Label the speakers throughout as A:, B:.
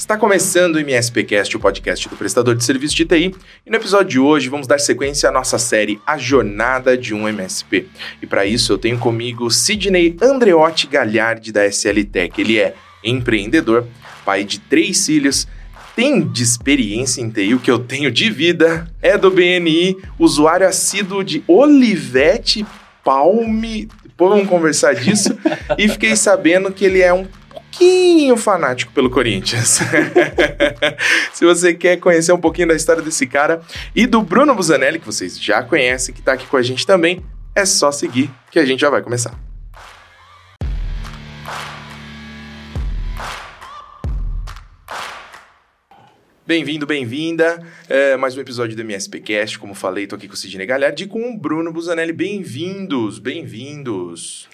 A: Está começando o MSPcast, o podcast do prestador de serviço de TI, e no episódio de hoje vamos dar sequência à nossa série A Jornada de um MSP. E para isso eu tenho comigo Sidney Andreotti Galhardi da SL Tech. Ele é empreendedor, pai de três filhos, tem de experiência em TI o que eu tenho de vida, é do BNI, usuário assíduo de Olivete Palme. Depois vamos conversar disso. e fiquei sabendo que ele é um pouquinho fanático pelo Corinthians. Se você quer conhecer um pouquinho da história desse cara e do Bruno Busanelli, que vocês já conhecem, que está aqui com a gente também, é só seguir que a gente já vai começar. Bem-vindo, bem-vinda. É, mais um episódio do MSPcast. Como falei, tô aqui com o Sidney Galhardi e com o Bruno Busanelli. Bem-vindos, bem-vindos.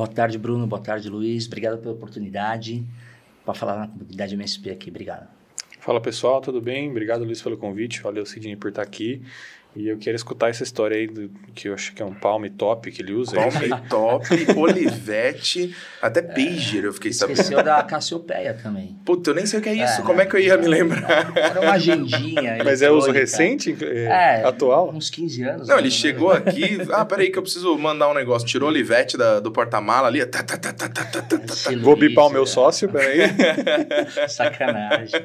B: Boa tarde, Bruno. Boa tarde, Luiz. Obrigado pela oportunidade para falar na comunidade MSP aqui. Obrigado.
C: Fala pessoal, tudo bem? Obrigado, Luiz, pelo convite. Valeu, Sidney, por estar aqui. E eu quero escutar essa história aí, do, que eu acho que é um palme top que ele usa.
A: Palme top, Olivete, até Pager eu fiquei sabendo.
B: Esqueceu da Cassiopeia também.
A: Puta, eu nem sei o que é isso. É, Como é que eu ia me lembrar?
B: Era uma agendinha.
C: Mas é uso recente? É, atual?
B: Uns 15 anos.
A: Não, ele chegou aqui. Ah, peraí, que eu preciso mandar um negócio. Tirou o Olivete da, do porta-mala ali. Tá, tá, tá, tá, tá, tá, tá, tá.
C: Vou bipar o meu sócio, peraí.
B: Sacanagem.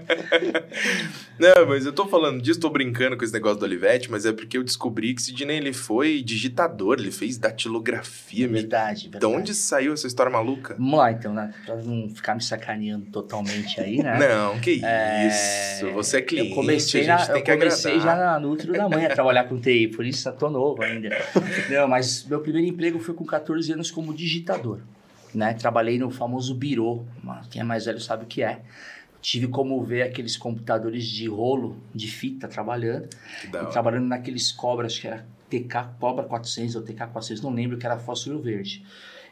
A: Não, mas eu tô falando disso, tô brincando com esse negócio do Olivete, mas é porque eu descobri que Sidney ele foi digitador, ele fez datilografia.
B: Verdade, verdade.
A: De onde saiu essa história maluca?
B: Vamos lá, então, né? Pra não ficar me sacaneando totalmente aí, né?
A: não, que é... isso. Você é cliente, eu comecei
B: na, eu comecei já no útero da mãe a trabalhar com TI, por isso eu tô novo ainda. não, mas meu primeiro emprego foi com 14 anos como digitador. Né? Trabalhei no famoso birô, quem é mais velho sabe o que é tive como ver aqueles computadores de rolo, de fita, trabalhando. E trabalhando naqueles cobras que era TK, Cobra 400 ou TK 400, não lembro, que era fósforo verde.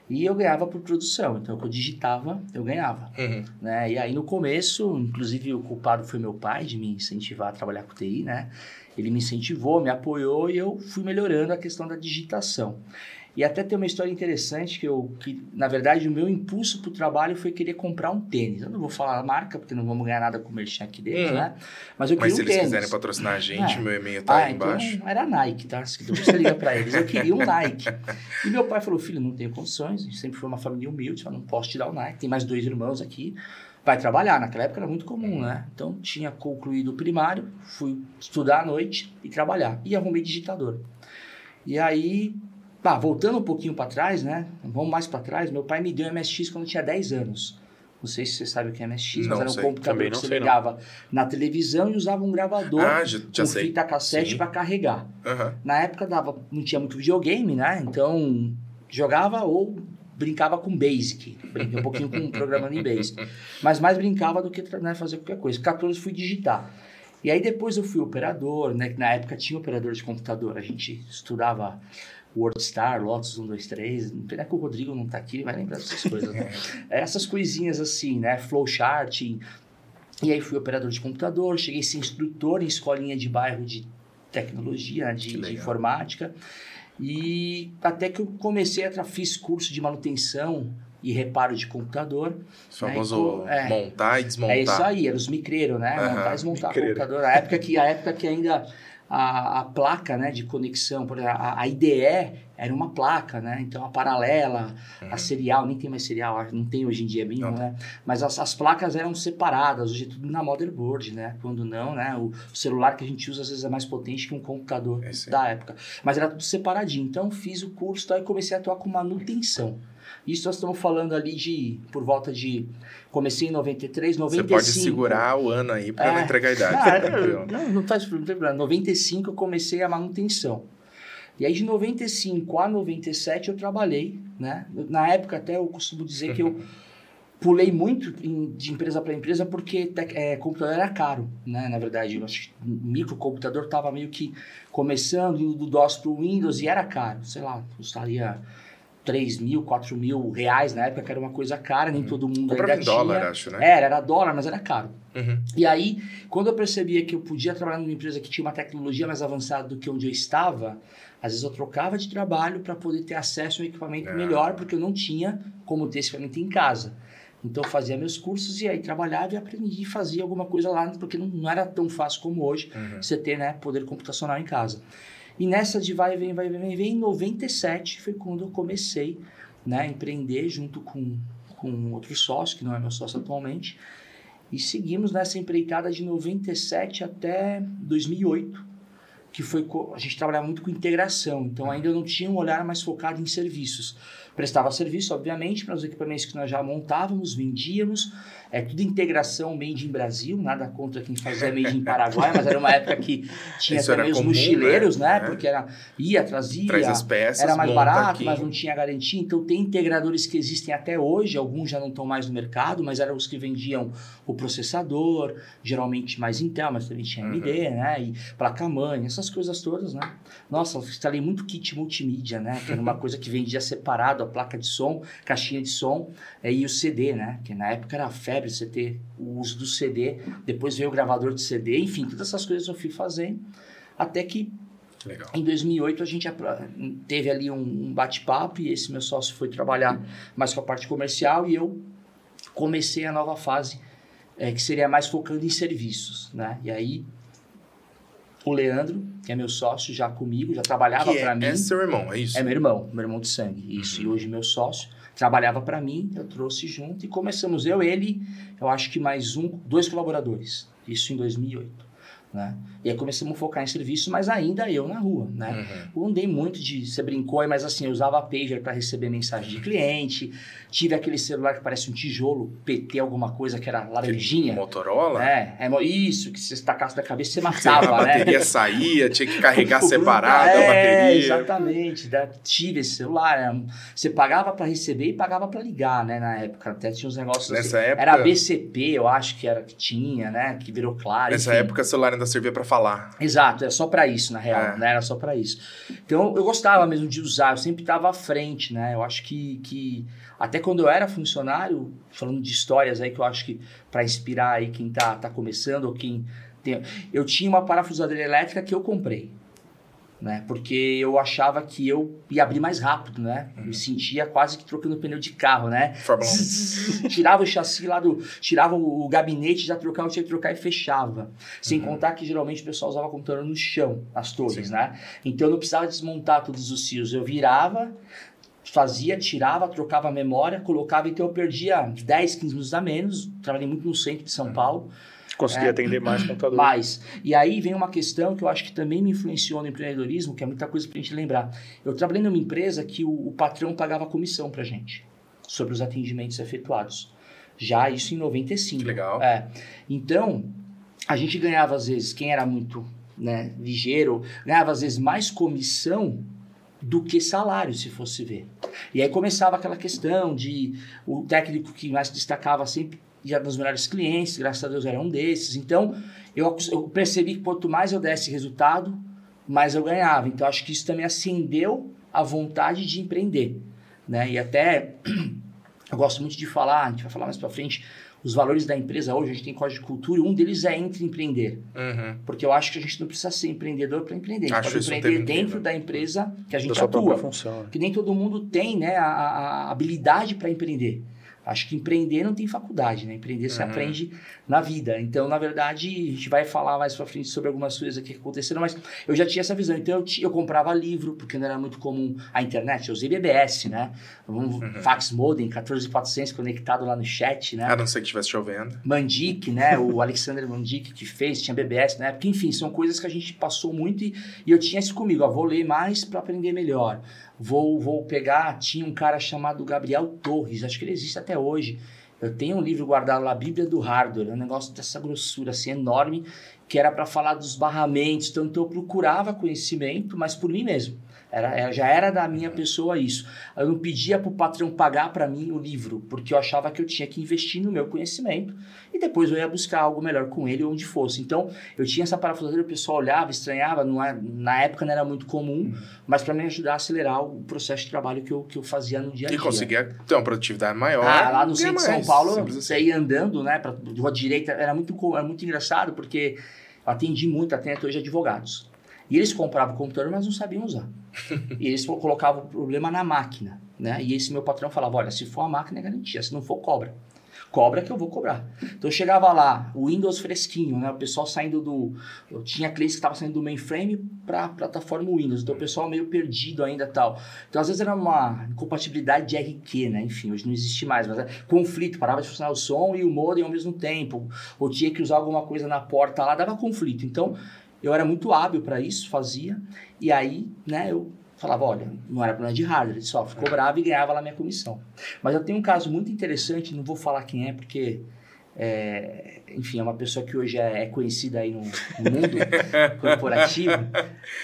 B: E eu ganhava por produção, então eu digitava, eu ganhava. Uhum. Né? E aí no começo, inclusive o culpado foi meu pai de me incentivar a trabalhar com TI, né? Ele me incentivou, me apoiou e eu fui melhorando a questão da digitação. E até tem uma história interessante que eu, que na verdade o meu impulso para o trabalho foi querer comprar um tênis. Eu não vou falar a marca porque não vamos ganhar nada com o merchan aqui dentro, uhum. né?
A: Mas eu queria Mas se um eles tênis. quiserem patrocinar a gente, é. meu e-mail tá
B: ah,
A: aí
B: então
A: embaixo.
B: Era Nike, tá? Se você liga para eles, eu queria um Nike. E meu pai falou: "Filho, não tenho condições, a gente sempre foi uma família humilde, eu não posso te dar o Nike. Tem mais dois irmãos aqui." vai trabalhar. Naquela época era muito comum, né? Então tinha concluído o primário, fui estudar à noite e trabalhar. E arrumei digitador. E aí Bah, voltando um pouquinho para trás, né? Vamos mais para trás. Meu pai me deu MSX quando eu tinha 10 anos. Não sei se você sabe o que é MSX,
A: não
B: mas era um
A: sei.
B: computador que você ligava
C: não.
B: na televisão e usava um gravador
A: ah, já, já
B: com
A: sei.
B: fita cassete para carregar.
A: Uhum.
B: Na época dava, não tinha muito videogame, né? Então jogava ou brincava com Basic. Brinquei um pouquinho com programando em Basic. Mas mais brincava do que né, fazer qualquer coisa. 14 fui digitar. E aí depois eu fui operador, né? Na época tinha operador de computador. A gente estudava WordStar, Lotus 1, 2, 3. Pena que o Rodrigo não está aqui, ele vai lembrar dessas coisas, né? É, essas coisinhas assim, né? Flowcharting. E aí fui operador de computador, cheguei a ser instrutor em escolinha de bairro de tecnologia, de, de informática. E até que eu comecei a fiz curso de manutenção e reparo de computador. O
A: né? famoso né? é, montar e desmontar.
B: É isso aí, era os micreiros, né? Uhum, montar e desmontar micreiro. computador. A época que, a época que ainda a, a placa né, de conexão, por exemplo, a, a IDE era uma placa, né? Então a paralela, uhum. a serial, nem tem mais serial, não tem hoje em dia bem, né? Mas as, as, placas eram separadas, hoje é tudo na motherboard, né? Quando não, né? O celular que a gente usa às vezes é mais potente que um computador é da época. Mas era tudo separadinho. Então fiz o curso tá, e comecei a atuar com manutenção. Isso nós estamos falando ali de por volta de Comecei em 93, 95. Você
A: pode segurar o ano aí para é, não entregar a idade.
B: Ah, não, não faz problema. 95 eu comecei a manutenção. E aí de 95 a 97 eu trabalhei, né? Na época até eu costumo dizer que eu pulei muito de empresa para empresa porque é, computador era caro, né? Na verdade, eu acho que microcomputador estava meio que começando, indo do DOS para o Windows e era caro. Sei lá, custaria 3 mil, 4 mil reais na época, que era uma coisa cara, nem uhum. todo mundo
A: Comprava
B: ainda
A: em dólar, acho, né?
B: Era, era dólar, mas era caro.
A: Uhum.
B: E aí, quando eu percebia que eu podia trabalhar numa empresa que tinha uma tecnologia mais avançada do que onde eu estava, às vezes eu trocava de trabalho para poder ter acesso a um equipamento é. melhor, porque eu não tinha como ter esse equipamento em casa. Então eu fazia meus cursos e aí trabalhava e aprendi a fazer alguma coisa lá, porque não, não era tão fácil como hoje
A: Uhum.
B: você ter né, poder computacional em casa. E nessa de vai vem, vai vem, vem, em 97 foi quando eu comecei né, a empreender junto com, com outro sócio, que não é meu sócio atualmente. E seguimos nessa empreitada de 97 até 2008, que foi a gente trabalhava muito com integração, então ainda não tinha um olhar mais focado em serviços. Prestava serviço, obviamente, para os equipamentos que nós já montávamos, vendíamos, é tudo integração made in Brasil, nada contra quem fazia made in Paraguai, mas era uma época que tinha
A: Isso
B: meio os
A: comum,
B: mochileiros,
A: né?
B: né? Porque era, ia, trazia,
A: Traz as peças,
B: era mais barato,
A: aqui.
B: mas não tinha garantia. Então, tem integradores que existem até hoje, alguns já não estão mais no mercado, mas eram os que vendiam o processador, geralmente mais Intel, mas também tinha AMD,
A: Uhum.
B: né? E placa-mãe, essas coisas todas, né? Nossa, eu instalei muito kit multimídia, né? Que era uma coisa que vendia separado, a placa de som, caixinha de som eh, e o CD, né? Que na época era febre você ter o uso do CD, depois veio o gravador de CD, enfim, todas essas coisas eu fui fazendo, até que
A: Legal.
B: em 2008 a gente teve ali um, bate-papo e esse meu sócio foi trabalhar mais com a parte comercial e eu comecei a nova fase eh, que seria mais focando em serviços, né? E aí o Leandro, que é meu sócio já comigo, já trabalhava para
A: é,
B: mim.
A: é seu irmão, é isso?
B: É meu irmão, meu irmão de sangue. Isso,
A: Uhum.
B: e hoje meu sócio. Trabalhava para mim, eu trouxe junto e começamos eu, ele, eu acho que mais um, dois colaboradores. Isso em 2008. Né? E aí começamos a focar em serviço, mas ainda eu na rua, né?
A: Uhum.
B: Andei muito de. Você brincou, mas assim, eu usava a pager para receber mensagem de cliente. Tive aquele celular que parece um tijolo, PT, alguma coisa que era laranjinha.
A: Motorola?
B: É, é isso, que se você tacasse na cabeça você
A: a
B: matava, né?
A: bateria saía, tinha que carregar
B: O
A: separado
B: grupo-
A: a
B: é,
A: bateria.
B: exatamente. Da, tive esse celular. era- Você pagava para receber e pagava para ligar, né? Na época. Até tinha uns negócios
A: Nessa
B: assim.
A: época-
B: Era BCP, eu acho que era que tinha, né? Que virou claro.
A: Nessa
B: enfim.
A: época, o celular ainda servia pra falar.
B: Exato, era só para isso, na real,
A: É.
B: né? Era só para isso. Então, eu gostava mesmo de usar, eu sempre estava à frente, né? Eu acho que, que até quando eu era funcionário, falando de histórias aí que eu acho que para inspirar aí quem tá, tá começando ou quem tem, eu tinha uma parafusadeira elétrica que eu comprei. Né? Porque eu achava que eu ia abrir mais rápido, né? Me sentia quase que trocando pneu de carro, né?
A: Fórmula 1.
B: tirava o chassi lá do. Tirava o gabinete, já trocava, tinha que trocar e fechava. Sem contar que geralmente o pessoal usava computador no chão, as torres,
A: Sim.
B: né? Então eu não precisava desmontar todos os fios. Eu virava, fazia, tirava, trocava a memória, colocava, então eu perdia 10, 15 minutos a menos. Trabalhei muito no centro de São Paulo.
C: Consegui
B: É.
C: atender mais computador.
B: Mais. E aí vem uma questão que eu acho que também me influenciou no empreendedorismo, que é muita coisa pra gente lembrar. Eu trabalhei numa empresa que o, o patrão pagava comissão pra gente sobre os atendimentos efetuados. Já isso em 95.
A: Que legal.
B: É. Então, a gente ganhava às vezes, quem era muito né, ligeiro, ganhava às vezes mais comissão do que salário, se fosse ver. E aí começava aquela questão de o técnico que mais destacava sempre ia nos melhores clientes, graças a Deus era um desses. Então, eu, eu percebi que quanto mais eu desse resultado, mais eu ganhava. Então, acho que isso também acendeu a vontade de empreender. Né? E até, eu gosto muito de falar, a gente vai falar mais pra frente, os valores da empresa hoje, a gente tem código de cultura, e um deles é entre empreender.
A: Uhum.
B: Porque eu acho que a gente não precisa ser empreendedor para empreender. A gente
A: Acho
B: pode
A: um
B: empreender
A: tema
B: dentro da empresa que a
C: da
B: gente
C: sua própria
B: atua.
C: função. né?
B: Que nem todo mundo tem né, a- a habilidade para empreender. Acho que empreender não tem faculdade, né? Empreender se
A: Uhum.
B: aprende na vida. Então, na verdade, a gente vai falar mais pra frente sobre algumas coisas que aconteceram, mas eu já tinha essa visão. Então, eu, eu comprava livro, porque não era muito comum a internet. Eu usei BBS, né? Um fax modem, 14400 conectado lá no chat, né?
A: A não ser que estivesse chovendo.
B: Mandic, né? O Alexander Mandic que fez, tinha BBS na época. Enfim, são coisas que a gente passou muito e, e eu tinha isso comigo. Ó, vou ler mais para aprender melhor. Vou, vou pegar. Tinha um cara chamado Gabriel Torres, acho que ele existe até hoje. Eu tenho um livro guardado lá, Bíblia do Hardware, é um negócio dessa grossura, assim, enorme, que era para falar dos barramentos. Então, eu procurava conhecimento, mas por mim mesmo. Era, era- já era da minha pessoa isso. Eu não pedia para o patrão pagar para mim o livro, porque eu achava que eu tinha que investir no meu conhecimento e depois eu ia buscar algo melhor com ele onde fosse. Então, eu tinha essa parafusadeira, o pessoal olhava, estranhava, não é- na época não era muito comum, mas para me ajudar a acelerar o processo de trabalho que eu, que eu fazia no dia a
A: E
B: dia.
A: conseguia ter uma produtividade maior.
B: Ah, lá no centro de São. Paulo, você ia andando, né, pra rua direita, era muito, era muito engraçado, porque eu atendi muito, até hoje advogados. E eles compravam o computador, mas não sabiam usar. e eles colocavam o problema na máquina, né? E esse meu patrão falava, olha, se for a máquina é garantia, se não for, cobra. cobra que eu vou cobrar. Então eu chegava lá, o Windows fresquinho, né? O pessoal saindo do. Eu tinha clientes que estavam saindo do mainframe para a plataforma Windows, então o pessoal meio perdido ainda tal. Então às vezes era uma incompatibilidade de RQ, né? Enfim, hoje não existe mais, mas é conflito, parava de funcionar o som e o modem ao mesmo tempo, ou tinha que usar alguma coisa na porta lá, dava conflito. Então eu era muito hábil para isso, fazia, e aí, né, eu falava, olha, não era problema de hardware, de software, cobrava e ganhava lá minha comissão. Mas eu tenho um caso muito interessante, não vou falar quem é, porque, é, enfim, é uma pessoa que hoje é, é conhecida aí no, no mundo corporativo.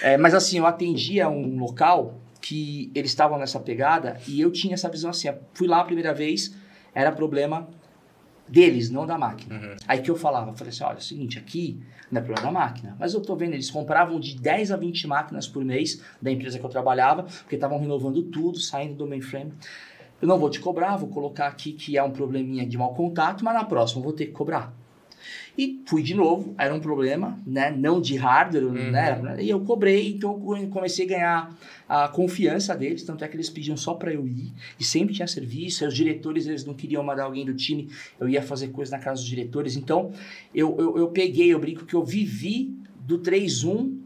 B: É, mas assim, eu atendia um local que eles estavam nessa pegada e eu tinha essa visão assim, fui lá a primeira vez, era problema deles, não da máquina. Uhum. Aí que eu falava, falei assim, olha, é o seguinte, aqui não é problema da máquina, mas eu tô vendo, eles compravam de 10 a 20 máquinas por mês da empresa que eu trabalhava, porque estavam renovando tudo, saindo do mainframe. Eu não vou te cobrar, vou colocar aqui que é um probleminha de mau contato, mas na próxima eu vou ter que cobrar. E fui de novo, era um problema, né? Não de hardware, uhum. né? E eu cobrei, então eu comecei a ganhar a confiança deles, tanto é que eles pediam só para eu ir, e sempre tinha serviço, os diretores, eles não queriam mandar alguém do time, eu ia fazer coisa na casa dos diretores, então eu, eu, eu peguei, eu brinco que eu vivi do 3.1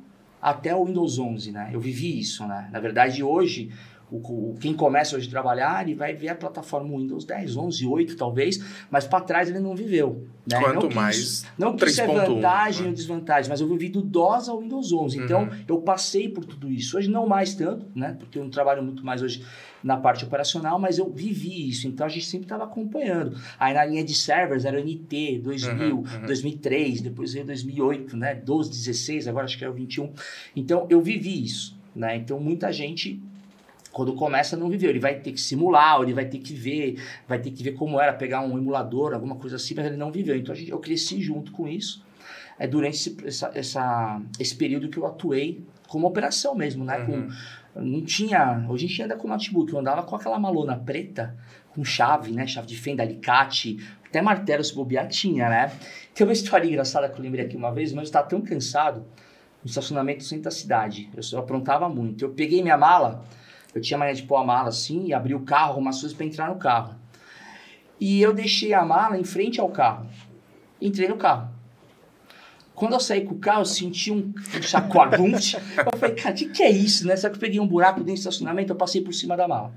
B: até o Windows 11, né? Eu vivi isso, né? Na verdade, hoje o, quem começa hoje a trabalhar, ele vai ver a plataforma Windows 10, 11, 8 talvez, mas para trás ele não viveu. Né?
A: Quanto
B: não
A: mais.
B: Não que isso é vantagem né? ou desvantagem, mas eu vivi do DOS ao Windows 11. Então uhum. eu passei por tudo isso. Hoje não mais tanto, né? Porque eu não trabalho muito mais hoje na parte operacional, mas eu vivi isso. Então a gente sempre estava acompanhando. Aí na linha de servers era o NT 2000, uhum, uhum. 2003, depois veio 2008, né? 12, 16, agora acho que é o 21. Então eu vivi isso. Né? Então muita gente quando começa não viveu. Ele vai ter que simular, ele vai ter que ver, vai ter que ver como era pegar um emulador, alguma coisa assim, mas ele não viveu. Então gente, eu cresci junto com isso. É durante esse, essa, essa, esse período que eu atuei como operação mesmo, né? Uhum. Com, não tinha. Hoje a gente anda com notebook, eu andava com aquela malona preta, com chave, né? Chave de fenda, alicate, até martelo se bobear tinha, né? Tem uma história engraçada que eu lembrei aqui uma vez, mas eu estava tão cansado no estacionamento do centro da cidade. Eu, eu aprontava muito. Eu peguei minha mala eu tinha mania de pôr a mala assim e abrir o carro, arrumar as coisas para entrar no carro. E eu deixei a mala em frente ao carro. Entrei no carro. Quando eu saí com o carro, eu senti um, um chacoalhunte. eu falei, cara, o que, que é isso, né? Será que eu peguei um buraco dentro do estacionamento? Eu passei por cima da mala.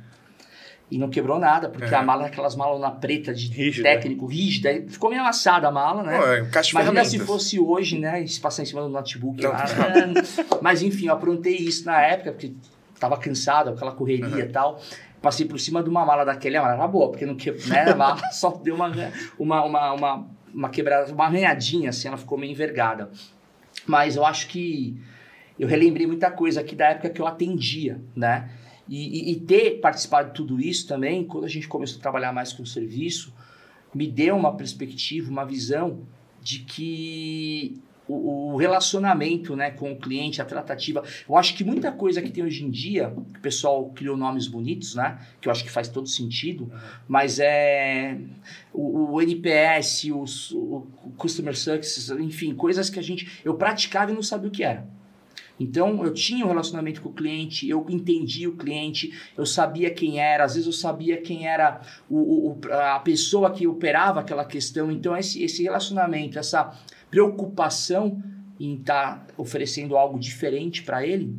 B: E não quebrou nada, porque a mala é aquelas malas preta de rígida. técnico, rígida. Ficou meio amassada a mala, né? Pô, é Imagina se fosse hoje, né? Se passar em cima do notebook lá. Né? Mas enfim, eu aprontei isso na época, porque tava cansado, aquela correria uhum. e tal. Passei por cima de uma mala daquele, a mala era boa, porque não que, né, a mala só deu uma, uma, uma, uma, uma quebrada, uma arranhadinha, assim, ela ficou meio envergada. Mas eu acho que eu relembrei muita coisa aqui da época que eu atendia, né? E, e, e, ter participado de tudo isso também, quando a gente começou a trabalhar mais com o serviço, me deu uma perspectiva, uma visão de que o, o, relacionamento né, com o cliente, a tratativa. Eu acho que muita coisa que tem hoje em dia, o pessoal criou nomes bonitos, né? Que eu acho que faz todo sentido, mas é o, o NPS, o, o, Customer Success, enfim, coisas que a gente. Eu praticava e não sabia o que era. Então, eu tinha um relacionamento com o cliente, eu entendia o cliente, eu sabia quem era, às vezes eu sabia quem era o, o a pessoa que operava aquela questão. Então, esse, esse relacionamento, essa preocupação em estar tá oferecendo algo diferente para ele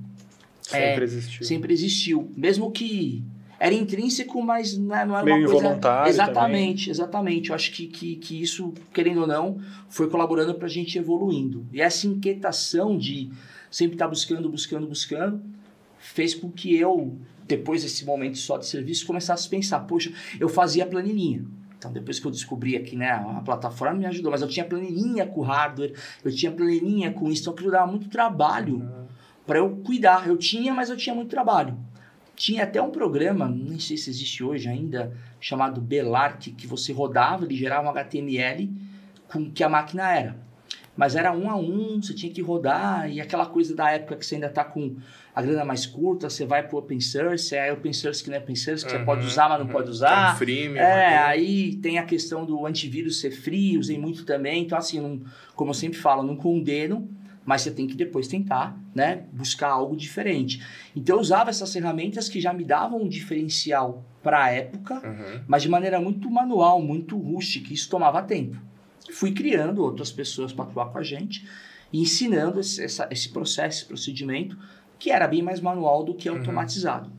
C: sempre é, existiu.
B: Sempre existiu. Mesmo que era intrínseco, mas não era
C: Meio
B: uma coisa.
C: Voluntário
B: exatamente,
C: também.
B: exatamente. Eu acho que, que, que isso, querendo ou não, foi colaborando para a gente evoluindo. E essa inquietação de sempre estar tá buscando, buscando, buscando, fez com que eu, depois desse momento só de serviço, começasse a pensar: poxa, eu fazia planilhinha. Então, depois que eu descobri aqui, né, a plataforma me ajudou, mas eu tinha planilhinha com hardware, eu tinha planilhinha com isso, então aquilo dava muito trabalho uhum. para eu cuidar. Eu tinha, mas eu tinha muito trabalho. Tinha até um programa, nem sei se existe hoje ainda, chamado Belark, que você rodava, ele gerava um HTML com que a máquina era. Mas era um a um, você tinha que rodar, e aquela coisa da época que você ainda está com a grana mais curta, você vai para o open source, é open source que não é open source, que uhum, você pode usar, mas não uhum. pode usar.
A: Tem free,
B: é, aí tem a questão do antivírus ser free, usei muito também. Então, assim, não, como eu sempre falo, não condeno, mas você tem que depois tentar, né, buscar algo diferente. Então eu usava essas ferramentas que já me davam um diferencial para a época,
A: Uhum.
B: mas de maneira muito manual, muito rústica, isso tomava tempo. Fui criando outras pessoas para atuar com a gente e ensinando esse, essa- esse processo, esse procedimento, que era bem mais manual do que automatizado.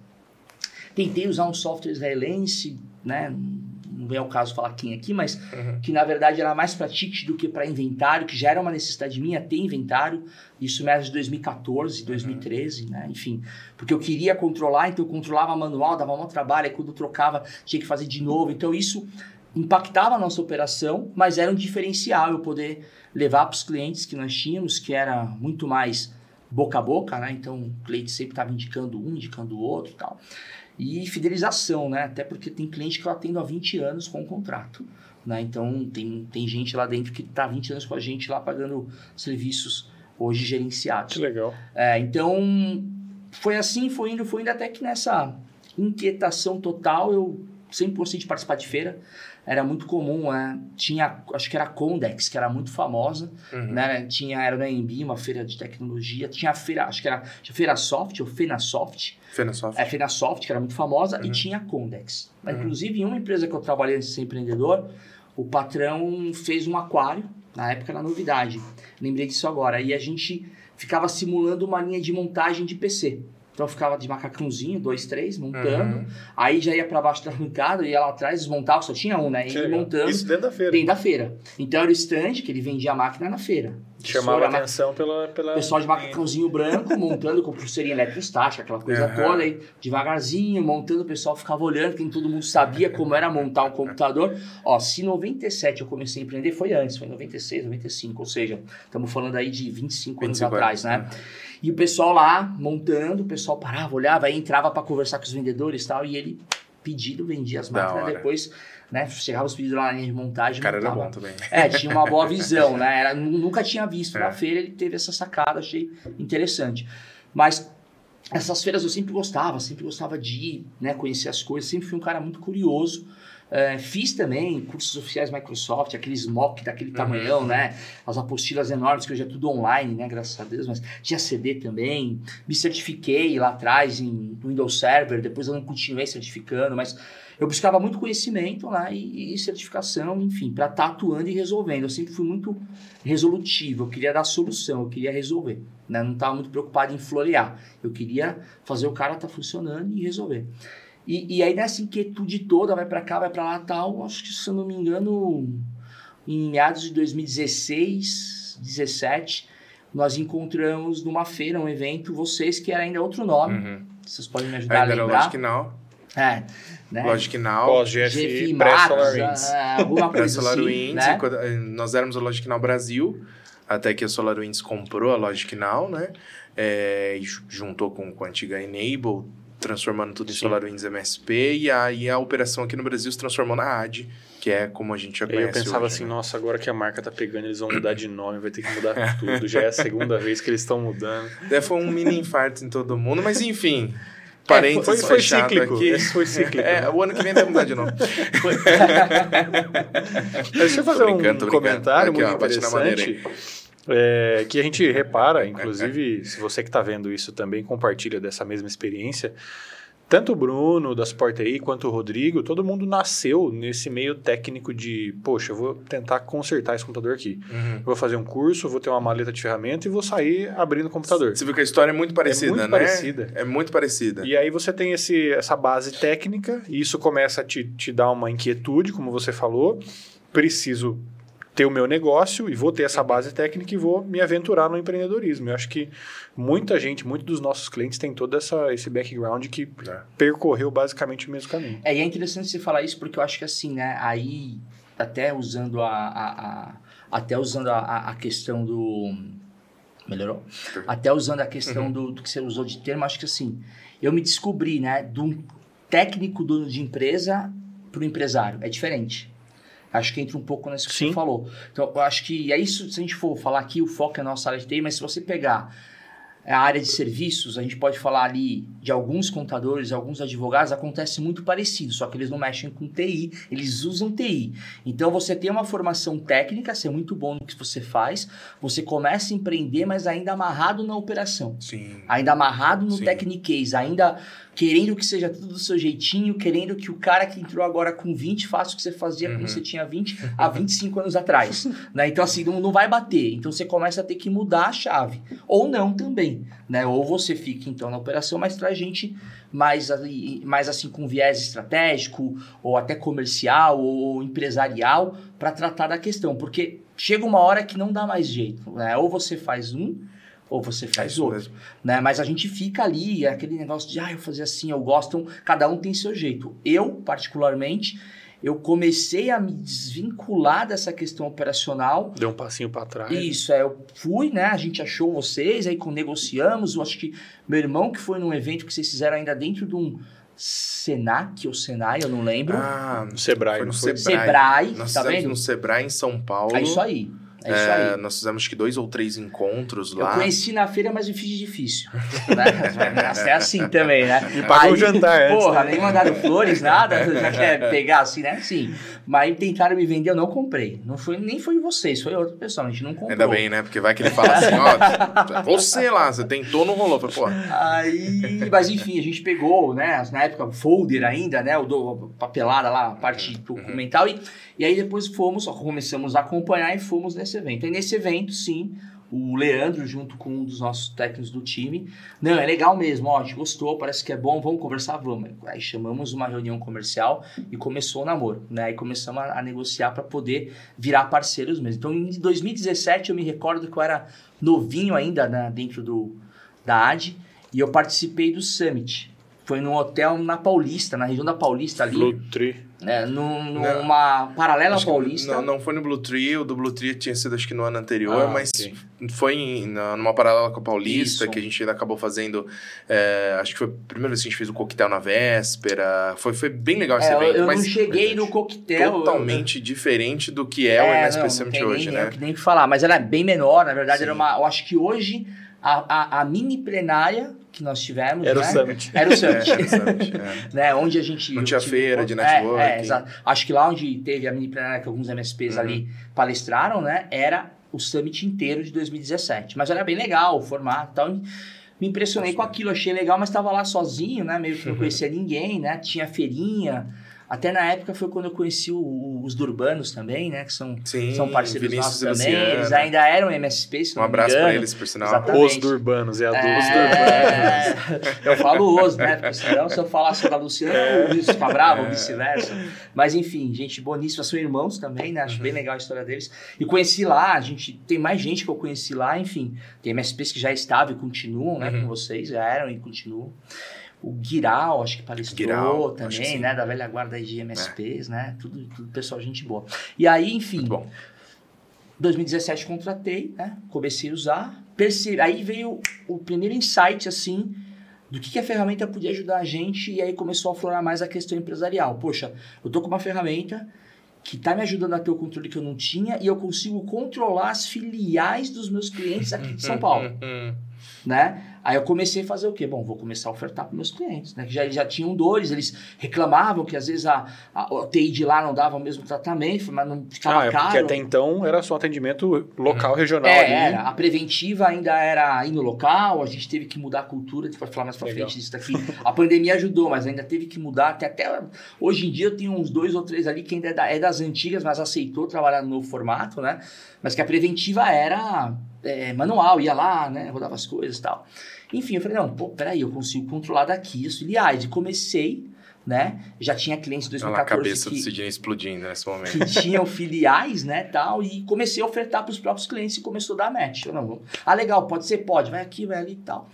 B: Tentei usar um software israelense, né? Não vem ao caso falar quem aqui, mas
A: Uhum.
B: que na verdade era mais para ticket do que para inventário, que já era uma necessidade minha ter inventário. Isso meados de 2014, 2013, né? Enfim, porque eu queria controlar, então eu controlava manual, dava um trabalho, aí quando trocava tinha que fazer de novo. Então isso impactava a nossa operação, mas era um diferencial eu poder levar para os clientes que nós tínhamos, que era muito mais boca a boca, né? Então o cliente sempre estava indicando um, indicando o outro e tal. E fidelização, né? Até porque tem cliente que eu atendo há 20 anos com o contrato. Né? Então tem, tem gente lá dentro que está há 20 anos com a gente lá pagando serviços hoje gerenciados.
C: Que legal.
B: É, então, foi assim, foi indo, foi indo, até que nessa inquietação total, eu sempre gostei de participar de feira. Era muito comum, né? tinha, acho que era a Condex, que era muito famosa,
A: Uhum.
B: né? Tinha, era no AMB, uma feira de tecnologia. Tinha a feira, acho que era a Feira Soft, ou Fenasoft.
A: Fenasoft.
B: É, Fenasoft, que era muito famosa,
A: Uhum.
B: e tinha a Condex.
A: Uhum.
B: Inclusive, em uma empresa que eu trabalhei antes de ser empreendedor, o patrão fez um aquário, na época era novidade. Lembrei disso agora. E a gente ficava simulando uma linha de montagem de PC. Então eu ficava de macacãozinho, dois, três, montando.
A: Uhum.
B: Aí já ia para baixo da bancada, ia lá atrás, desmontava, só tinha um, né? E montando
C: Isso dentro da feira.
B: dentro da feira. Então era o stand que ele vendia a máquina na feira.
C: Chamava
B: ma-
C: atenção pela, pela.
B: Pessoal de macacãozinho branco montando com pulseirinha eletrostática, aquela coisa
A: Aham.
B: toda, aí devagarzinho, montando, o pessoal ficava olhando, que todo mundo sabia como era montar um computador. Ó, se em 97 eu comecei a empreender, foi antes, foi em 96, 95, ou seja, estamos falando aí de 25, anos
A: 25
B: atrás,
A: anos,
B: né? E o pessoal lá montando, o pessoal parava, olhava, aí entrava para conversar com os vendedores e tal, e ele pedido, vendia as máquinas, depois, né, chegava os pedidos lá na linha de montagem,
A: O cara era
B: montava.
A: bom também.
B: É, tinha uma boa visão, né? Era, nu- nunca tinha visto
A: É.
B: na feira, ele teve essa sacada, achei interessante. Mas essas feiras eu sempre gostava, sempre gostava de ir, né, conhecer as coisas, sempre fui um cara muito curioso. É, fiz também cursos oficiais Microsoft, aqueles mock daquele
A: Uhum.
B: tamanhão, né? As apostilas enormes, que hoje é tudo online, né? Graças a Deus, mas tinha CD também. Me certifiquei lá atrás em Windows Server, depois eu não continuei certificando, mas eu buscava muito conhecimento lá e, e certificação, enfim, para estar atuando e resolvendo. Eu sempre fui muito resolutivo, eu queria dar solução, eu queria resolver. Né? Não estava muito preocupado em florear. Eu queria fazer o cara estar funcionando e resolver. E, e aí nessa inquietude toda, vai para cá, vai para lá tal, acho que se eu não me engano, em meados de 2016, 17, nós encontramos numa feira, um evento, vocês que era ainda outro nome.
A: Uhum.
B: Vocês podem me ajudar
A: Ainda
B: a
A: era
B: lembrar?
A: Logic Now.
B: É, né?
A: Logic Now.
B: GFI
C: pré-Solar
B: Max,
C: Winds.
B: ah, alguma coisa assim,
A: SolarWinds,
B: né?
A: eh, nós éramos o Logic Now Brasil, até que a SolarWinds comprou a Logic Now, né? É, e ju- juntou com, com a antiga Enable, transformando tudo em
C: Sim.
A: SolarWinds MSP, e aí a operação aqui no Brasil se transformou na AD, que é como a gente já conhece
C: eu pensava
A: hoje,
C: assim,
A: né?
C: nossa, agora que a marca tá pegando, eles vão mudar de nome, vai ter que mudar tudo. Já é a segunda vez que eles estão mudando.
A: Daí foi um mini infarto em todo mundo, mas enfim...
C: Foi,
A: Parênteses
C: foi
A: fechado
C: cíclico.
A: aqui.
C: Esse foi cíclico.
A: É,
C: né?
A: o ano que vem vai mudar de novo.
C: Deixa eu fazer um comentário
A: Aqui,
C: muito
A: ó,
C: interessante. É, que a gente repara, inclusive, se você que está vendo isso também compartilha dessa mesma experiência, tanto o Bruno da Sport aí quanto o Rodrigo, todo mundo nasceu nesse meio técnico de, poxa, eu vou tentar consertar esse computador aqui.
A: Uhum.
C: Vou fazer um curso, vou ter uma maleta de ferramenta e vou sair abrindo o computador.
A: Você viu que a história é muito parecida,
C: muito
A: né?
C: parecida.
A: É muito parecida.
C: E aí você tem esse, essa base técnica, e isso começa a te, te dar uma inquietude, como você falou. Preciso ter o meu negócio e vou ter essa base técnica e vou me aventurar no empreendedorismo. Eu acho que muita gente, muitos dos nossos clientes têm todo essa, esse background que
A: É.
C: percorreu basicamente o mesmo caminho.
B: É, e é interessante você falar isso porque eu acho que assim, né? Aí, até usando a, a- a- até usando a, a- questão do. Melhorou? Até usando a questão do, do que você usou de termo, acho que assim, eu me descobri, né, de um técnico dono de empresa para o empresário. É diferente. Acho que entra um pouco nisso que
C: Sim.
B: você falou. Então, eu acho que é isso, se a gente for falar aqui, o foco é a nossa área de TI, mas se você pegar a área de serviços, a gente pode falar ali de alguns contadores, alguns advogados, acontece muito parecido, só que eles não mexem com TI, eles usam TI. Então você tem uma formação técnica, ser muito bom no que você faz, você começa a empreender, mas ainda amarrado na operação.
A: Sim.
B: Ainda amarrado no
A: Sim.
B: techniquez, ainda querendo que seja tudo do seu jeitinho, querendo que o cara que entrou agora com 20 faça o que você fazia
A: Uhum.
B: quando você tinha 20 há 25 anos atrás. né? Então, assim, não, não vai bater. Então, você começa a ter que mudar a chave. Ou não também. Né? Ou você fica, então, na operação, mas traz gente mais, mais assim, com viés estratégico, ou até comercial, ou empresarial, para tratar da questão. Porque chega uma hora que não dá mais jeito. Né? Ou você faz um, ou você
A: É
B: faz
A: isso
B: outro
A: mesmo.
B: né? Mas a gente fica ali, é aquele negócio de, ah, eu fazia assim, eu gosto, então, cada um tem seu jeito. Eu, particularmente, eu comecei a me desvincular dessa questão operacional.
C: Deu um passinho pra trás.
B: Isso, é, eu fui, né? A gente achou vocês, aí com- negociamos. Eu acho que meu irmão que foi num evento que vocês fizeram ainda dentro de um Senac ou Senai, eu não lembro.
A: Ah,
C: No Sebrae,
A: Foi no
C: não foi?
A: Sebrae.
B: Sebrae,
A: nós
B: tá vendo?
A: no Sebrae em São Paulo.
B: É isso aí. É isso
A: É,
B: aí.
A: nós fizemos acho que dois ou três encontros
B: Eu
A: lá.
B: conheci na feira, mas me fiz de difícil. Né? É assim também, né?
C: E pagou o
B: Aí,
C: jantar antes,
B: Porra,
C: né?
B: nem mandaram flores, nada. Já quer pegar assim, né? Sim. Mas tentaram me vender, eu não comprei. Não foi, nem foi vocês, foi outra pessoa. A gente não comprou.
A: Ainda bem, né? Porque vai que ele fala assim, ó, você lá, você tentou, não rolou. Falei, pô,
B: Aí, mas enfim, a gente pegou, né? Na época, o folder ainda, né? O do, papelada lá, a parte documental. E, e aí depois fomos, começamos a acompanhar e fomos nesse evento. E nesse evento, sim, o Leandro, junto com um dos nossos técnicos do time, não, é legal mesmo, ó, a gente gostou, parece que é bom, vamos conversar, vamos. Aí chamamos uma reunião comercial e começou o namoro, né? Aí começamos a, a negociar para poder virar parceiros mesmo. Então, em 2017, eu me recordo que eu era novinho ainda né, dentro do, da AD e eu participei do Summit. Foi num hotel na Paulista, na região da Paulista ali,
C: Blue
B: Né,
A: Não.
B: numa paralela
A: acho que
B: Paulista.
A: Não, não foi no Blue Tree, o do Blue Tree tinha sido acho que no ano anterior,
B: Ah,
A: mas
C: ok.
A: foi em- na- numa paralela com a Paulista,
B: Isso.
A: que a gente ainda acabou fazendo. é, acho que foi a primeira vez que a gente fez o coquetel na véspera. Foi, foi bem legal esse
B: É, eu,
A: evento.
B: eu
A: mas
B: não cheguei no coquetel. eu-
A: totalmente diferente do que é, o MSP
B: não, não
A: Summit hoje,
B: nem,
A: né?
B: Nem, que falar, mas ela é bem menor, na verdade,
A: Sim.
B: era uma. Eu acho que hoje a, a, a mini plenária que nós tivemos.
C: Era o
B: né,
C: Summit.
B: Era o Summit.
A: É, era o Summit, é.
B: né, onde a gente...
A: Não tinha
B: tive
A: feira de
B: é,
A: networking.
B: É, exato. Acho que lá onde teve a mini plenária que alguns MSPs
A: Uhum.
B: ali palestraram, né, era o Summit inteiro de 2017. Mas era bem legal o formato e tal. Me impressionei com aquilo, achei legal, mas estava lá sozinho, né, meio que não conhecia ninguém, né, tinha feirinha... Até na época foi quando eu conheci o- o- os Durbanos também, né? Que são,
A: Sim,
B: são parceiros
A: Vinícius
B: nossos também.
A: Luciano.
B: Eles ainda eram MSP, se
A: Um abraço pra
B: engano.
A: eles, por sinal.
B: Exatamente.
C: Os Durbanos, é a dos
B: É,
C: Durbanos.
B: eu falo os, né? Porque senão, se eu falasse da Luciana,
A: É.
B: o Luiz fica bravo, ou vice-versa. Mas enfim, gente boníssima, são irmãos também, né? Acho
A: Uhum.
B: bem legal a história deles. E conheci lá, a gente tem mais gente que eu conheci lá, enfim. Tem MSPs que já estavam e continuam, né?
A: Uhum.
B: Com vocês, já eram e continuam. O Guiral, acho que palestrou
A: que
B: também.
A: É.
B: né? Da velha guarda aí de MSPs, né? Tudo, tudo pessoal, gente boa. E aí, enfim,
A: Muito bom.
B: 2017 contratei, né? Comecei a usar. Perce... Aí veio o primeiro insight, assim, do que, que a ferramenta podia ajudar a gente. E aí começou a aflorar mais a questão empresarial. Poxa, eu tô com uma ferramenta que tá me ajudando a ter o controle que eu não tinha e eu consigo controlar as filiais dos meus clientes aqui de São Paulo, né? Aí eu comecei a fazer o quê? Bom, vou começar a ofertar para meus clientes, né? Que já, já tinham dores, eles reclamavam que às vezes a, a, a TI de lá não dava o mesmo tratamento, mas não ficava
C: Ah, é
B: caro.
C: porque até então era só atendimento local, regional
B: É,
C: ali.
B: era. A preventiva ainda era aí no local, a gente teve que mudar a cultura, a gente vai falar mais
C: Legal.
B: frente disso daqui. A pandemia ajudou, mas ainda teve que mudar. Até, até hoje em dia eu tenho uns dois ou três ali que ainda é, da- é das antigas, mas aceitou trabalhar no novo formato, né? Mas que a preventiva era é, manual, ia lá, né? Rodava as coisas e tal. Enfim, eu falei, não, pô, peraí, eu consigo controlar daqui as filiais. E comecei, né? Já tinha clientes em
A: Olha lá a
B: 2014
A: cabeça
B: que
A: do Sidney explodindo nesse momento.
B: que tinham filiais, né, tal, e comecei a ofertar para os próprios clientes e começou a dar match. Eu não, vou- ah, legal, pode ser, pode, vai aqui, vai ali e tal.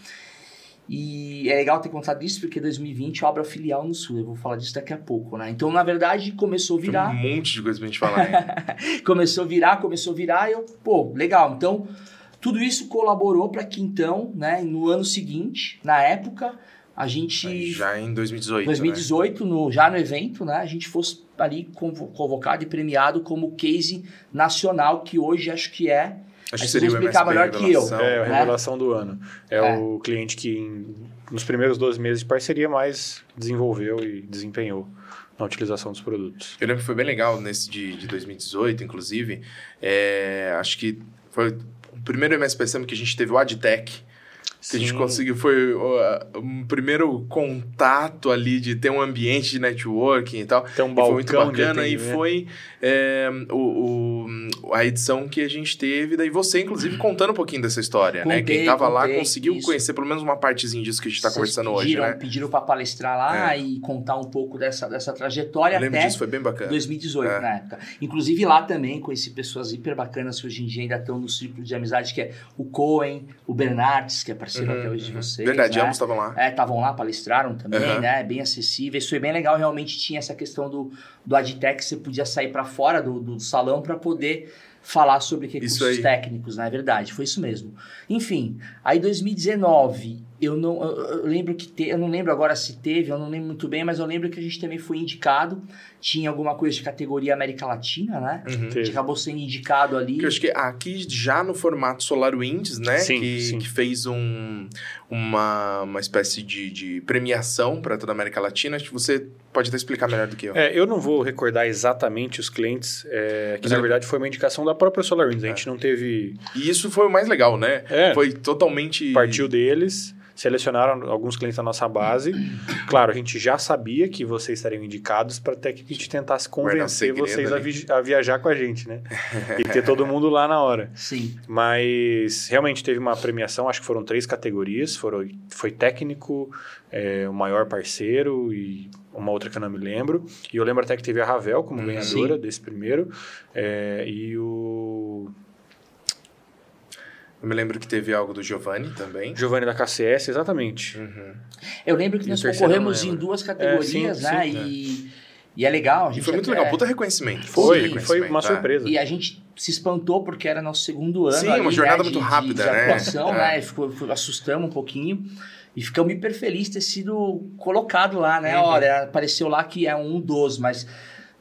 B: E é legal ter contado isso porque 2020 eu abro a filial no Sul, eu vou falar disso daqui a pouco, né? Então, na verdade, começou a
A: Tem um
B: virar,
A: monte de coisa pra gente falar, né?
B: começou a virar, começou a virar, e eu, pô, legal. Então, tudo isso colaborou para que então, né, no ano seguinte, na época, a gente
A: Aí Já em 2018,
B: 2018, no, já no evento, né, a gente fosse ali convo- convocado e premiado como case nacional, que hoje acho que é
A: Acho que seria
B: vão
A: o
B: explicar
A: MSP
B: melhor que eu.
A: revelação.
C: É, a
B: né?
C: revelação do ano. É,
B: É.
C: o cliente que em- nos primeiros 12 meses de parceria mais desenvolveu e desempenhou na utilização dos produtos.
A: Eu lembro que foi bem legal nesse de, de 2018, inclusive. É, acho que foi o primeiro MSPCM que a gente teve o AdTech. Que a gente
C: Sim.
A: conseguiu, foi ó, um primeiro contato ali de ter um ambiente de networking e tal.
C: Tem um
A: E foi muito bacana e foi é, o, o- a edição que a gente teve, daí você, inclusive, contando um pouquinho dessa história, né?
B: Contei,
A: Quem tava lá
B: contei,
A: conseguiu
B: isso.
A: conhecer pelo menos uma partezinha disso que a gente tá
B: Vocês
A: conversando hoje,
B: pediram,
A: né?
B: Pediram para palestrar lá
A: É.
B: e contar um pouco dessa, dessa trajetória
A: Eu lembro
B: até
A: disso, foi bem bacana.
B: 2018,
A: É.
B: na época. Inclusive lá também conheci pessoas hiper bacanas que hoje em dia ainda estão no círculo de amizade, que é o Cohen, o Bernardes, que é parceiro
A: Uhum,
B: até hoje de
A: uhum.
B: vocês.
A: Verdade,
B: né?
A: ambos estavam lá.
B: É, estavam lá, palestraram também,
A: Aham.
B: né? Bem acessíveis. Foi bem legal, realmente tinha essa questão do, do Adtech, você podia sair para fora do, do salão para poder falar sobre recursos
A: Isso
B: técnicos, na é verdade, foi isso mesmo. Enfim, aí 2019, eu não eu, lembro que te, eu não lembro agora se teve, eu não lembro muito bem, mas eu lembro que a gente também foi indicado, tinha alguma coisa de categoria América Latina, né?
A: Uhum.
B: A gente
C: Teve.
B: acabou sendo indicado ali.
A: Que eu acho que aqui já no formato SolarWinds, né?
C: Sim,
A: que,
C: sim.
A: que fez um, uma, uma espécie de, de premiação para toda a América Latina. Acho que você pode até explicar melhor do que eu.
C: É, eu não vou recordar exatamente os clientes, é, que
A: Mas
C: na
A: eu-
C: verdade foi uma indicação da própria SolarWinds. A gente não teve...
A: E isso foi o mais legal, né?
C: É,
A: Foi totalmente.
C: partiu deles, selecionaram alguns clientes da nossa base. Claro, a gente já sabia que vocês estariam indicados para até que a gente tentasse convencer
A: segredo
C: vocês a, vi- a viajar com a gente, né? e ter todo mundo lá na hora.
B: Sim.
C: Mas realmente teve uma premiação, acho que foram três categorias. Foram, foi técnico, é, o maior parceiro e uma outra que eu não me lembro. E eu lembro até que teve a Ravel como
A: Hum,
C: ganhadora desse primeiro. é, e o
A: Eu me lembro que teve algo do Giovanni também.
C: Giovanni da KCS, exatamente.
A: Uhum.
B: Eu lembro que
A: E
B: nós concorremos em duas categorias,
C: É, sim,
B: né?
C: sim,
B: e, e é legal. A
A: E
B: gente
A: foi muito
B: até-
A: legal. Puta reconhecimento.
C: Foi, foi uma
A: é.
C: surpresa.
B: E a gente se espantou porque era nosso segundo ano.
A: Sim,
B: ali,
A: uma jornada
B: né,
A: muito
B: de-
A: rápida,
B: de, de
A: né?
B: atuação,
A: É.
B: né? Ficou, ficou- assustamos um pouquinho. E ficamos hiper felizes de ter sido colocado lá, né?
A: Uhum.
B: Olha, apareceu lá que é um dos, mas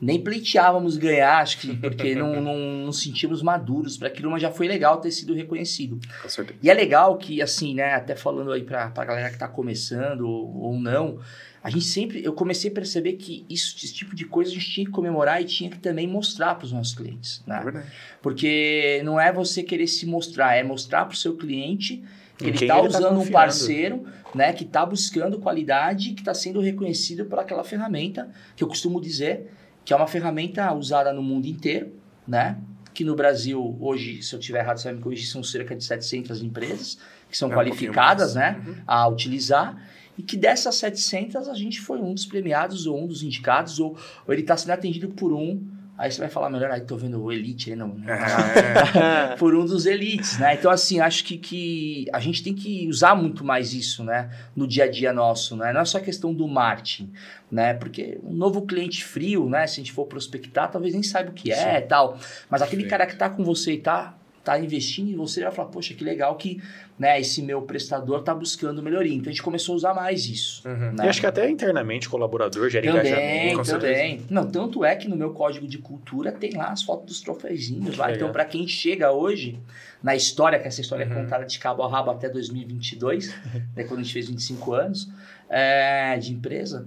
B: nem pleiteávamos ganhar, acho que porque não, não nos sentimos maduros para aquilo, mas já foi legal ter sido reconhecido.
A: Com certeza.
B: E é legal que, assim, né, até falando aí pra, pra galera que tá começando ou, ou não, a gente sempre, eu comecei a perceber que isso, esse tipo de coisa a gente tinha que comemorar e tinha que também mostrar pros nossos clientes, né?
A: É verdade.
B: Porque não é você querer se mostrar, é mostrar pro seu cliente que ele
C: quem
B: tá
C: ele tá
B: usando um parceiro, né, que tá buscando qualidade, que tá sendo reconhecido por aquela ferramenta, que eu costumo dizer que é uma ferramenta usada no mundo inteiro, né? Que no Brasil, hoje, se eu tiver errado, você vai me corrigir, são cerca de 700 empresas que são
A: É, um
B: qualificadas,
A: pouquinho
B: né.
A: Uhum.
B: a utilizar. E que dessas 700, a gente foi um dos premiados, ou um dos indicados, ou, ou ele está sendo atendido por um. Aí você vai falar melhor, aí tô vendo o Elite aí, não.
A: É.
B: por um dos elites, né? Então, assim, acho que, que a gente tem que usar muito mais isso, né? No dia a dia nosso, né? Não é só questão do marketing, né? Porque um novo cliente frio, né? Se a gente for prospectar, talvez nem saiba o que é e tal. Mas aquele
A: Sim.
B: cara que tá com você e tá, tá investindo em você, vai falar, poxa, que legal que né, esse meu prestador tá buscando melhoria. Então, a gente começou a usar mais isso.
A: Uhum.
B: Né?
C: E acho que até internamente colaborador gera
B: Também,
C: engajamento.
B: também. Não, tanto é que no meu código de cultura tem lá as fotos dos troféuzinhos lá.
C: legal.
B: Então, para quem chega hoje na história, que essa história
A: Uhum.
B: é contada de cabo a rabo até 2022, né, quando a gente fez 25 anos é, de empresa,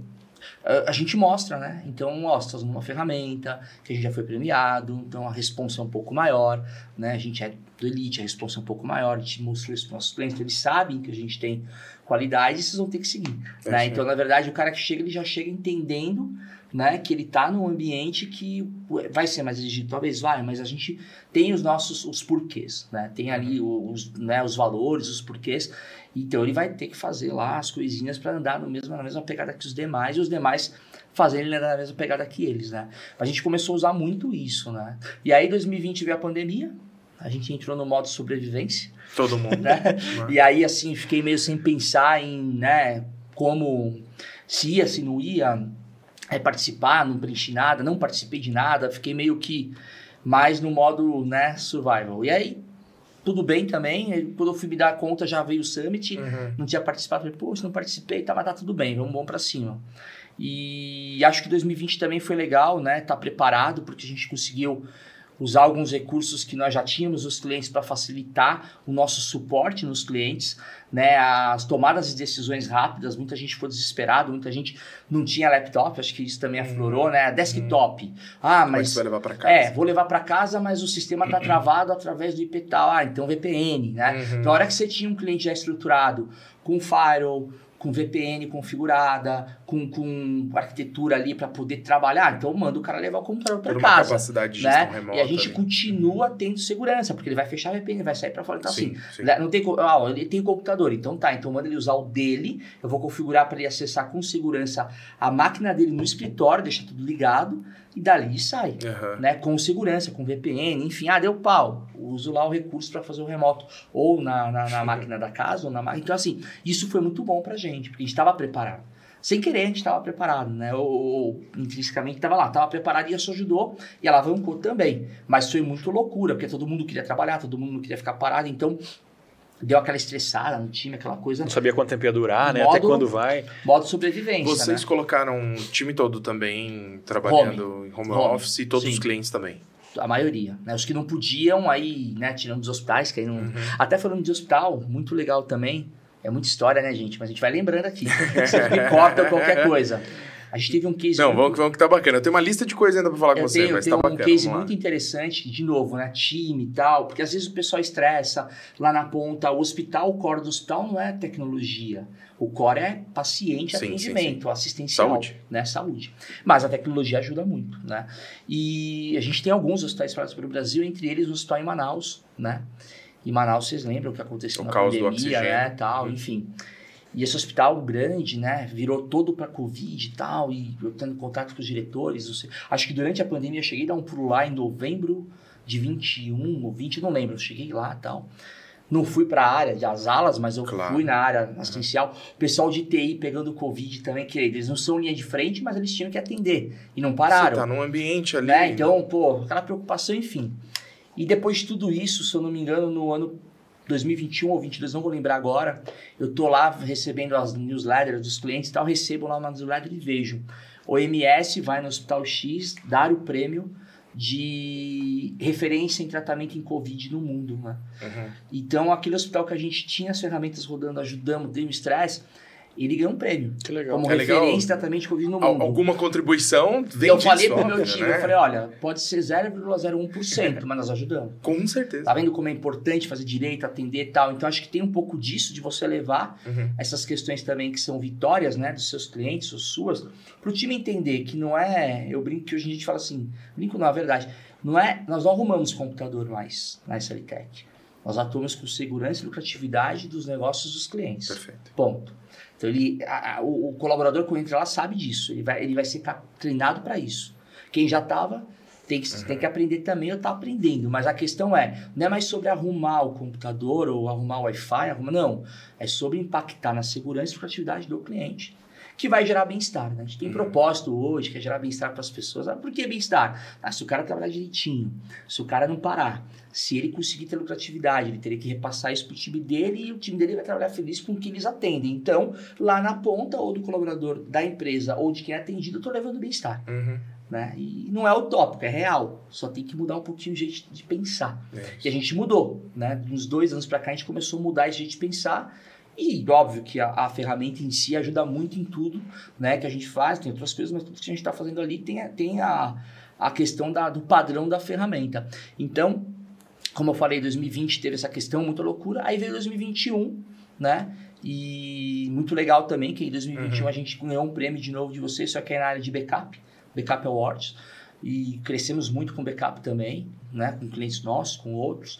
B: a a gente mostra, né? Então, mostra uma ferramenta que a gente já foi premiado, então a responsa é um pouco maior, né? A gente é do Elite, a responsa é um pouco maior, a gente mostrou isso para nossos clientes, eles sabem que a gente tem qualidade e vocês vão ter que seguir.
A: É
B: né? Então, na verdade, o cara que chega, ele já chega entendendo né, que ele tá num ambiente que vai ser mais exigido, talvez vai, mas a gente tem os nossos os porquês, né? Tem ali os, né, os valores, os porquês. Então ele vai ter que fazer lá as coisinhas para andar no mesmo, na mesma pegada que os demais e os demais fazerem ele andar na mesma pegada que eles, né? A gente começou a usar muito isso, né? E aí 2020 veio a pandemia, a gente entrou no modo sobrevivência,
A: Todo mundo.
B: né? E aí, assim, fiquei meio sem pensar em, né, como se ia, se não ia é, participar, não preenchi nada, não participei de nada, fiquei meio que mais no modo, né, survival. E aí, tudo bem também, quando eu fui me dar conta, já veio o Summit,
A: Uhum.
B: não tinha participado, falei, se não participei, tá, mas tá tudo bem, vamos, vamos pra cima. E acho que 2020 também foi legal, né, tá preparado, porque a gente conseguiu usar alguns recursos que nós já tínhamos os clientes para facilitar o nosso suporte nos clientes, né, as tomadas de decisões rápidas, muita gente foi desesperado, muita gente não tinha laptop, acho que isso também aflorou, né, desktop. Ah,
A: Como é que
B: mas
A: você vai levar pra casa?
B: é, vou levar para casa, mas o sistema está travado através do IP tal. Ah, então VPN, né?
A: Uhum.
B: Então, a hora que você tinha um cliente já estruturado, com firewall, com VPN configurada, com, com arquitetura ali para poder trabalhar, então manda o cara levar o computador para
A: Por uma
B: casa.
A: capacidade de gestão
B: Né?
A: remota.
B: E a gente
A: ali.
B: continua tendo segurança, porque ele vai fechar a VPN, vai sair para fora. Então,
A: Sim,
B: assim,
A: sim.
B: né, não tem, ah, ele tem computador, então tá, então manda ele usar o dele, eu vou configurar para ele acessar com segurança a máquina dele no escritório, deixar tudo ligado, e dali sai
A: Aham.
B: né, com segurança, com VPN, enfim, ah, deu pau, uso lá o recurso para fazer o remoto, ou na, na, na máquina da casa, ou na máquina. Então, assim, isso foi muito bom pra gente, porque a gente estava preparado. Sem querer, a gente estava preparado, né? Ou, ou intrinsecamente estava lá, estava preparado e isso ajudou e alavancou também. Mas foi muito loucura, porque todo mundo queria trabalhar, todo mundo não queria ficar parado, então deu aquela estressada no time, aquela coisa,
C: Não sabia quanto tempo ia durar, né?
B: Modo-
C: Até quando vai.
B: modo sobrevivência,
A: Vocês
B: né?
A: colocaram o time todo também trabalhando em home,
B: Home.
A: office e todos
B: Sim.
A: os clientes também.
B: A maioria, né? Os que não podiam, aí, né, tirando dos hospitais, que aí não,
A: Uhum.
B: Até falando de hospital, muito legal também. É muita história, né, gente? Mas a gente vai lembrando aqui. Vocês me cortam qualquer coisa. A gente teve um case.
A: Não,
B: muito-
A: vamos que vamos que tá bacana. Eu tenho uma lista de coisas ainda pra falar com
B: eu
A: você,
B: tenho,
A: mas
B: tenho
A: tá
B: um
A: bacana.
B: case
A: vamos lá.
B: muito interessante, de novo, né? Time e tal, porque às vezes o pessoal estressa lá na ponta. O hospital, o core do hospital não é tecnologia. O core é paciente,
A: Sim,
B: atendimento, assistencial.
A: Saúde.
B: Né? Saúde. Mas a tecnologia ajuda muito, né? E a gente tem alguns hospitais espalhados pelo Brasil, entre eles o hospital em Manaus, né? Em Manaus, vocês lembram o que aconteceu
A: O
B: na
A: caos do
B: pandemia,
A: oxigênio.
B: né? Tal,
A: Uhum.
B: enfim. E esse hospital grande, né, virou todo para Covid e tal, e eu tendo contato com os diretores. Acho que durante a pandemia eu cheguei a dar um pulo lá em novembro de 21 ou 20, não lembro, eu cheguei lá e tal. Não fui para a área das alas, mas eu
A: Claro.
B: fui na área assistencial. O pessoal de TI pegando Covid também, que eles não são linha de frente, mas eles tinham que atender. E não pararam
A: Você tá num ambiente ali.
B: né? Então, pô, aquela preocupação, enfim. E depois de tudo isso, se eu não me engano, no ano 2021 ou 22, não vou lembrar agora, eu tô lá recebendo as newsletters dos clientes e tal, recebo lá uma newsletter e vejo. O MS vai no Hospital X dar o prêmio de referência em tratamento em Covid no mundo, né?
A: Uhum.
B: Então, aquele hospital que a gente tinha as ferramentas rodando, ajudamos, deu um estresse, ele ganhou um prêmio.
C: Que legal.
B: Como
A: É legal.
B: referência tratamento de Covid no mundo.
A: Alguma contribuição vem
B: eu falei pro meu
A: óbvio,
B: time,
A: né?
B: eu falei, olha, pode ser 0,01%, mas nós ajudamos.
A: Com certeza.
B: Tá vendo como é importante fazer direito, atender e tal? Então, acho que tem um pouco disso de você levar
A: Uhum.
B: essas questões também que são vitórias, né, dos seus clientes, ou suas, pro time entender que não é... Eu brinco que hoje a gente fala assim, brinco não, é verdade, não é... Nós não arrumamos computador mais na SLTech. Nós atuamos com segurança e lucratividade dos negócios dos clientes.
A: Perfeito.
B: Ponto. Então, ele, a- a- o, o colaborador, quando entra lá, sabe disso. Ele vai, ele vai ser treinado para isso. Quem já estava tem que, tem que aprender também ou tá aprendendo. Mas a questão é, não é mais sobre arrumar o computador ou arrumar o Wi-Fi, arruma, não. É sobre impactar na segurança e lucratividade do cliente. Que vai gerar bem-estar. Né? A gente tem
A: Uhum.
B: propósito hoje, que é gerar bem-estar para as pessoas. Ah, por que bem-estar? Ah, se o cara trabalhar direitinho, se o cara não parar, se ele conseguir ter lucratividade, ele teria que repassar isso para o time dele e o time dele vai trabalhar feliz com o que eles atendem. Então, lá na ponta, ou do colaborador da empresa, ou de quem é atendido, eu estou levando bem-estar.
A: Uhum.
B: Né? E não é utópico, é real. Só tem que mudar um pouquinho o jeito de pensar.
A: É.
B: E a gente mudou. Né? De uns dois anos para cá, a gente começou a mudar esse jeito de pensar. E óbvio que a, a ferramenta em si ajuda muito em tudo né, que a gente faz, tem outras coisas, mas tudo que a gente está fazendo ali tem, a- tem a, a questão da, do padrão da ferramenta. Então, como eu falei, 2020 teve essa questão, muita loucura. Aí veio 2021, né? E muito legal também, que em 2021
A: Uhum.
B: a gente ganhou um prêmio de novo de vocês, só que é na área de backup, Backup Awards. E crescemos muito com backup também, né? Com clientes nossos, com outros.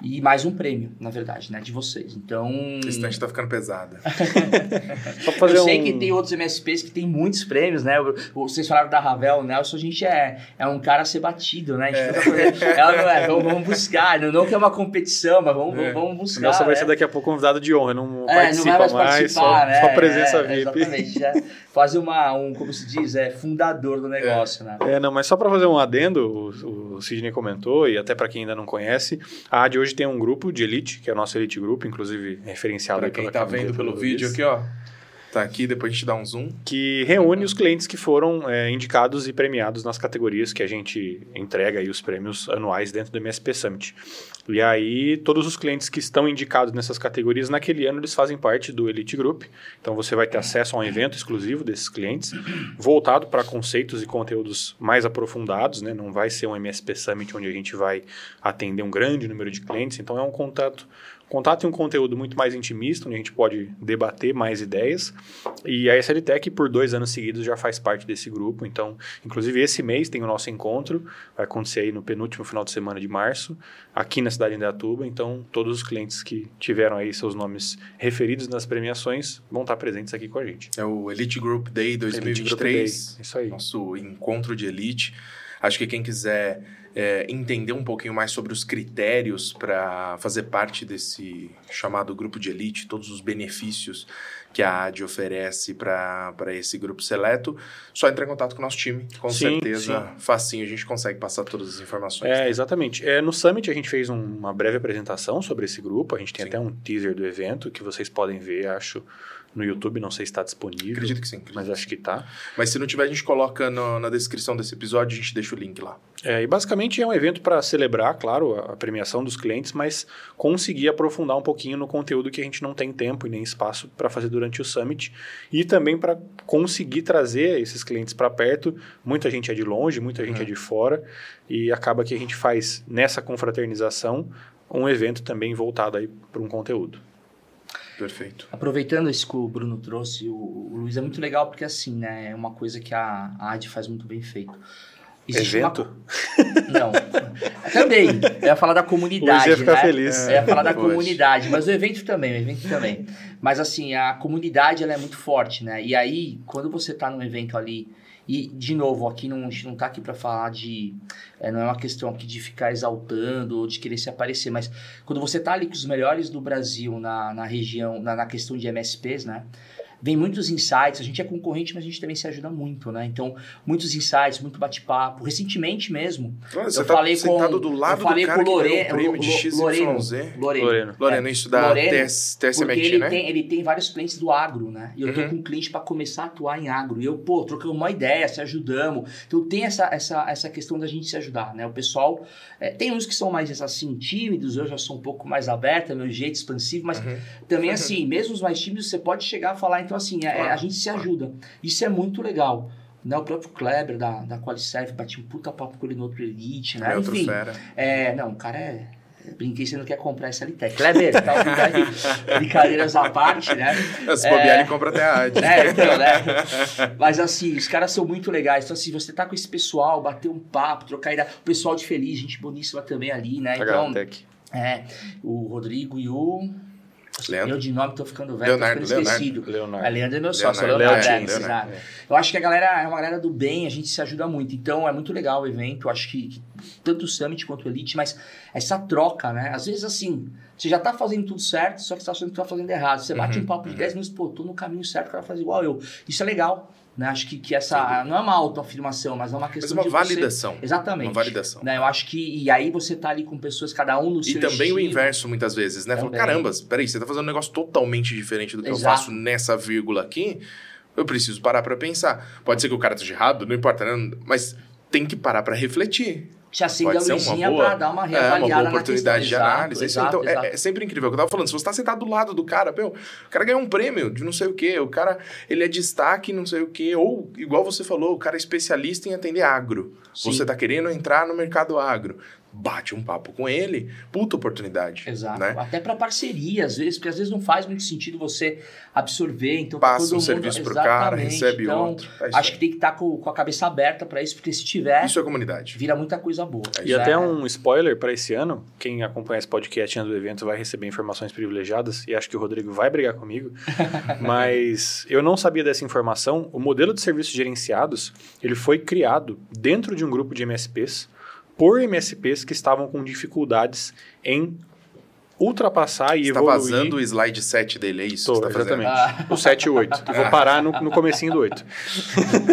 B: E mais um prêmio, na verdade, né? De vocês. Então.
A: Esse estante tá ficando pesada.
C: Só pra fazer
B: Eu sei
C: um...
B: que tem outros MSPs que tem muitos prêmios, né? Vocês falaram da Ravel, o Nelson, a gente é, é um cara a ser batido, né? A gente fica fazendo- ela não é, vamos, vamos buscar, não, não que é uma competição, mas vamos,
A: É.
B: vamos
C: O
B: buscar.
C: Nelson vai
B: né?
C: ser daqui a pouco convidado de honra, não
B: É, não
C: participa
B: vai mais
C: mais,
B: participar,
C: só,
B: né?
C: só presença
B: É,
C: VIP.
B: Exatamente, é quase uma, um, como se diz, é fundador do negócio, né?
C: É, não, mas só para fazer um adendo, o, o Sidney comentou, e até para quem ainda não conhece, a AD hoje tem um grupo de elite, que é o nosso Elite Group, inclusive referenciado aí
A: quem tá
C: camiseta
A: vendo pelo vídeo aqui, ó. Tá aqui, depois a gente dá um zoom.
C: que reúne os clientes que foram é, indicados e premiados nas categorias que a gente entrega aí os prêmios anuais dentro do MSP Summit. E aí, todos os clientes que estão indicados nessas categorias, naquele ano eles fazem parte do Elite Group. Então, você vai ter acesso a um evento exclusivo desses clientes, voltado para conceitos e conteúdos mais aprofundados, né? Não vai ser um MSP Summit onde a gente vai atender um grande número de clientes. Então, é um contato Contato e um conteúdo muito mais intimista, onde a gente pode debater mais ideias. E a SLTech, por dois anos seguidos, já faz parte desse grupo. Então, inclusive, esse mês tem o nosso encontro. Vai acontecer aí no penúltimo final de semana de março, aqui na cidade de Indaiatuba. Então, todos os clientes que tiveram aí seus nomes referidos nas premiações vão estar presentes aqui com a gente.
A: É o Elite Group Day 2023.
C: Elite Group Day, isso aí.
A: Nosso encontro de elite. Acho que quem quiser é, entender um pouquinho mais sobre os critérios para fazer parte desse chamado grupo de elite, todos os benefícios que a AD oferece para esse grupo seleto, só entrar em contato com o nosso time. Com
C: Sim,
A: certeza,
C: sim.
A: facinho, a gente consegue passar todas as informações.
C: É,
A: né?
C: exatamente. É, no Summit a gente fez um- uma breve apresentação sobre esse grupo. A gente tem
A: Sim.
C: até um teaser do evento que vocês podem ver, acho, no YouTube. Não sei se está disponível.
A: Acredito que sim. acredito.
C: Mas acho que tá.
A: Mas se não tiver, a gente coloca no- na descrição desse episódio, a gente deixa o link lá.
C: É, e basicamente é um evento para celebrar, claro, a, premiação dos clientes, mas conseguir aprofundar um pouquinho no conteúdo que a gente não tem tempo e nem espaço para fazer durante o Summit. E também para conseguir trazer esses clientes para perto. Muita gente é de longe, muita gente
A: Uhum.
C: é de fora. E acaba que a gente faz nessa confraternização um evento também voltado aí para um conteúdo.
A: Perfeito.
B: Aproveitando isso que o Bruno trouxe, o, o Luiz é muito legal porque assim, né, é uma coisa que a, a AD faz muito bem feito. Existe uma-
C: Evento?
B: Não. Também. Eu ia falar da comunidade.
C: Luiz ia ficar
B: né?
C: feliz.
B: Eu ia falar da
A: Poxa.
B: comunidade, mas o evento também, o evento também. Mas assim, a comunidade ela é muito forte, né? E aí, quando você tá num evento ali, e de novo, aqui não, a gente não tá aqui para falar de. é, não é uma questão aqui de ficar exaltando ou de querer se aparecer, mas quando você tá ali com os melhores do Brasil na, na região, na, na questão de MSPs, né? Vem muitos insights, a gente é concorrente, mas a gente também se ajuda muito, né? Então, muitos insights, muito bate-papo. Recentemente mesmo, eu
A: tá
B: falei com,
A: do lado
B: eu falei
A: do cara
B: com o
A: que ganhou
B: Lore,
A: o prêmio de.
B: Loreno, Loreno.
C: Loreno.
A: Lorena, isso da
B: Loreno,
A: TS,
B: Porque
A: TSMT,
B: ele,
A: né?
B: tem, ele tem vários clientes do agro, né? E eu tô
A: Uhum.
B: com um cliente para começar a atuar em agro. E eu, pô, trocamos uma ideia, se ajudamos. Então tem essa, essa, essa questão da gente se ajudar, né? O pessoal. é, tem uns que são mais assim, tímidos, eu já sou um pouco mais aberta, meu jeito expansivo, mas
A: Uhum.
B: também assim, mesmo os mais tímidos, você pode chegar a falar, então assim, é,
A: Claro,
B: a gente se ajuda. Isso é muito legal. Né, o próprio Kleber da, da Qualiserve bati um puta papo com ele no outro Elite, né?
A: É outro
B: Enfim,
A: fera.
B: é, não, o cara é. Brinquei, você não quer comprar essa Litec. Kleber, tá ouvindo? Brincadeiras à parte, né?
A: Se bobear, ele compra até a AD.
B: É, então, né? Mas assim, os caras são muito legais. Então, assim, você tá com esse pessoal, bater um papo, trocar ideia. O pessoal de feliz, gente boníssima também ali, né? Então, é, o Rodrigo e o.
A: Leandro.
B: Eu de nome tô ficando velho,
A: Leonardo,
B: tô ficando
A: Leonardo.
B: esquecido.
C: Leonardo.
B: A Leandro é meu sócio,
A: Leonardo,
B: Leonardo,
C: Leonardo,
B: é,
A: Leonardo.
B: exato. Eu acho que a galera é uma galera do bem, a gente se ajuda muito. Então é muito legal o evento. Eu acho que, que tanto o Summit quanto o Elite, mas essa troca, né? Às vezes assim, você já tá fazendo tudo certo, só que você tá achando que tá fazendo errado. Você bate
A: Uhum,
B: um papo de
A: uhum.
B: 10 minutos, pô, tô no caminho certo, o cara faz igual eu. Isso é legal. Né? Acho que, que essa. Não é uma autoafirmação, mas é uma
A: Mas
B: questão
A: uma
B: de
A: validação.
B: Você... Exatamente.
A: Uma validação.
B: Né? Eu acho que. E aí você tá ali com pessoas, cada um no
A: E
B: seu
A: também o
B: estilo.
A: inverso, muitas vezes, né? Fala,
B: Também.
A: caramba, peraí, você tá fazendo um negócio totalmente diferente do que eu
B: Exato.
A: faço nessa vírgula aqui. Eu preciso parar pra pensar. Pode ser que o cara esteja errado, não importa, né? mas tem que parar pra refletir.
B: Te acende a
A: Pode ser uma
B: luzinha
A: boa-
B: pra dar uma
A: É,
B: reavaliada
A: uma boa oportunidade de.
B: Exato,
A: análise. Isso,
B: exato,
A: então,
B: exato.
A: é, é sempre incrível. É o que eu tava falando, se você tá sentado do lado do cara, meu, o cara ganhou um prêmio de não sei o quê, o cara, ele é destaque não sei o quê, ou, igual você falou, o cara é especialista em atender agro.
B: Sim.
A: Você tá querendo entrar no mercado agro. Bate um papo com ele, puta oportunidade.
B: Exato.
A: Né?
B: Até para parceria, às vezes, porque às vezes não faz muito sentido você absorver. Então, pra
A: Passa
B: todo
A: um
B: mundo-
A: serviço pro cara,
B: Exatamente.
A: recebe
B: então,
A: outro. É
B: Acho
A: aí.
B: que tem que estar com, com a cabeça aberta para isso, porque se tiver,
A: Isso é comunidade.
B: vira muita coisa boa.
A: É
C: E até um spoiler para esse ano, quem acompanha esse podcast antes do evento vai receber informações privilegiadas, e acho que o Rodrigo vai brigar comigo, mas eu não sabia dessa informação. O modelo de serviços gerenciados, ele foi criado dentro de um grupo de MSPs, por MSPs que estavam com dificuldades em ultrapassar e
A: Você tá
C: evoluir...
A: vazando o slide 7 dele, é isso?
C: Tô,
A: tá
C: exatamente. O 7 e o 8. Eu vou parar no, no comecinho do 8.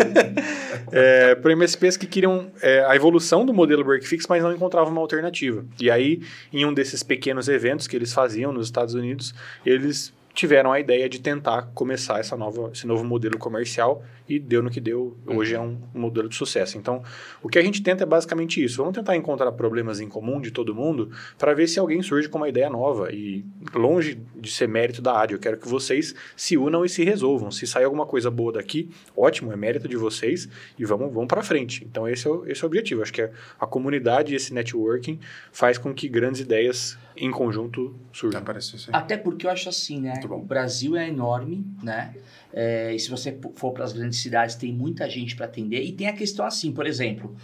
C: é, para MSPs que queriam é, a evolução do modelo break-fix, mas não encontravam uma alternativa. E aí, em um desses pequenos eventos que eles faziam nos Estados Unidos, eles tiveram a ideia de tentar começar essa nova, esse novo modelo comercial e deu no que deu. Hoje é um, um modelo de sucesso. Então, o que a gente tenta é basicamente isso. Vamos tentar encontrar problemas em comum de todo mundo para ver se alguém surge com uma ideia nova. E longe de ser mérito da área, eu quero que vocês se unam e se resolvam. Se sair alguma coisa boa daqui, ótimo, é mérito de vocês e vamos, vamos para frente. Então, esse é, o, esse é o objetivo. Acho que a, a comunidade e esse networking faz com que grandes ideias em conjunto
A: isso aí.
B: Até porque eu acho assim, né? O Brasil é enorme, né? É, e se você for para as grandes cidades, tem muita gente para atender. E tem a questão assim, por exemplo,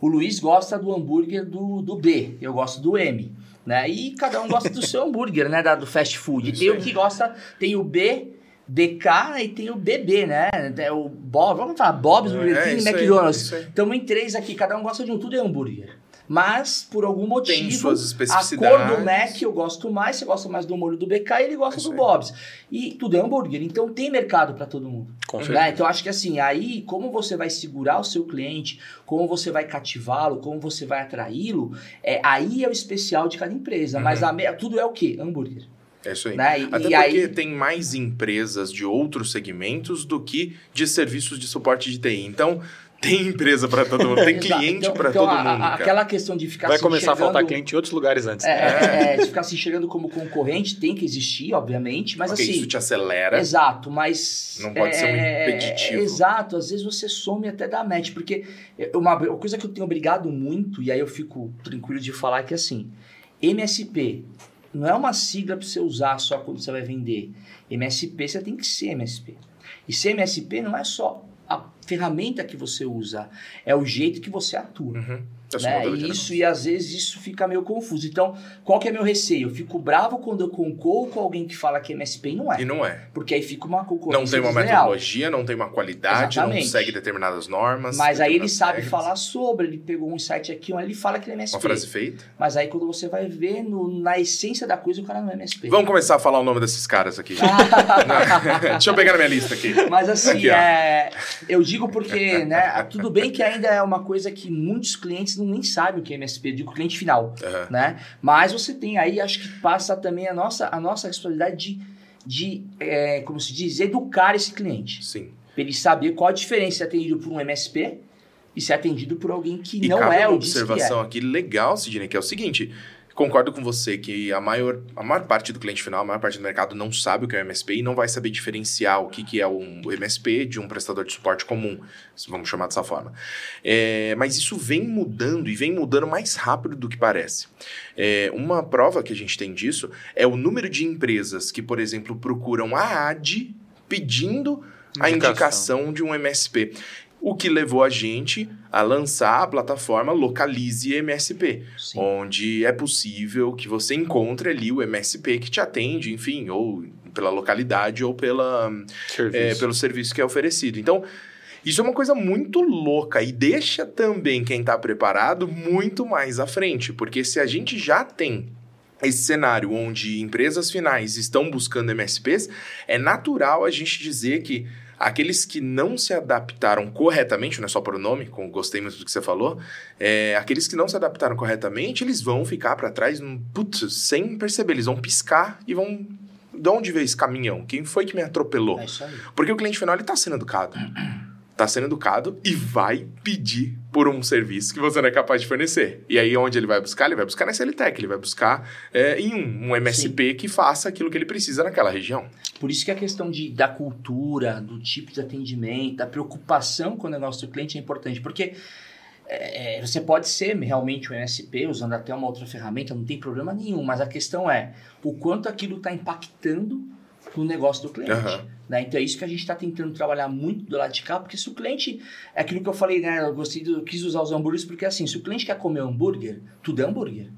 B: o Luiz gosta do hambúrguer do, do B, eu gosto do M. Né? E cada um gosta do seu hambúrguer, né? Da, do fast food.
A: Isso
B: tem o
A: aí.
B: que gosta, tem o B, BK e tem o BB, né? É O Bob, vamos falar Bob's, Burger
A: É,
B: King e McDonald's. Estamos em três aqui, cada um gosta de um, tudo é hambúrguer. Mas, por algum motivo,
A: Tem suas
B: a
A: especificidades.
B: cor do Mac eu gosto mais, você gosta mais do molho do BK e ele gosta do. Bob's. E tudo é hambúrguer, então tem mercado para todo mundo.
C: Com
B: Né?
C: certeza.
B: Então acho que assim, aí como você vai segurar o seu cliente, como você vai cativá-lo, como você vai atraí-lo, é, aí é o especial de cada empresa.
A: Uhum.
B: Mas a tudo é o quê? Hambúrguer.
A: É isso aí.
B: Né? E,
A: Até
B: e
A: porque
B: aí,
A: tem mais empresas de outros segmentos do que de serviços de suporte de TI. Então, tem empresa para todo mundo, tem cliente
B: Então-
A: para
B: então,
A: todo
B: a-
A: mundo.
B: a-
A: cara.
B: aquela questão de ficar
C: Vai
B: se
C: começar a faltar
B: enxergando-
C: cliente em outros lugares antes.
B: É, é, é, de ficar se enxergando como concorrente tem que existir, obviamente, mas
A: Ok,
B: assim.
A: isso te acelera.
B: Exato, mas.
A: Não pode ser um
B: é,
A: impeditivo.
B: Exato, às vezes você some até da match, porque uma, uma coisa que eu tenho brigado muito, e aí eu fico tranquilo de falar, é que assim, MSP não é uma sigla para você usar só quando você vai vender. MSP você tem que ser MSP. E ser MSP não é só a ferramenta que você usa, é o jeito que você atua.
A: Uhum. Só
B: Né? E isso, e às vezes isso fica meio confuso. Então, qual que é meu receio? Eu fico bravo quando eu concorro com alguém que fala que é MSP e não é.
A: E não é.
B: Porque aí fica uma
A: Não
B: concorrência
A: tem uma
B: desleal.
A: metodologia, não tem uma qualidade, não
B: Exatamente.
A: segue determinadas normas.
B: Mas aí ele sabe
A: regras.
B: falar sobre, ele pegou um insight aqui, ele fala que ele é MSP.
A: Uma frase feita.
B: Mas aí quando você vai ver no- na essência da coisa, o cara não é MSP.
A: Vamos começar a falar o nome desses caras aqui. Deixa eu pegar na minha lista aqui.
B: Mas assim,
A: Aqui,
B: é, eu digo porque, né, tudo bem que ainda é uma coisa que muitos clientes não nem sabem o que é MSP, digo cliente final,
A: Aham.
B: né? Mas você tem aí, acho que passa também a nossa, a nossa responsabilidade de, de é, como se diz, educar esse cliente.
A: Sim.
B: Pra ele saber qual a diferença de ser atendido por um MSP e ser atendido por alguém que
A: E
B: não é o que é.
A: observação aqui legal, Sidney, que é o seguinte. Concordo com você que a maior, a maior parte do cliente final, a maior parte do mercado não sabe o que é o MSP e não vai saber diferenciar o que, que é um MSP de um prestador de suporte comum, se vamos chamar dessa forma. É, mas isso vem mudando e vem mudando mais rápido do que parece. É, uma prova que a gente tem disso é o número de empresas que, por exemplo, procuram a AD pedindo a
C: Indicação.
A: indicação de um MSP. O que levou a gente a lançar a plataforma Localize MSP,
B: Sim.
A: onde é possível que você encontre ali o MSP que te atende, enfim, ou pela localidade ou pela,
C: Serviço.
A: é, pelo serviço que é oferecido. Então, isso é uma coisa muito louca e deixa também quem está preparado muito mais à frente, porque se a gente já tem esse cenário onde empresas finais estão buscando MSPs, é natural a gente dizer que aqueles que não se adaptaram corretamente, não é só por nome, com, gostei muito do que você falou, é, aqueles que não se adaptaram corretamente, eles vão ficar para trás, num- putz, sem perceber, eles vão piscar e vão... De onde veio esse caminhão? Quem foi que me atropelou?
B: É.
A: Porque o cliente final ele tá sendo educado. Tá sendo educado e vai pedir por um serviço que você não é capaz de fornecer. E aí, onde ele vai buscar? Ele vai buscar na SLTech, ele vai buscar é, em um, um MSP que faça aquilo que ele precisa naquela região.
B: Por isso que a questão de, da cultura, do tipo de atendimento, da preocupação com o negócio do cliente é importante. Porque é, você pode ser realmente um MSP usando até uma outra ferramenta, não tem problema nenhum. Mas a questão é o quanto aquilo está impactando no negócio do cliente.
A: Aham.
B: Né? Então é isso que a gente está tentando trabalhar muito do lado de cá, porque se o cliente. É aquilo que eu falei, né? Eu gostei quis usar os hambúrgueres, porque assim, se o cliente quer comer hambúrguer, tudo é hambúrguer.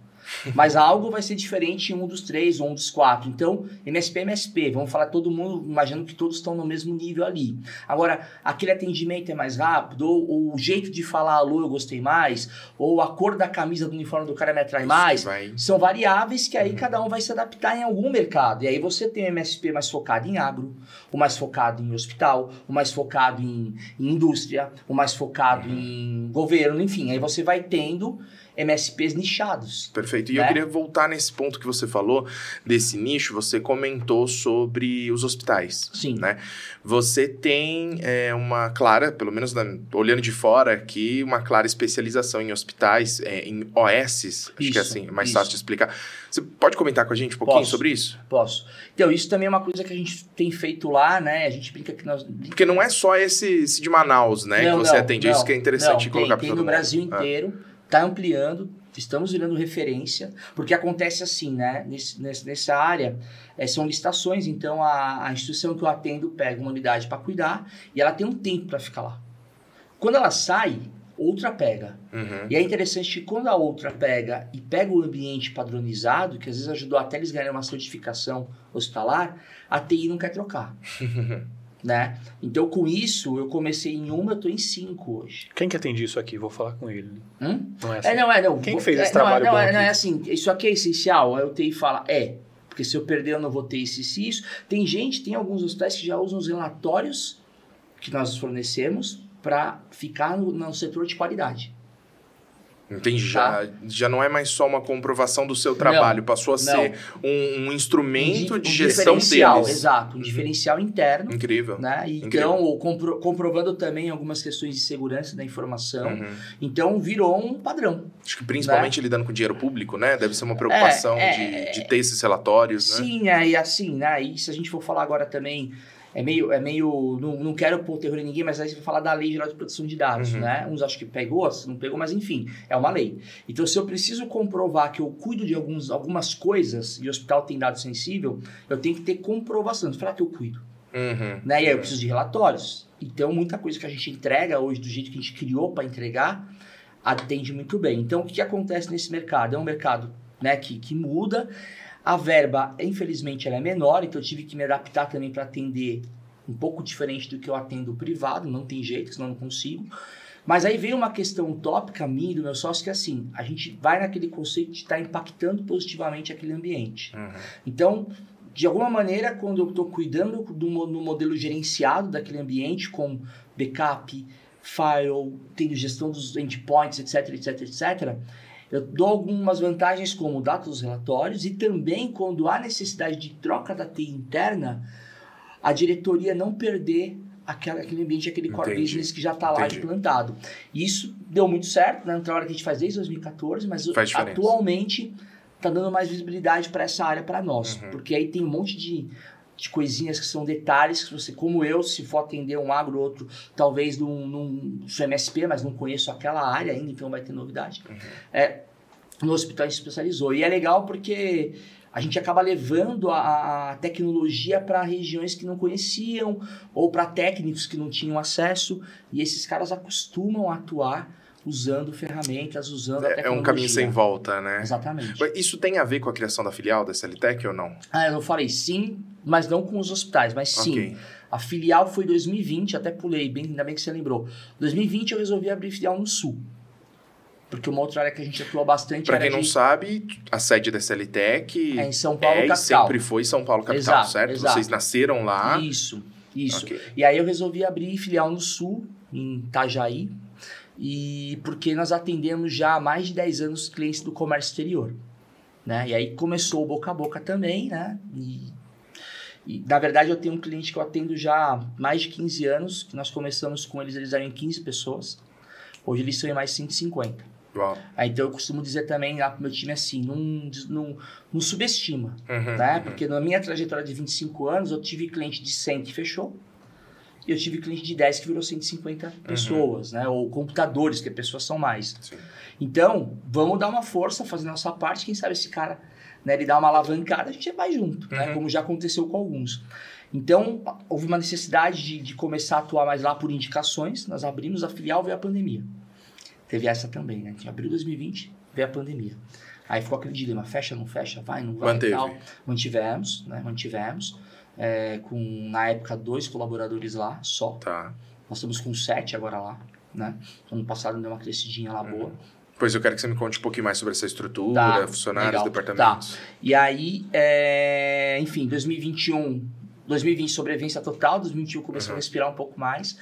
B: Mas algo vai ser diferente em um dos três ou um dos quatro. Então, MSP é MSP. Vamos falar todo mundo, imaginando que todos estão no mesmo nível ali. Agora, aquele atendimento é mais rápido, ou, ou o jeito de falar alô eu gostei mais, ou a cor da camisa do uniforme do cara me atrai mais.
A: Vai.
B: São variáveis que aí cada um vai se adaptar em algum mercado. E aí você tem o MSP mais focado em agro, o mais focado em hospital, o mais focado em, em indústria, o mais focado em governo, enfim. Aí você vai tendo MSPs nichados.
A: Perfeito. E
B: né?
A: eu queria voltar nesse ponto que você falou, desse nicho, você comentou sobre os hospitais.
B: Sim.
A: Né? Você tem é, uma clara, pelo menos na- olhando de fora aqui, uma clara especialização em hospitais, é, em OSs, acho que é
B: Isso,
A: assim, é mais
B: isso.
A: fácil de explicar. Você pode comentar com a gente um pouquinho
B: Posso.
A: sobre isso?
B: Posso. Então, isso também é uma coisa que a gente tem feito lá, né? A gente brinca que nós.
A: Porque não é só esse, esse de Manaus, né,
B: Não,
A: que você
B: não,
A: atende.
B: não,
A: isso que é interessante
B: não,
A: colocar
B: tem,
A: para
B: tem
A: todo
B: no
A: mundo.
B: Brasil
A: Ah.
B: Inteiro, tá ampliando, estamos virando referência, porque acontece assim, né? Nesse, nessa área, eh, são licitações, então a, a instituição que eu atendo pega uma unidade para cuidar e ela tem um tempo para ficar lá. Quando ela sai, outra pega.
A: Uhum.
B: E é interessante que quando a outra pega e pega o ambiente padronizado, que às vezes ajudou até eles ganharem uma certificação hospitalar, a TI não quer trocar. né? Então, com isso, eu comecei em uma, eu tô em cinco hoje.
C: Quem que atende isso aqui? Vou falar com ele.
B: Hum?
C: Não é assim.
B: É, não, é, não.
C: Quem fez esse
B: é, não,
C: trabalho
B: Não,
C: bom
B: é, não, é assim, isso aqui é essencial. Aí o TI fala, é. Porque se eu perder, eu não vou ter isso e isso. Tem gente, tem alguns hospitais que já usam os relatórios que nós fornecemos para ficar no, no setor de qualidade.
A: Entendi.
B: Tá.
A: Já, já não é mais só uma comprovação do seu trabalho, passou a ser um, um instrumento
B: Um
A: de
B: um
A: gestão deles.
B: Exato, um
A: Uhum.
B: diferencial interno.
A: Incrível.
B: Né?
A: Incrível.
B: Então, ou compro- comprovando também algumas questões de segurança da informação.
A: Uhum.
B: Então, virou um padrão.
A: Acho que principalmente lidando com dinheiro público, né? Deve ser uma preocupação
B: É,
A: de,
B: é,
A: de ter esses relatórios, né?
B: Sim, é, e assim, né? E se a gente for falar agora também, é meio. É meio não, não quero pôr terror em ninguém, mas aí você vai falar da lei geral de proteção de dados,
A: Uhum.
B: né? Uns acham que pegou, outros não pegou, mas enfim, é uma lei. Então, se eu preciso comprovar que eu cuido de alguns, algumas coisas e o hospital tem dado sensível, eu tenho que ter comprovação. Falar que eu cuido.
A: Uhum.
B: Né? E aí eu preciso de relatórios. Então, muita coisa que a gente entrega hoje, do jeito que a gente criou para entregar, atende muito bem. Então, o que, que acontece nesse mercado? É um mercado né, que, que muda. A verba, infelizmente, ela é menor, então eu tive que me adaptar também para atender um pouco diferente do que eu atendo privado, não tem jeito, senão eu não consigo. Mas aí veio uma questão utópica minha e do meu sócio que é assim, a gente vai naquele conceito de estar impactando positivamente aquele ambiente.
A: Uhum.
B: Então, de alguma maneira, quando eu estou cuidando do, do modelo gerenciado daquele ambiente, com backup, file, tendo gestão dos endpoints, etc, etc, etc, eu dou algumas vantagens como dados dos relatórios e também quando há necessidade de troca da TI interna, a diretoria não perder aquela, aquele ambiente, aquele core
A: Entendi.
B: business que já está lá implantado. E isso deu muito certo, né? No trabalho que a gente faz desde 2014, mas atualmente está dando mais visibilidade para essa área para nós.
A: Uhum.
B: Porque aí tem um monte de, de coisinhas que são detalhes que você, como eu, se for atender um agro ou outro, talvez num, num sou MSP, mas não conheço aquela área ainda, então vai ter novidade.
A: Uhum.
B: É, no hospital a gente especializou. E é legal porque a gente acaba levando a, a tecnologia para regiões que não conheciam ou para técnicos que não tinham acesso e esses caras acostumam a atuar usando ferramentas, usando
A: É, é um caminho sem volta, né?
B: Exatamente.
A: Isso tem a ver com a criação da filial da SLTech ou não?
B: Ah, eu não falei sim, mas não com os hospitais, mas sim.
A: Ok.
B: A filial foi 2020, até pulei, bem, ainda bem que você lembrou. 2020 eu resolvi abrir filial no Sul. Porque uma outra área que a gente atua bastante
A: Pra
B: era
A: quem não
B: de-
A: sabe, a sede da SLTech
B: é em São Paulo,
A: é
B: capital.
A: sempre foi São Paulo capital,
B: Exato,
A: certo?
B: exato.
A: Vocês nasceram lá.
B: Isso, isso.
A: Ok.
B: E aí eu resolvi abrir filial no Sul, em Itajaí, e porque nós atendemos já há mais de 10 anos clientes do comércio exterior. Né? E aí começou o boca a boca também, né? E, e, na verdade eu tenho um cliente que eu atendo já há mais de 15 anos, que nós começamos com eles, eles eram em 15 pessoas. Hoje eles são em mais 150.
A: Uau.
B: Aí, então eu costumo dizer também lá pro meu time assim, não, não, não subestima
A: Uhum,
B: né?
A: uhum.
B: Porque na minha trajetória de 25 anos, eu tive cliente de 100 que fechou. E eu tive cliente de 10 que virou 150 pessoas, né? Ou computadores, que as pessoas são mais.
A: Sim.
B: Então, vamos dar uma força, fazer nossa parte. Quem sabe esse cara, né? Ele dá uma alavancada, a gente vai junto, né?
A: Uhum.
B: Como já aconteceu com alguns. Então, houve uma necessidade de, de começar a atuar mais lá por indicações. Nós abrimos a filial, veio a pandemia. Teve essa também, né? A gente abriu 2020, veio a pandemia. Aí ficou aquele dilema, fecha, não fecha, vai, não vai
A: Manteve.
B: tal. Mantivemos, né? Mantivemos. É, com, na época, dois colaboradores lá, só.
A: Tá.
B: Nós estamos com sete agora lá, né? Ano passado deu uma crescidinha lá
A: Uhum.
B: boa.
A: Pois eu quero que você me conte um pouquinho mais sobre essa estrutura,
B: Tá,
A: funcionários,
B: legal.
A: departamentos.
B: E aí, é, enfim, 2021, 2020 sobrevivência total, 2021 começou
A: Uhum.
B: a respirar um pouco mais.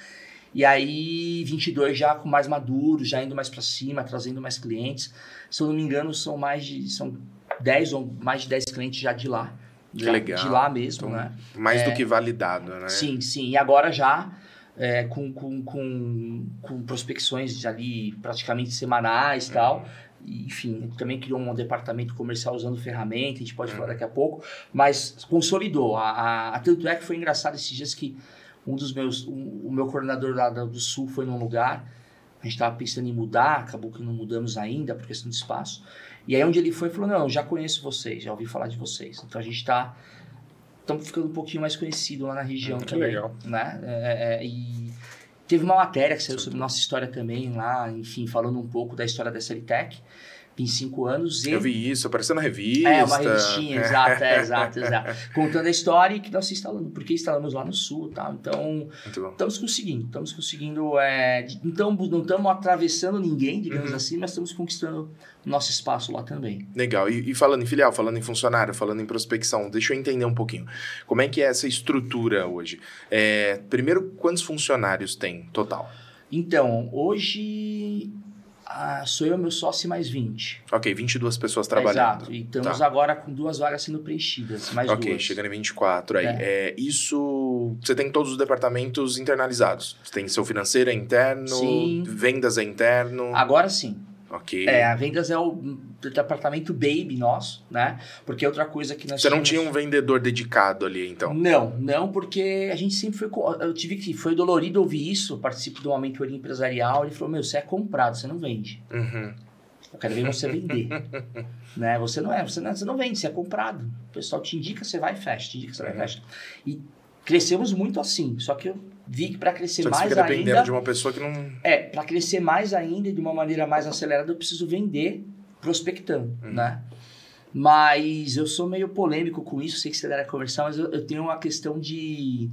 B: E aí, 22 já com mais maduro, já indo mais para cima, trazendo mais clientes. Se eu não me engano, são mais de são 10 ou mais de 10 clientes já de lá.
A: Que
B: Já-
A: legal.
B: De lá mesmo,
A: Então,
B: né?
A: Mais do
B: É.
A: que validado, né?
B: Sim, sim. E agora já é, com, com, com, com prospecções ali praticamente semanais e tal. E, enfim, também criou um departamento comercial usando ferramenta, a gente pode falar daqui a pouco, mas consolidou. A, a- tanto é que foi engraçado esses dias que um dos meus, um- o meu coordenador lá do Sul foi num lugar, a gente estava pensando em mudar, acabou que não mudamos ainda por questão de espaço. E aí onde ele foi, falou, não, eu já conheço vocês, já ouvi falar de vocês. Então a gente está estamos ficando um pouquinho mais conhecido lá na região
C: Que
B: também.
C: legal.
B: Né? É, é, e teve uma matéria que saiu sobre nossa história também lá, enfim, falando um pouco da história da SLTech. 25 anos e...
A: Eu vi isso, apareceu na revista.
B: É, uma revistinha, exato, é, exato, exato. Contando a história e que nós instalamos, porque instalamos lá no sul e tal. Então, estamos conseguindo, estamos conseguindo. É, então, não estamos atravessando ninguém, digamos
A: Uhum.
B: assim, mas estamos conquistando o nosso espaço lá também.
A: Legal. E, e falando em filial, falando em funcionário, falando em prospecção, deixa eu entender um pouquinho. Como é que é essa estrutura hoje? É, primeiro, quantos funcionários tem total?
B: Então, hoje ah, sou eu, meu sócio e mais 20.
A: Ok, 22 pessoas trabalhando.
B: Exato. E estamos
A: Tá.
B: agora com duas vagas sendo preenchidas, mais
A: ok,
B: duas.
A: chegando em 24 aí.
B: É.
A: É, isso. Você tem todos os departamentos internalizados. Você tem seu financeiro é interno,
B: Sim.
A: vendas é interno.
B: Agora sim.
A: Ok.
B: É, a vendas é o departamento baby nosso, né? Porque outra coisa que nós
A: Você não
B: tínhamos-
A: tinha um vendedor dedicado ali, então.
B: Não, não, porque a gente sempre foi. Eu tive que. Foi dolorido ouvir isso. Eu participo de uma mentoria empresarial. Ele falou: Meu, você é comprado, você não vende.
A: Uhum.
B: Eu quero ver você vender. né? Você não é, você não, você não vende, você é comprado. O pessoal te indica, você vai e fecha, te indica, você vai e
A: Uhum.
B: fecha. E crescemos muito assim. Só que eu vi que para crescer
A: Só que
B: mais
A: fica dependendo
B: ainda.
A: de uma pessoa que não.
B: É, para crescer mais ainda e de uma maneira mais acelerada, eu preciso vender prospectando,
A: Uhum.
B: né? Mas eu sou meio polêmico com isso, sei que você era conversar, mas eu, eu tenho uma questão de.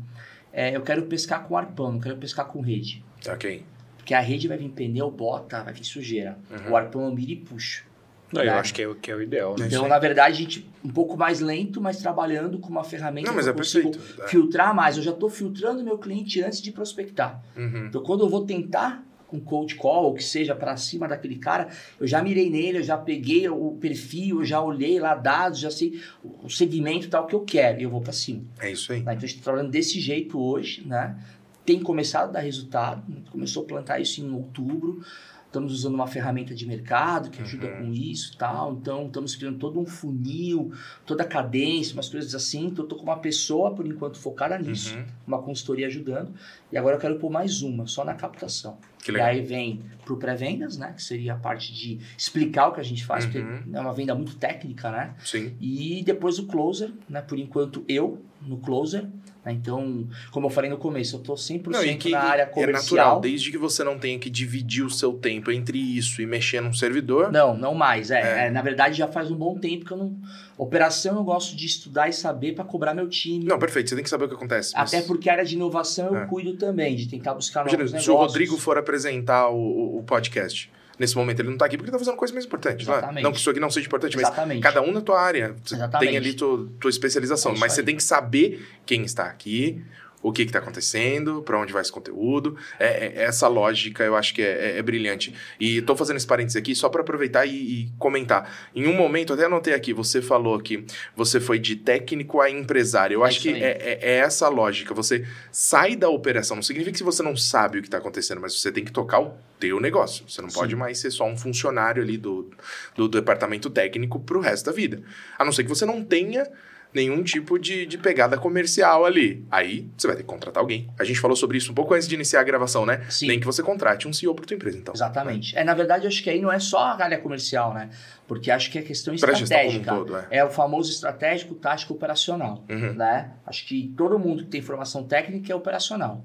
B: é, eu quero pescar com arpão, não quero pescar com rede.
A: Ok.
B: Porque a rede vai vir pneu, bota, vai vir sujeira.
A: Uhum.
B: O arpão eu miro e puxo.
C: Não, eu
B: Né?
C: acho que é, o- que é o ideal. Né?
B: Então, na verdade, a gente um pouco mais lento, mas trabalhando com uma ferramenta
A: Não, mas
B: que
A: é
B: consigo
A: perfeito. É.
B: filtrar mais. Eu já estou filtrando meu cliente antes de prospectar.
A: Uhum.
B: Então, quando eu vou tentar com cold call, ou que seja, para cima daquele cara, eu já mirei nele, eu já peguei o perfil, eu já olhei lá dados, já sei o segmento tal que eu quero, e eu vou para cima.
A: É isso aí.
B: Né? Então, a gente está trabalhando desse jeito hoje, né? Tem começado a dar resultado, começou a plantar isso em outubro, estamos usando uma ferramenta de mercado que ajuda
A: Uhum.
B: com isso e tal, então estamos criando todo um funil, toda a cadência, umas coisas assim, então eu tô com uma pessoa, por enquanto, focada nisso,
A: Uhum.
B: uma consultoria ajudando, e agora eu quero pôr mais uma, só na captação.
A: Que
B: E
A: legal.
B: aí vem pro pré-vendas, né? Que seria a parte de explicar o que a gente faz,
A: Uhum.
B: porque é uma venda muito técnica, né?
A: Sim.
B: E depois o closer, né? Por enquanto eu no closer. né? Então, como eu falei no começo, eu tô 100%
A: Não, e que
B: na área
A: é
B: comercial.
A: natural, desde que você não tenha que dividir o seu tempo entre isso e mexer num servidor.
B: Não, não mais. É,
A: É.
B: é, na verdade, já faz um bom tempo que eu não. Operação eu gosto de estudar e saber para cobrar meu time.
A: Não, perfeito, você tem que saber o que acontece. mas-
B: Até porque a área de inovação eu
A: É.
B: cuido também, de tentar buscar
A: Imagina,
B: novos
A: se o
B: negócios.
A: Rodrigo for apresentar o- o podcast, nesse momento ele não tá aqui porque tá fazendo coisa mais importante. Não, é? Não que isso aqui não seja importante, mas
B: Exatamente.
A: cada um na tua área. Você
B: Exatamente.
A: tem ali tua, tua especialização.
B: É
A: mas você
B: aí.
A: tem que saber quem está aqui, o que está acontecendo, para onde vai esse conteúdo. É, é- essa lógica eu acho que é, é- é brilhante. E tô fazendo esse parênteses aqui só para aproveitar e, e comentar. Em um momento, até anotei aqui, você falou que você foi de técnico a empresário. Eu acho que é, é- é essa lógica. Você sai da operação. Não significa que você não sabe o que está acontecendo, mas você tem que tocar o teu negócio. Você não
B: Sim.
A: pode mais ser só um funcionário ali do, do departamento técnico pro resto da vida. A não ser que você não tenha nenhum tipo de, de pegada comercial ali. Aí você vai ter que contratar alguém. A gente falou sobre isso um pouco antes de iniciar a gravação, né?
B: Sim.
A: Nem que você contrate um CEO para tua empresa, então.
B: Exatamente. É, na verdade, acho que aí não é só a área comercial, né? Porque acho que é questão
A: um
B: estratégica.
A: todo, é.
B: É o famoso estratégico, tático, operacional,
A: Uhum.
B: né? Acho que todo mundo que tem formação técnica é operacional.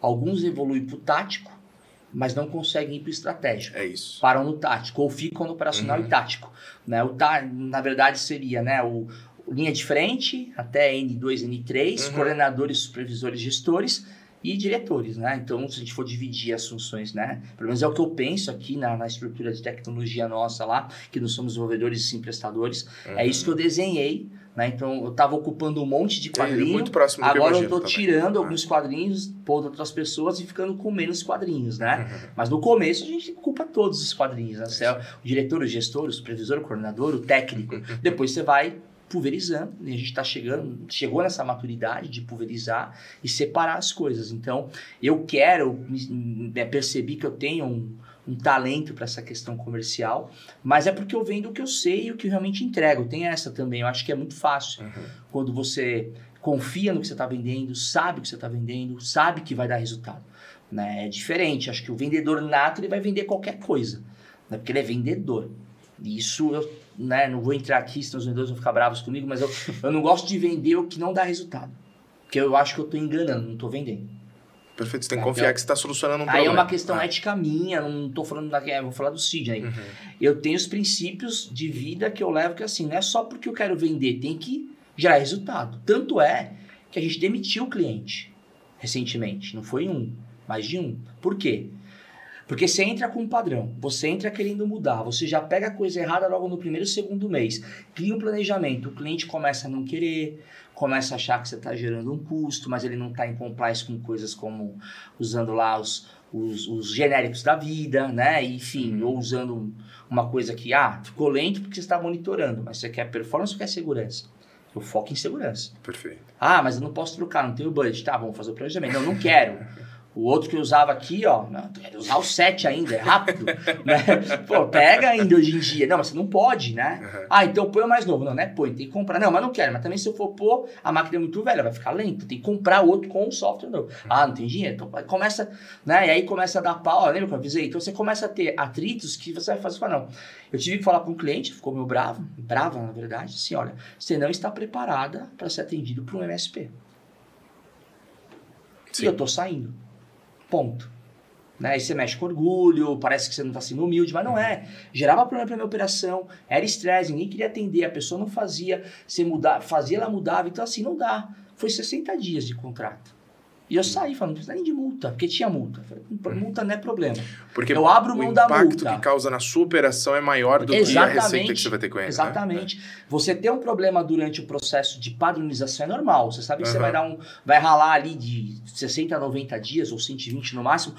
B: Alguns evoluem para o tático, mas não conseguem ir para o estratégico.
A: É isso.
B: Param no tático, ou ficam no operacional
A: Uhum.
B: e tático. Né? O tá, na verdade, seria né, o linha de frente, até N2, N3,
A: Uhum.
B: coordenadores, supervisores, gestores e diretores, né? Então, se a gente for dividir as funções, né? Pelo menos é o que eu penso aqui na, na estrutura de tecnologia nossa lá, que nós somos desenvolvedores e sim prestadores. É
A: Uhum.
B: isso que eu desenhei Né? Então eu estava ocupando um monte de
A: É
B: quadrinho.
A: muito próximo do que
B: Agora eu estou tirando
A: Ah.
B: alguns quadrinhos, pondo outras pessoas e ficando com menos quadrinhos, né?
A: Uhum.
B: Mas no começo a gente ocupa todos os quadrinhos, né? Você é o diretor, o gestor, o supervisor, o coordenador, o técnico. Depois você vai pulverizando, e a gente está chegando, chegou nessa maturidade de pulverizar e separar as coisas. Então, eu quero, me- percebi que eu tenho um, um talento para essa questão comercial, mas é porque eu vendo o que eu sei e o que eu realmente entrego. Tem essa também, eu acho que é muito fácil
A: Uhum.
B: quando você confia no que você está vendendo, sabe o que você está vendendo, sabe que vai dar resultado. Né? É diferente. Acho que o vendedor nato ele vai vender qualquer coisa, né? porque ele é vendedor. Isso eu né, não vou entrar aqui, senão os vendedores vão ficar bravos comigo, mas eu, eu não gosto de vender o que não dá resultado. Porque eu acho que eu estou enganando, não estou vendendo.
A: Perfeito, você tem que
B: Então,
A: confiar que você está solucionando um
B: Aí é
A: problema.
B: uma questão
A: Ah.
B: ética minha, não estou falando da. Vou falar do Sidney.
A: Uhum.
B: Eu tenho os princípios de vida que eu levo que assim, não é só porque eu quero vender, tem que gerar resultado. Tanto é que a gente demitiu o cliente recentemente. Não foi um, mais de um. Por quê? Porque você entra com um padrão, você entra querendo mudar, você já pega a coisa errada logo no primeiro, segundo mês, cria um planejamento, o cliente começa a não querer, começa a achar que você está gerando um custo, mas ele não está em compliance com coisas como usando lá os, os, os genéricos da vida, né? Enfim, ou usando uma coisa que, ah, ficou lento porque você está monitorando, mas você quer performance ou quer segurança? Eu foco em segurança.
A: Perfeito.
B: Ah, mas eu não posso trocar, não tenho budget. Tá, vamos fazer o planejamento. Não, não quero. O outro que eu usava aqui, ó, não, quero usar o 7 ainda, é rápido. né? Pô, pega ainda hoje em dia. Não, mas você não pode, né?
A: Uhum.
B: Ah, então põe o mais novo. Não, né? Põe, tem que comprar. Não, mas não quero. Mas também se eu for pôr, a máquina é muito velha, vai ficar lento. Tem que comprar outro com o software novo. Ah, não tem dinheiro? Então começa, né? E aí começa a dar pau. Ó, Lembra que eu avisei? Então você começa a ter atritos que você vai fazer. Fala, não, eu tive que falar com um cliente, ficou meio bravo, brava na verdade, assim, olha, você não está preparada para ser atendido por um MSP.
A: Sim.
B: E eu tô saindo. Ponto. Né? Aí você mexe com orgulho, parece que você não está sendo humilde, mas não é. Gerava problema para minha operação, era estresse, ninguém queria atender, a pessoa não fazia, você mudar, fazia, ela mudava, então assim, não dá. Foi 60 dias de contrato. E eu saí falando, não precisa nem de multa, porque tinha multa. Falei, multa não é problema.
A: Porque
B: Eu abro
A: o
B: mão da
A: impacto
B: multa.
A: que causa na sua operação é maior do que a
B: Exatamente.
A: receita que você vai ter com ele. né?
B: Exatamente. Você ter um problema durante o processo de padronização é normal. Você sabe que você
A: Aham.
B: vai dar um. Vai ralar ali de 60 a 90 dias, ou 120 no máximo,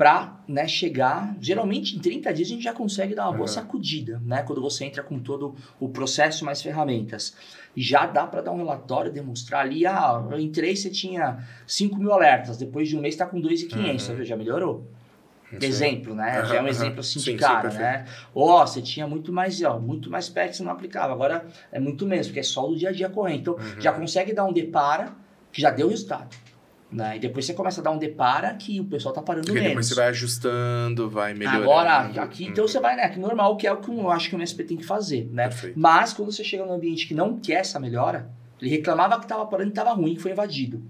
B: para né, chegar. Geralmente, em 30 dias, a gente já consegue dar uma boa
A: Aham.
B: sacudida, né? Quando você entra com todo o processo mais ferramentas. Já dá para dar um relatório, demonstrar ali, ah, eu entrei, você tinha 5 mil alertas, depois de um mês está com 2,500,
A: Uhum.
B: já melhorou.
A: Isso é-
B: Exemplo, né?
A: Aham,
B: Já é um exemplo assim
A: Sim,
B: de
A: sim,
B: cara,
A: perfeito.
B: né? Ó, você tinha muito mais, ó, muito mais pet que você não aplicava. Agora é muito menos, porque é só do dia a dia corrente. Então,
A: Uhum.
B: já consegue dar um depara que já deu resultado. Né? E depois você começa a dar um depara que o pessoal tá parando
A: Porque
B: menos.
A: depois você vai ajustando, vai melhorando.
B: Agora, aqui, então
A: Uhum.
B: você vai, né? Que normal, que é o que eu acho que o MSP tem que fazer, né?
A: Perfeito.
B: Mas quando você chega num ambiente que não quer essa melhora, ele reclamava que estava parando e estava ruim, que foi invadido.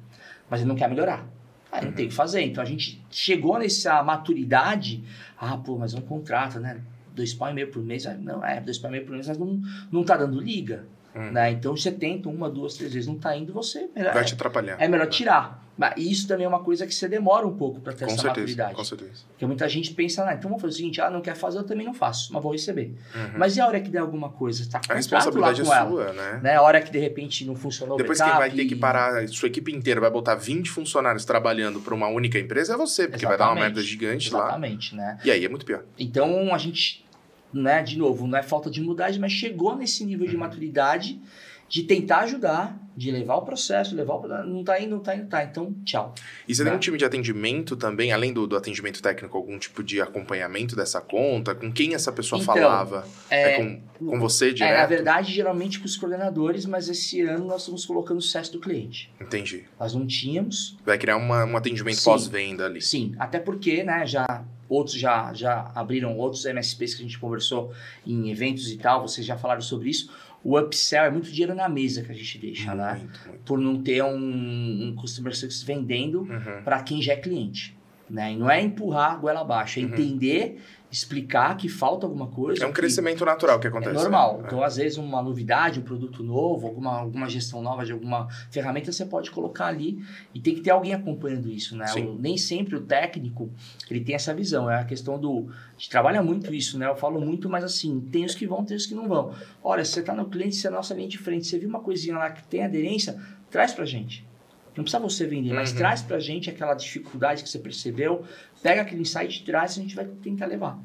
B: Mas ele não quer melhorar. Aí não
A: Uhum.
B: tem o que fazer. Então a gente chegou nessa maturidade. Ah, pô, mas um contrato, né? Dois pau e meio por mês. Ah, Não, é, dois pau e meio por mês, mas não, não tá dando liga.
A: Hum.
B: Né? Então você tenta uma, duas, três vezes, não tá indo, você melhor,
A: Vai te atrapalhar.
B: é melhor tirar. Mas isso também é uma coisa que você demora um pouco para ter
A: Com
B: essa
A: certeza,
B: maturidade.
A: com certeza.
B: Porque muita gente pensa, ah, então vamos fazer o seguinte, ela não quer fazer, eu também não faço, mas vou receber.
A: Uhum.
B: Mas e a hora que der alguma coisa? Tá
A: A responsabilidade é
B: ela.
A: sua, né?
B: Né? A hora que de repente não funcionou o
A: Depois quem
B: backup,
A: vai ter que parar, sua equipe inteira vai botar 20 funcionários trabalhando para uma única empresa é você, porque vai dar uma
B: Exatamente.
A: merda gigante lá.
B: Exatamente, né?
A: E aí é muito pior.
B: Então a gente, né, de novo, não é falta de humildade, mas chegou nesse nível
A: Uhum.
B: de maturidade de tentar ajudar, de levar o processo, levar o... Não tá indo, não tá indo, tá. Então, tchau.
A: E você tem
B: Tá.
A: um time de atendimento também, além do, do atendimento técnico, algum tipo de acompanhamento dessa conta? Com quem essa pessoa
B: Então,
A: falava? É,
B: É,
A: com, com você
B: é,
A: direto?
B: na verdade, geralmente com os coordenadores, mas esse ano nós estamos colocando o sucesso do cliente.
A: Entendi.
B: Nós não tínhamos,
A: Vai criar uma, um atendimento pós-venda ali.
B: Sim, até porque, né, já outros já, já abriram outros MSPs que a gente conversou em eventos e tal, vocês já falaram sobre isso. O upsell é muito dinheiro na mesa que a gente deixa, né?
A: Muito, muito.
B: Por não ter um, um customer service vendendo
A: Uhum.
B: para quem já é cliente. Né? E não é empurrar a goela abaixo, é
A: Uhum.
B: entender, explicar que falta alguma coisa.
A: É um crescimento natural que acontece.
B: é normal.
A: né?
B: Então, às vezes, uma novidade, um produto novo, alguma, alguma gestão nova de alguma ferramenta, você pode colocar ali e tem que ter alguém acompanhando isso, né? O- nem sempre o técnico, ele tem essa visão. É a questão do... A gente trabalha muito isso, né? Eu falo muito, mas assim, tem os que vão, tem os que não vão. Olha, você está no cliente, você é nossa linha de frente, você viu uma coisinha lá que tem aderência, traz pra gente. Não precisa você vender, mas
A: Uhum.
B: traz pra gente aquela dificuldade que você percebeu, pega aquele insight, traz e a gente vai tentar levar.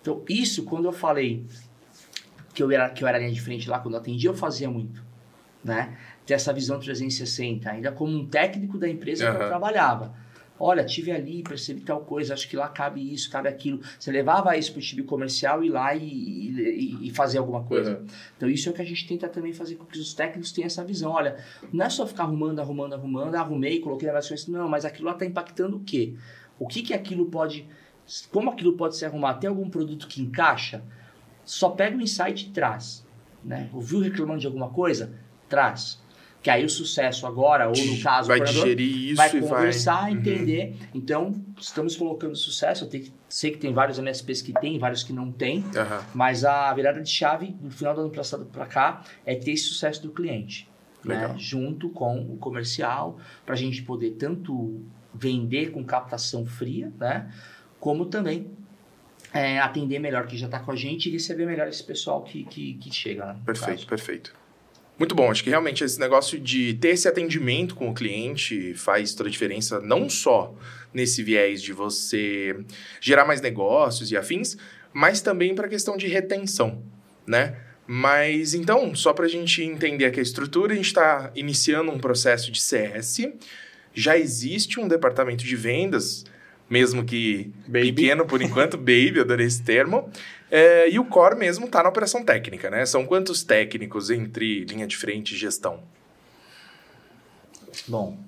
B: Então, isso, quando eu falei que eu era, que eu era linha de frente lá, quando eu atendia, eu fazia muito, né? Ter essa visão 360, ainda como um técnico da empresa que
A: Aham.
B: eu trabalhava. Olha, tive ali, percebi tal coisa, acho que lá cabe isso, cabe aquilo. Você levava isso para o time comercial e ir lá e, e, e fazer alguma coisa.
A: Uhum.
B: Então, isso é o que a gente tenta também fazer com que os técnicos tenham essa visão. Olha, não é só ficar arrumando, arrumando, arrumando, arrumei, coloquei na versão. Não, mas aquilo lá está impactando o quê? O que que aquilo pode... Como aquilo pode se arrumar? Tem algum produto que encaixa? Só pega o insight e traz. Né? Ouviu reclamando de alguma coisa? Traz. Que aí o sucesso agora, ou no caso,
A: vai
B: o
A: digerir isso
B: vai
A: e vai.
B: conversar,
A: Uhum.
B: entender. Então, estamos colocando sucesso. Eu tenho que- sei que tem vários MSPs que tem, vários que não tem.
A: Aham.
B: Mas a virada de chave no final do ano passado para cá é ter esse sucesso do cliente. Né? Junto com o comercial, para a gente poder tanto vender com captação fria, né? Como também é, atender melhor quem já está com a gente e receber melhor esse pessoal que, que, que chega. Né?
A: Perfeito,
B: caso.
A: perfeito. Muito bom, acho que realmente esse negócio de ter esse atendimento com o cliente faz toda a diferença, não só nesse viés de você gerar mais negócios e afins, mas também para a questão de retenção, né? Mas então, só para a gente entender aqui a estrutura, a gente está iniciando um processo de CS, já existe um departamento de vendas, mesmo que
C: Baby.
A: pequeno por enquanto, baby, adorei esse termo. É, e o core mesmo está na operação técnica, né? São quantos técnicos entre linha de frente e gestão?
B: Bom.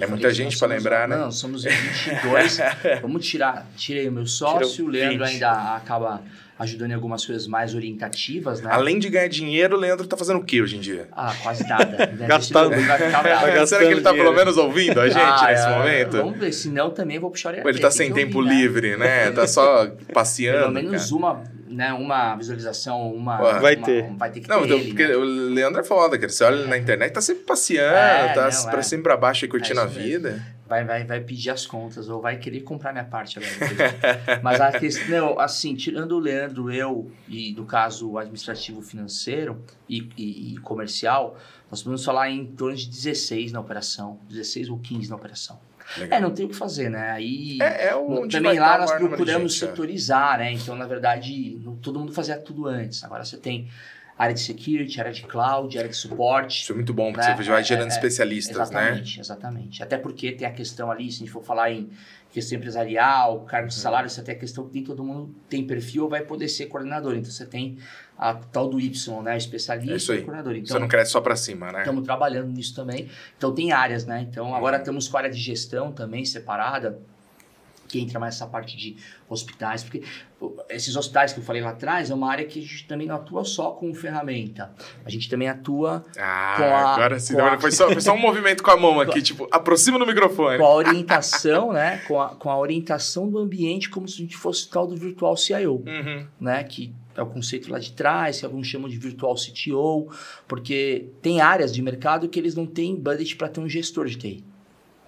A: É muita gente
B: somos-
A: lembrar, né?
B: Não, somos 22. Vamos tirar. Tirei o meu sócio, o Leandro
C: 20.
B: ainda acaba ajudando em algumas coisas mais orientativas, né?
A: Além de ganhar dinheiro, o Leandro tá fazendo o que hoje em dia?
B: Ah, quase nada. Né?
C: Gastando. Tá
A: Será que ele tá
C: gastando
A: pelo
C: dinheiro.
A: menos ouvindo a gente
B: Ah,
A: nesse
B: é,
A: momento?
B: Vamos ver, senão também eu vou puxar
A: ele
B: dele,
A: tá
B: tem
A: sem tempo
B: ouvir, né?
A: livre, né? Tá só passeando.
B: Pelo menos
A: cara.
B: uma, né, uma visualização, uma.
C: Vai
B: uma-
C: ter.
B: Vai ter que
A: Não,
B: ter. ele,
A: porque
B: né?
A: o Leandro é foda, cara. Você olha ele na internet, tá sempre passeando,
B: É,
A: tá
B: não,
A: pra
B: é.
A: cima e pra baixo aí curtindo
B: É
A: a
B: isso mesmo. Vai, vai, vai pedir as contas, ou vai querer comprar minha parte agora. Mas a questão, assim, tirando o Leandro, eu, e no caso administrativo financeiro e, e- e comercial, nós podemos falar em torno de 16 na operação, 16 ou 15 na operação.
A: Legal.
B: É, não tem o que fazer, né? Aí.
A: É, é
B: também lá nós procuramos
A: é.
B: setorizar, né? Então, na verdade, não- todo mundo fazia tudo antes. Agora você tem área de security, área de cloud, área de suporte.
A: Isso é muito bom, porque
B: Né?
A: você vai
B: É,
A: gerando
B: é,
A: especialistas, né?
B: Exatamente, exatamente. Até porque tem a questão ali, se a gente for falar em questão empresarial, cargo
A: Uhum.
B: de salário, você tem a questão que nem todo mundo tem perfil ou vai poder ser coordenador. Então você tem a tal do Y, né? Especialista
A: É isso aí.
B: e coordenador.
A: Você
B: Então,
A: não cresce só pra cima, né?
B: estamos trabalhando nisso também. Então tem áreas, né? Então agora
A: Uhum.
B: estamos com a área de gestão também separada, que entra mais essa parte de hospitais, porque esses hospitais que eu falei lá atrás é uma área que a gente também não atua só com ferramenta. A gente também atua
A: Ah,
B: Com a-
A: agora sim.
B: a-
A: Foi, só, foi só um movimento com a mão aqui, tipo, aproxima do microfone.
B: com a orientação, né? Com a, com a orientação do ambiente como se a gente fosse tal do virtual CIO,
A: Uhum.
B: né? Que é o conceito lá de trás, que alguns chamam de virtual CTO, porque tem áreas de mercado que eles não têm budget para ter um gestor de TI,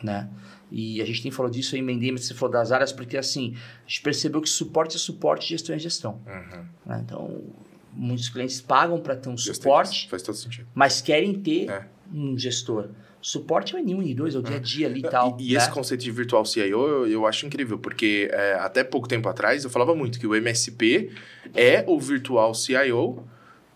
B: né? E a gente tem falado disso aí, emendei, mas você falou das áreas, porque assim, a gente percebeu que suporte é suporte, gestão é gestão.
A: Uhum.
B: né? Então, muitos clientes pagam para ter um
A: Gostei
B: suporte.
A: Faz todo sentido.
B: mas querem ter
A: É.
B: um gestor. Suporte é o N1, N2, é o dia a dia ali e tal.
A: E, e
B: né?
A: esse conceito de virtual CIO eu, eu acho incrível, porque é, até pouco tempo atrás eu falava muito que o MSP é o virtual CIO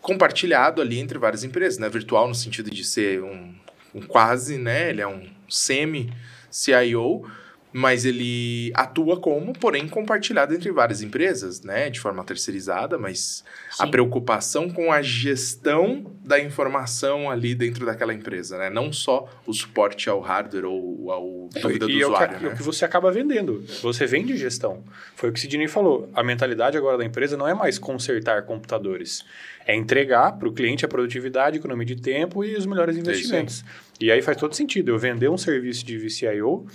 A: compartilhado ali entre várias empresas, né? Virtual no sentido de ser um, um quase, né? Ele é um semi-CIO, mas ele atua como, porém, compartilhado entre várias empresas, né? De forma terceirizada, mas a
B: Sim.
A: preocupação com a gestão da informação ali dentro daquela empresa, né? Não só o suporte ao hardware ou ao dúvida do
C: e é o que,
A: usuário,
C: é
A: né?
C: o que você acaba vendendo. Você vende gestão. Foi o que o Sidney falou. A mentalidade agora da empresa não é mais consertar computadores. É entregar para o cliente a produtividade, economia de tempo e os melhores
A: É
C: investimentos. E aí faz todo sentido. Eu vender um serviço de VCIO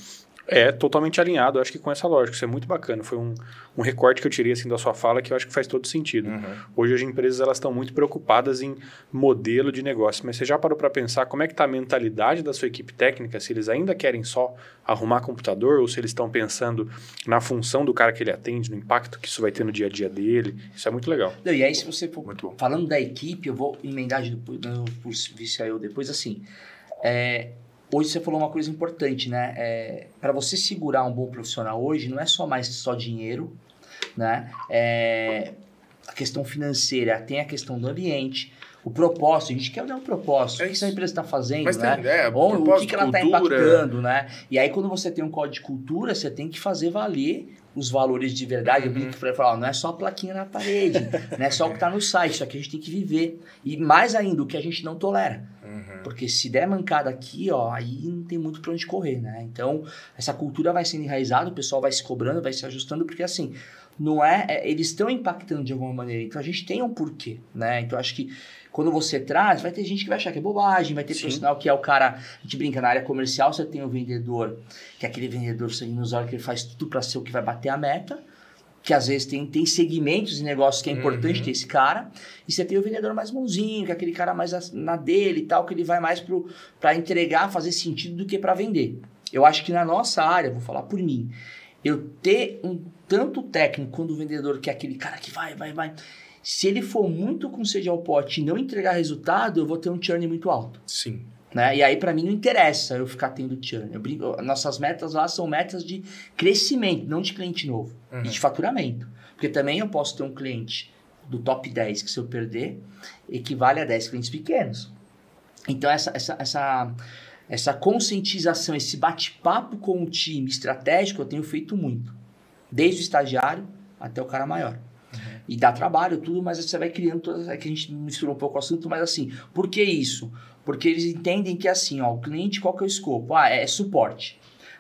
C: É totalmente alinhado, acho que com essa lógica. Isso é muito bacana. Foi um, um recorte que eu tirei assim da sua fala que eu acho que faz todo sentido.
A: Uhum.
C: Hoje as empresas elas estão muito preocupadas em modelo de negócio, mas você já parou para pensar como é que está a mentalidade da sua equipe técnica? Se eles ainda querem só arrumar computador ou se eles estão pensando na função do cara que ele atende, no impacto que isso vai ter no dia a dia dele? Isso é muito legal.
B: Não, e aí se você for
A: Muito bom.
B: falando da equipe, eu vou emendar no- por vice eu depois assim. é, hoje você falou uma coisa importante, né? É, para você segurar um bom profissional hoje, não é só mais só dinheiro, né? É, a questão financeira, tem a questão do ambiente, o propósito. A gente quer olhar o propósito.
A: É
B: o que
A: isso.
B: essa empresa está fazendo,
A: Mas
B: né?
A: tem, é,
B: Ou o que, que ela está
A: cultura.
B: impactando, né? E aí, quando você tem um código de cultura, você tem que fazer valer os valores de verdade. Eu
A: Uhum.
B: brinco para falar, não é só a plaquinha na parede, não é só o que está no site, isso aqui a gente tem que viver. E mais ainda, o que a gente não tolera.
A: Uhum.
B: Porque se der mancada aqui, ó, aí não tem muito pra onde correr, né? Então, essa cultura vai sendo enraizada, o pessoal vai se cobrando, vai se ajustando, porque assim, não é, é- eles estão impactando de alguma maneira. Então a gente tem um porquê, né? Então acho que quando você traz, vai ter gente que vai achar que é bobagem, vai ter
C: Sim.
B: profissional que é o cara, a gente brinca na área comercial, você tem o vendedor, que é aquele vendedor sangue nos olhos que ele faz tudo pra ser o que vai bater a meta. Que às vezes tem, tem segmentos de negócios que é importante
A: Uhum.
B: ter esse cara. E você tem o vendedor mais bonzinho, que é aquele cara mais na dele e tal, que ele vai mais pro, pra entregar, fazer sentido do que pra vender. Eu acho que na nossa área, vou falar por mim, eu ter um tanto técnico quanto o vendedor, que é aquele cara que vai, vai, vai. Se ele for muito com sede ao pote e não entregar resultado, eu vou ter um churn muito alto.
A: Sim.
B: Né? E aí, pra mim, não interessa eu ficar tendo churn. Eu brinco, nossas metas lá são metas de crescimento, não de cliente novo.
A: Uhum.
B: E de faturamento. Porque também eu posso ter um cliente do top 10 que se eu perder, equivale a 10 clientes pequenos. Então, essa, essa, essa, essa conscientização, esse bate-papo com o time estratégico, eu tenho feito muito. Desde o estagiário até o cara maior. E dá trabalho, tudo, mas você vai criando todas. É que a gente misturou um pouco o assunto, mas assim, por que isso? Porque eles entendem que assim, ó, o cliente, qual que é o escopo? Ah, é suporte.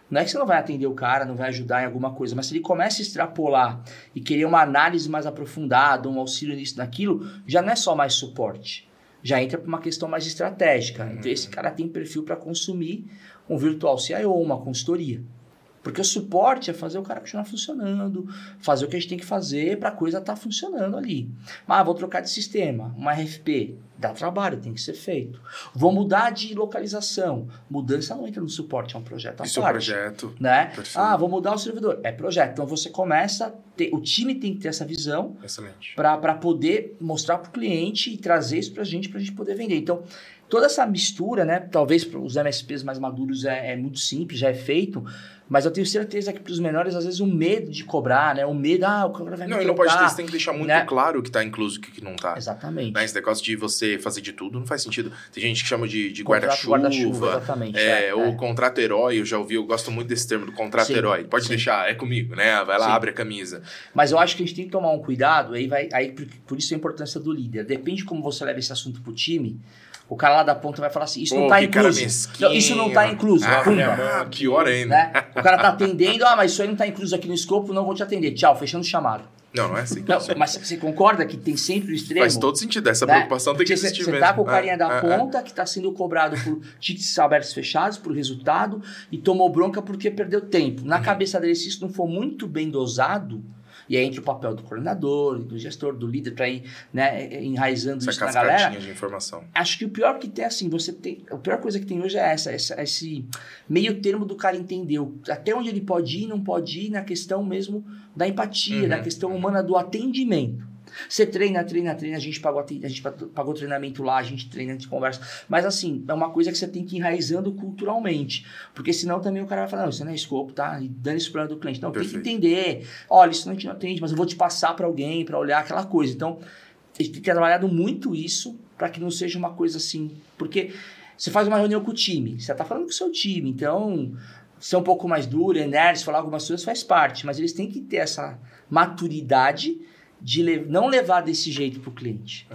B: Não é que você não vai atender o cara, não vai ajudar em alguma coisa, mas se ele começa a extrapolar e querer uma análise mais aprofundada, um auxílio nisso, naquilo, já não é só mais suporte. Já entra para uma questão mais estratégica. Então, esse cara tem perfil para consumir um virtual CIO, uma consultoria. Porque o suporte é fazer o cara continuar funcionando, fazer o que a gente tem que fazer para a coisa estar funcionando ali. Ah, vou trocar de sistema, uma RFP, dá trabalho, tem que ser feito. Vou mudar de localização. Mudança não entra no suporte, é um projeto à
A: Isso é um
B: parte.
A: projeto.
B: Né?
A: Perfeito.
B: Ah, vou mudar o servidor. É projeto. Então você começa, ter, o time tem que ter essa visão para poder mostrar para o cliente e trazer isso para a gente, para a gente poder vender. Então, toda essa mistura, né? Talvez para os MSPs mais maduros é, é muito simples, já é feito, mas eu tenho certeza que para os menores, às vezes, o medo de cobrar, né? O medo, ah, o cara vai me
A: Não, e não pode ter, você tem que deixar muito
B: né?
A: claro o que tá incluso e o que que não tá.
B: Exatamente.
A: Né? Esse negócio de você fazer de tudo não faz sentido. Tem gente que chama de, de
B: Contrato
A: guarda-chuva.
B: exatamente.
A: É,
B: é,
A: ou
B: é.
A: contrato herói, eu já ouvi, eu gosto muito desse termo do contrato
B: Sim,
A: herói. Pode
B: sim.
A: deixar, é comigo, né? Vai lá,
B: Sim.
A: abre a camisa.
B: Mas eu acho que a gente tem que tomar um cuidado, aí vai, aí por, por isso a importância do líder. Depende de como você leva esse assunto pro time. O cara lá da ponta vai falar assim: isso não tá
A: cara
B: incluso. Não, isso não tá incluso.
A: Ah,
B: Pumba.
A: ah, pior ainda.
B: Né? O cara tá atendendo, ah, mas isso aí não tá incluso aqui no escopo, não vou te atender. Tchau, fechando o chamado.
A: Não, não é assim.
B: Não, mas você concorda que tem sempre o extremo?
A: Faz todo sentido. Essa
B: né?
A: preocupação tem que existir
B: você
A: mesmo.
B: tá com o carinha
A: É,
B: da
A: é, é.
B: ponta que tá sendo cobrado por tickets abertos fechados, por resultado, e tomou bronca porque perdeu tempo. Na
A: Uhum.
B: cabeça dele, se isso não for muito bem dosado, e aí entra o papel do coordenador, do gestor, do líder, para ir né, enraizando
A: Essa
B: isso na galera.
A: de informação.
B: Acho que o pior que tem, assim, você tem. A pior coisa que tem hoje é essa, essa- esse meio termo do cara entender o- até onde ele pode ir, não pode ir, na questão mesmo da empatia,
A: Uhum.
B: na questão humana do atendimento. Você treina, treina, treina, a gente pagou, a gente pagou treinamento lá, a gente treina, a gente conversa. Mas assim, é uma coisa que você tem que ir enraizando culturalmente. Porque senão também o cara vai falar, não, isso não é escopo, tá? E dane isso problema do cliente. Não, tem
A: Perfeito.
B: que entender. Olha, isso não a gente não atende, mas eu vou te passar para alguém, para olhar aquela coisa. Então, a gente tem que ter trabalhado muito isso para que não seja uma coisa assim. Porque você faz uma reunião com o time, você tá falando com o seu time, então ser um pouco mais duro, enérgico, falar algumas coisas faz parte, mas eles têm que ter essa maturidade de le- não levar desse jeito pro cliente.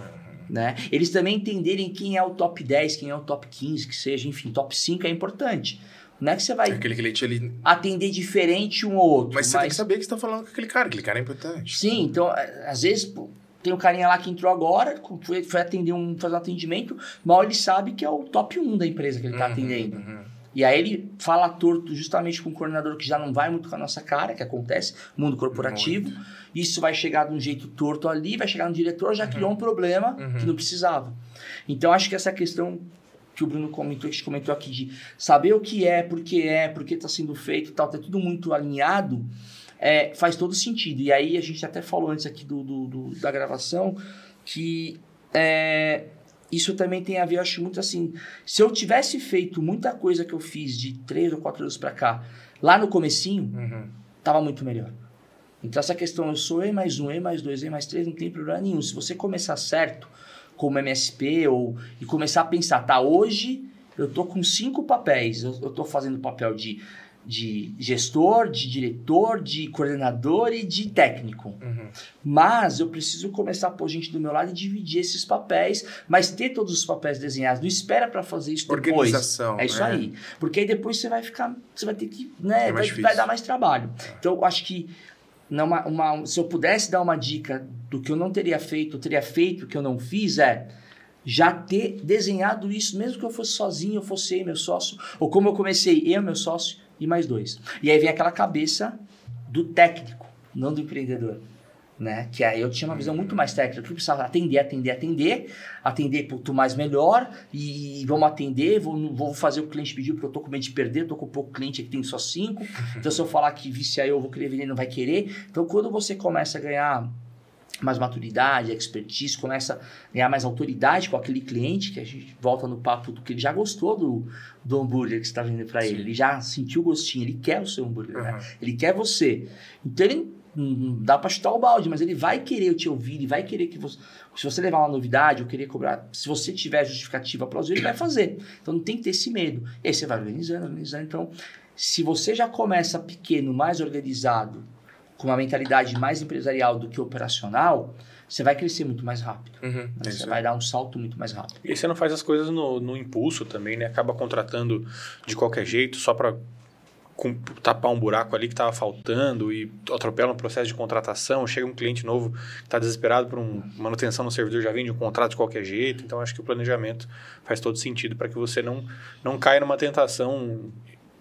B: Né? Eles também entenderem quem é o top 10, quem é o top 15, que seja, enfim, top 5 é importante. Não é que você vai
A: Aquele cliente
B: atender diferente um ou outro.
A: Mas você tem que saber que você tá falando com aquele cara. Aquele cara é importante.
B: Sim, então, às vezes, pô, tem um carinha lá que entrou agora, foi, foi atender um, fazer um atendimento, mal ele sabe que é o top 1 da empresa que ele está
A: Uhum,
B: atendendo.
A: uhum.
B: E aí ele fala torto justamente com o coordenador que já não vai muito com a nossa cara, que acontece, mundo corporativo. Isso vai chegar de um jeito torto ali, vai chegar no diretor, já criou um problema que não precisava. Então acho que essa questão que o Bruno comentou, que a gente comentou aqui, de saber o que é, por que é, por que está sendo feito e tal, tá tudo muito alinhado, é, faz todo sentido. E aí a gente até falou antes aqui do, do- do- da gravação que é, isso também tem a ver, eu acho muito assim, se eu tivesse feito muita coisa que eu fiz de três ou quatro anos para cá, lá no comecinho,
A: Uhum.
B: tava muito melhor. Então essa questão, eu sou E mais um, E mais dois, E mais três, não tem problema nenhum. Se você começar certo, como MSP, ou, e começar a pensar, tá, hoje eu tô com cinco papéis, eu, eu tô fazendo papel de, de gestor, de diretor, de coordenador e de técnico.
A: Uhum.
B: Mas eu preciso começar a pôr gente do meu lado e dividir esses papéis, mas ter todos os papéis desenhados. Não espera para fazer isso depois.
A: Organização.
B: É isso
A: né?
B: aí. Porque aí depois você vai ficar. Você vai ter que. Né,
A: É
B: vai, vai dar mais trabalho. Então, eu acho que. Numa, uma, se eu pudesse dar uma dica do que eu não teria feito, eu teria feito, o que eu não fiz, é já ter desenhado isso, mesmo que eu fosse sozinho, eu fosse eu meu sócio, ou como eu comecei, eu, meu sócio e mais dois. E aí vem aquela cabeça do técnico, não do empreendedor. Né? Que aí eu tinha uma visão muito mais técnica, eu precisava atender, atender, atender, atender quanto mais melhor, e vamos atender, vou, vou fazer o cliente pediu, porque eu tô com medo de perder, tô com pouco cliente aqui, tem só cinco. Então, se eu falar que vice aí eu vou querer vender, não vai querer. Então, quando você começa a ganhar mais maturidade, expertise, começa a ganhar mais autoridade com aquele cliente, que a gente volta no papo do que ele já gostou do, do hambúrguer que você está vendendo para ele, ele já sentiu o gostinho, ele quer o seu hambúrguer, né?
A: Uhum.
B: ele quer você. Então ele não dá para chutar o balde, mas ele vai querer te ouvir, ele vai querer que você, se você levar uma novidade ou querer cobrar, se você tiver justificativa plausível, ele vai fazer. Então não tem que ter esse medo. E aí você vai organizando, organizando. Então, se você já começa pequeno, mais organizado, com uma mentalidade mais empresarial do que operacional, você vai crescer muito mais rápido.
A: Uhum.
B: né?
A: É
B: Você vai dar um salto muito mais rápido.
C: E aí você não faz as coisas no, no impulso também, né? Acaba contratando de qualquer jeito, só para tapar um buraco ali que estava faltando e atropela um processo de contratação. Chega um cliente novo que está desesperado por um, manutenção no servidor, já vende um contrato de qualquer jeito. Então, acho que o planejamento faz todo sentido para que você não, não caia numa tentação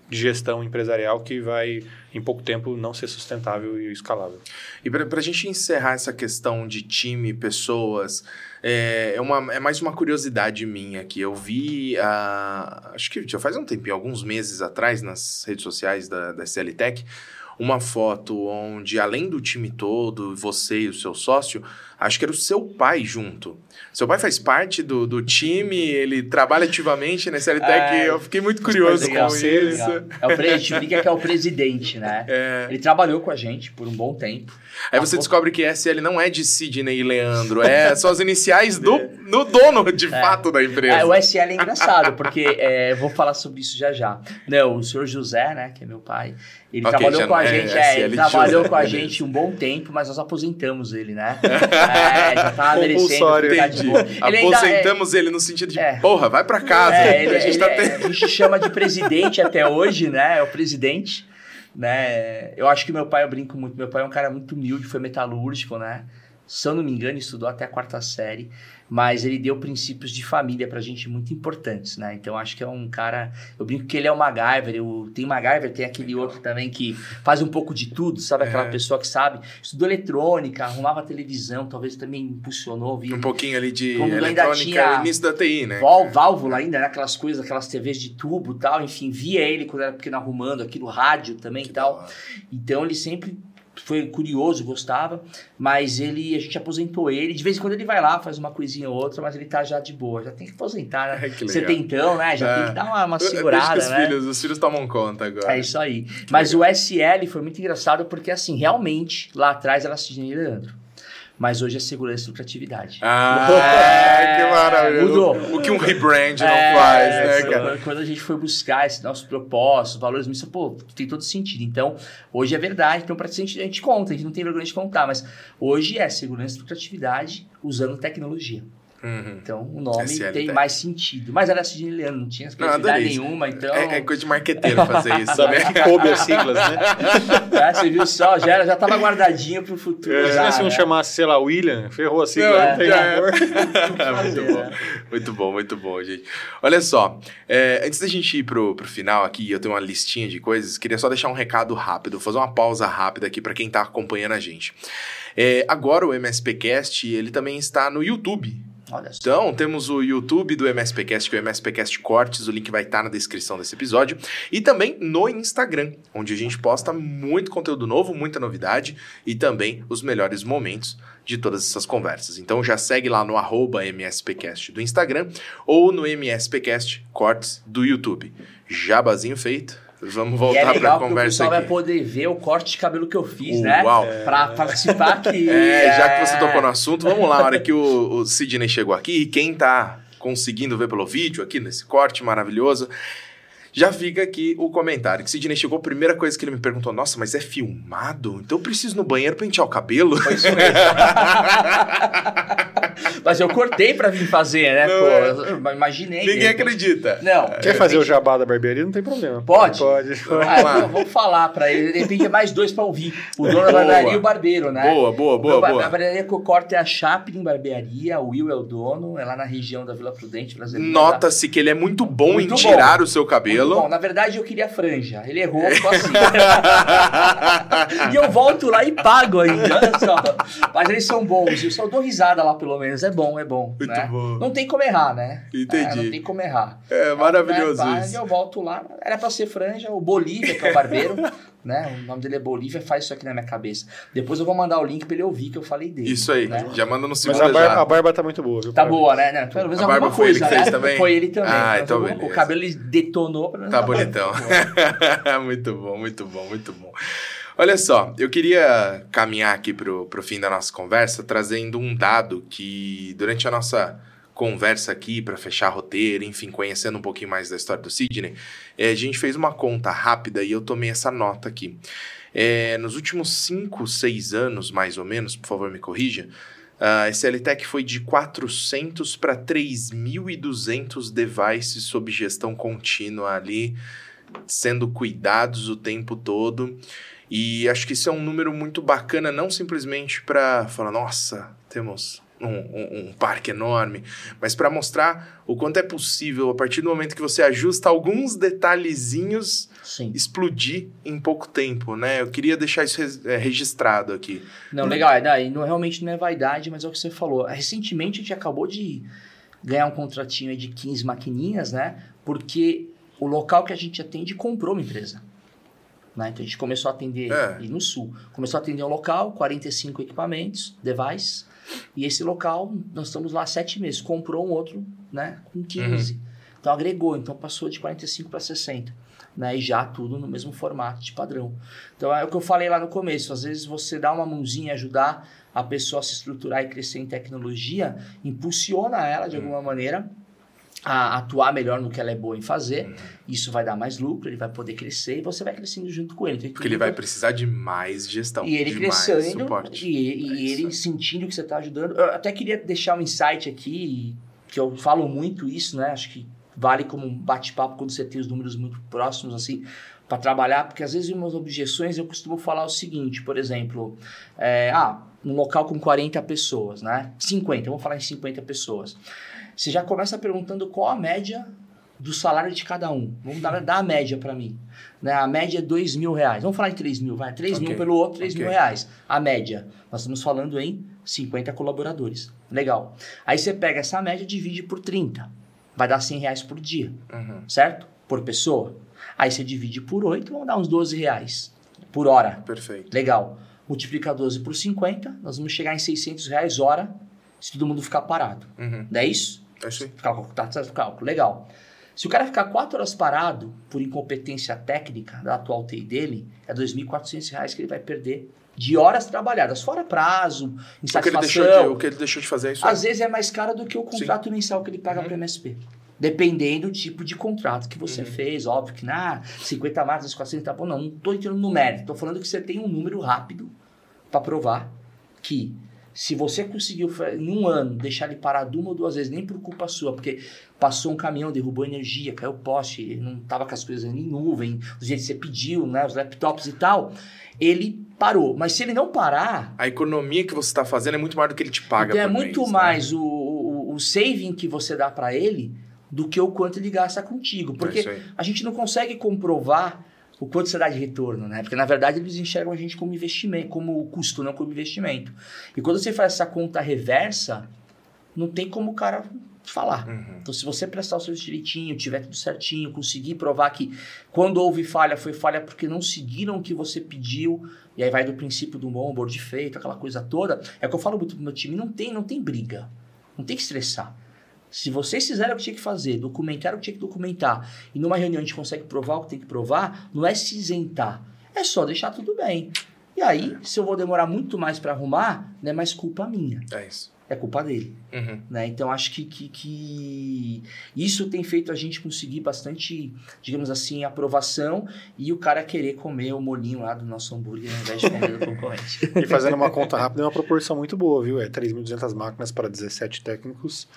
C: de gestão empresarial que vai, em pouco tempo, não ser sustentável e escalável.
A: E para a gente encerrar essa questão de time, pessoas, é, é, uma, é mais uma curiosidade minha que eu vi, ah, acho que já faz um tempinho, alguns meses atrás, nas redes sociais da, da SL Tech, uma foto onde, além do time todo, você e o seu sócio, acho que era o seu pai junto. Seu pai faz parte do, do time, ele trabalha ativamente na SL Tech,
B: É,
A: eu fiquei muito curioso
B: Legal,
A: com
B: legal.
A: isso.
B: É o, pre- a gente brinca que é o presidente, né? Ele trabalhou com a gente por um bom tempo.
A: Aí você descobre que SL não é de Sidney e Leandro, é só as iniciais do, do dono, de fato, da empresa.
B: É, o SL é engraçado, porque é, eu vou falar sobre isso já já. Não, o senhor José, né, que é meu pai, ele
A: Ok,
B: trabalhou com a
A: é
B: gente, é, ele trabalhou
A: José,
B: com a gente um bom tempo, mas nós aposentamos ele, né? É, já merecendo
C: Compulsório,
B: de
A: Entendi.
B: Ele ainda é-
A: Aposentamos ele no sentido de,
B: É.
A: porra, vai pra casa.
B: É, ele,
A: a gente
B: ele
A: tá
B: é-
A: tendo...
B: a gente chama de presidente até hoje, né? É o presidente, né? Eu acho que meu pai, eu brinco muito, meu pai é um cara muito humilde, foi metalúrgico, né? Se eu não me engano, estudou até a quarta série, mas ele deu princípios de família pra gente muito importantes, né? Então acho que é um cara, eu brinco que ele é o MacGyver, eu, tem MacGyver, tem aquele outro também que faz um pouco de tudo, sabe? Aquela
A: É.
B: pessoa que sabe, estudou eletrônica, arrumava televisão, talvez também impulsionou, via
A: Um pouquinho ali de eletrônica, início da TI, né?
B: Vál- válvula ainda, né? Aquelas coisas, aquelas TVs de tubo e tal. Enfim, via ele quando era pequeno arrumando aquilo, rádio também e tal. Então ele sempre foi curioso, gostava, mas ele a gente aposentou ele. De vez em quando ele vai lá, faz uma coisinha ou outra, mas ele tá já de boa. Já tem que aposentar, né?
A: Que legal.
B: Setentão, né? Já
A: É.
B: tem que dar uma, uma segurada,
A: que os
B: né?
A: filhos, os filhos tomam conta agora.
B: É isso aí. Mas o SL foi muito engraçado porque, assim, realmente, lá atrás era Sidney e Leandro. Mas hoje é segurança e lucratividade.
A: Ah, que maravilha.
B: Mudou.
A: O, o que um rebrand não
B: É,
A: faz, né,
B: quando-
A: cara?
B: Quando a gente foi buscar esse nosso propósito, valores mistos, pô, tem todo sentido. Então, hoje é verdade. Então, pra gente, a gente conta, a gente não tem vergonha de contar, mas hoje é segurança e lucratividade usando tecnologia.
A: Uhum.
B: Então o nome
A: SL
B: tem mais sentido. Mas era Sidney Leandro, não tinha
A: isso.
B: nenhuma, então.
A: É, é coisa de marqueteiro fazer isso, né?
C: que coube as siglas, né?
B: É, você viu só, já, era, já tava guardadinho pro futuro.
C: É,
B: já,
C: se não
B: né?
C: chamasse, sei lá, William, ferrou a sigla,
A: Não,
C: não tem
B: fazer,
A: muito bom.
B: né?
A: Muito bom, muito bom, gente. Olha só, é, antes da gente ir pro, pro final aqui, eu tenho uma listinha de coisas, queria só deixar um recado rápido, vou fazer uma pausa rápida aqui para quem tá acompanhando a gente. É, agora o MSPcast, ele também está no YouTube.
B: Olha só.
A: Então, temos o YouTube do MSPcast, que é o MSPcast Cortes, o link vai estar na descrição desse episódio, e também no Instagram, onde a gente posta muito conteúdo novo, muita novidade e também os melhores momentos de todas essas conversas. Então já segue lá no MSPcast do Instagram ou no MSPcast Cortes do YouTube. Jabazinho feito, vamos
B: é
A: voltar para a
B: legal o
A: conversa
B: pessoal vai
A: aqui.
B: poder ver o corte de cabelo que eu fiz, né?
A: Uau!
B: Pra participar aqui.
A: É, já que você tocou no assunto, vamos lá, a hora que o, o Sidney chegou aqui, e quem tá conseguindo ver pelo vídeo aqui nesse corte maravilhoso, já fica aqui o comentário. Que Sidney chegou, a primeira coisa que ele me perguntou, nossa, mas é filmado? Então eu preciso ir no banheiro pentear o cabelo?
B: Foi isso mesmo. Mas eu cortei pra vir fazer, né?
A: Não
B: Pô,
A: é.
B: imaginei.
A: Ninguém
B: né?
A: acredita.
B: Não.
C: Quer fazer o jabá da barbearia? Não tem problema.
B: Pode?
C: Pode.
B: Ah, vamos falar pra ele. De repente é mais dois pra ouvir. O dono da barbearia e o barbeiro, né?
A: Boa, boa, boa,
B: Meu
A: boa.
B: A barbearia que eu corto é a Chaplin Barbearia. O Will é o dono. É lá na região da Vila Prudente, brasileira.
A: Nota-se que ele é muito bom
B: Muito
A: em tirar
B: bom.
A: o seu
B: Muito
A: cabelo.
B: Bom, na verdade eu queria franja. Ele errou, só assim. e eu volto lá e pago ainda, olha só. Mas eles são bons. Eu só dou risada lá, pelo menos. É bom, é bom.
A: Muito
B: né?
A: bom.
B: Não tem como errar, né?
A: Entendi.
B: É, não tem como errar.
A: É maravilhoso
B: Né,
A: isso.
B: Eu volto lá. Era pra ser franja. O Bolívia, que é o barbeiro, né? O nome dele é Bolívia, faz isso aqui na minha cabeça. Depois eu vou mandar o link pra ele ouvir que eu falei dele.
A: Isso aí,
B: né?
A: já manda no
C: Mas
A: segundo
C: a, bar-
A: já.
C: a barba tá muito boa, viu?
B: Tá boa, né? Não, pelo menos
A: A barba foi ele
B: coisa,
A: que fez
B: né?
A: também?
B: Foi ele também.
A: Ah,
B: Mas
A: então
B: o-
A: beleza.
B: O cabelo ele detonou.
A: Tá
B: a barba
A: bonitão. muito bom, muito bom, muito bom. Olha só, eu queria caminhar aqui pro, pro fim da nossa conversa trazendo um dado que durante a nossa conversa aqui para fechar roteiro, enfim, conhecendo um pouquinho mais da história do Sidney, eh, a gente fez uma conta rápida e eu tomei essa nota aqui. Eh, nos últimos 5, 6 anos, mais ou menos, por favor me corrija, a SLTech foi de 400 para 3.200 devices sob gestão contínua ali, sendo cuidados o tempo todo. E acho que isso é um número muito bacana, não simplesmente para falar, nossa, temos um, um- um parque enorme, mas para mostrar o quanto é possível, a partir do momento que você ajusta alguns detalhezinhos,
B: Sim.
A: explodir em pouco tempo, né? Eu queria deixar isso eh, registrado aqui.
B: Não, legal. É, daí não, realmente não é vaidade, mas é o que você falou. Recentemente a gente acabou de ganhar um contratinho aí de 15 maquininhas, né? Porque o local que a gente atende comprou uma empresa. Né? Então a gente começou a atender
A: É.
B: no sul. Começou a atender um local, 45 equipamentos, device. E esse local, nós estamos lá há sete meses. Comprou um outro, né? Com 15. Então agregou, então passou de 45 para 60. Né? E já tudo no mesmo formato de padrão. Então é o que eu falei lá no começo. Às vezes você dá uma mãozinha, ajudar a pessoa a se estruturar e crescer em tecnologia, impulsiona ela de alguma maneira a atuar melhor no que ela é boa em fazer. Isso vai dar mais lucro, ele vai poder crescer e você vai crescendo junto com ele. Então,
A: Porque ele vai precisar de mais gestão.
B: e ele crescendo
A: suporte.
B: e, e
A: É
B: ele sentindo que você está ajudando. Eu até queria deixar um insight aqui, que eu falo muito isso, né? Acho que vale como um bate-papo quando você tem os números muito próximos, assim, para trabalhar, porque às vezes em umas objeções eu costumo falar o seguinte, por exemplo, é, ah, um local com 40 pessoas, né? 50, vamos falar em 50 pessoas. Você já começa perguntando qual a média do salário de cada um. Vamos dar, dar a média para mim. Né? A média é 2 mil reais. Vamos falar em 3 mil, vai. 3
A: Ok.
B: mil pelo outro, 3 mil
A: Ok.
B: reais. A média. Nós estamos falando em 50 colaboradores. Legal. Aí você pega essa média e divide por 30. Vai dar 100 reais por dia,
A: Uhum.
B: certo? Por pessoa. Aí você divide por 8, vamos dar uns 12 reais por hora.
A: Perfeito.
B: Legal. Multiplica 12 por 50, nós vamos chegar em 600 reais hora se todo mundo ficar parado.
A: Uhum.
B: Não é isso?
A: É isso aí.
B: Cálculo, tá certo o cálculo, legal. Se o cara ficar 4 horas parado por incompetência técnica da atual TI dele, é 2.400 reais que ele vai perder de horas trabalhadas, fora prazo,
A: O que, ele
B: insatisfação.
A: deixou de, o que ele deixou de fazer é isso.
B: Às vezes é mais caro do que o contrato mensal que ele paga
A: Uhum.
B: para MSP. Dependendo do tipo de contrato que você
A: Uhum.
B: fez. Óbvio que, na 50 marcas, 400 tá bom. Não, não tô entrando no mérito. Tô falando que você tem um número rápido para provar que Se você conseguiu, em um ano, deixar ele parado uma ou duas vezes, nem por culpa sua, porque passou um caminhão, derrubou energia, caiu poste, ele não tava com as coisas em nuvem, do jeito que você pediu, né, os laptops e tal, ele parou. Mas se ele não parar,
A: A economia que você está fazendo é muito maior do que ele te paga
B: então é muito
A: mês, né?
B: mais o, o, o saving que você dá para ele do que o quanto ele gasta contigo.
A: É
B: Porque
A: aí.
B: a gente não consegue comprovar o quanto você dá de retorno, né? Porque na verdade eles enxergam a gente como investimento, como custo, não como investimento. E quando você faz essa conta reversa, não tem como o cara falar.
A: Uhum.
B: Então, se você prestar o serviço direitinho, tiver tudo certinho, conseguir provar que quando houve falha, foi falha porque não seguiram o que você pediu, e aí vai do princípio do bom onboard feito, aquela coisa toda, é o que eu falo muito pro meu time, não tem, não tem briga, não tem que estressar. Se vocês fizeram o que tinha que fazer, documentaram o que tinha que documentar, e numa reunião a gente consegue provar o que tem que provar, não é se isentar, é só deixar tudo bem. E aí, se eu vou demorar muito mais para arrumar, não é mais culpa minha,
A: É isso.
B: é culpa dele.
A: Uhum.
B: Né? Então acho que, que, que isso tem feito a gente conseguir bastante, digamos assim, aprovação e o cara querer comer o molinho lá do nosso hambúrguer ao invés de comer do concorrente.
C: E fazendo uma conta rápida, é uma proporção muito boa, viu? É 3.200 máquinas para 17 técnicos,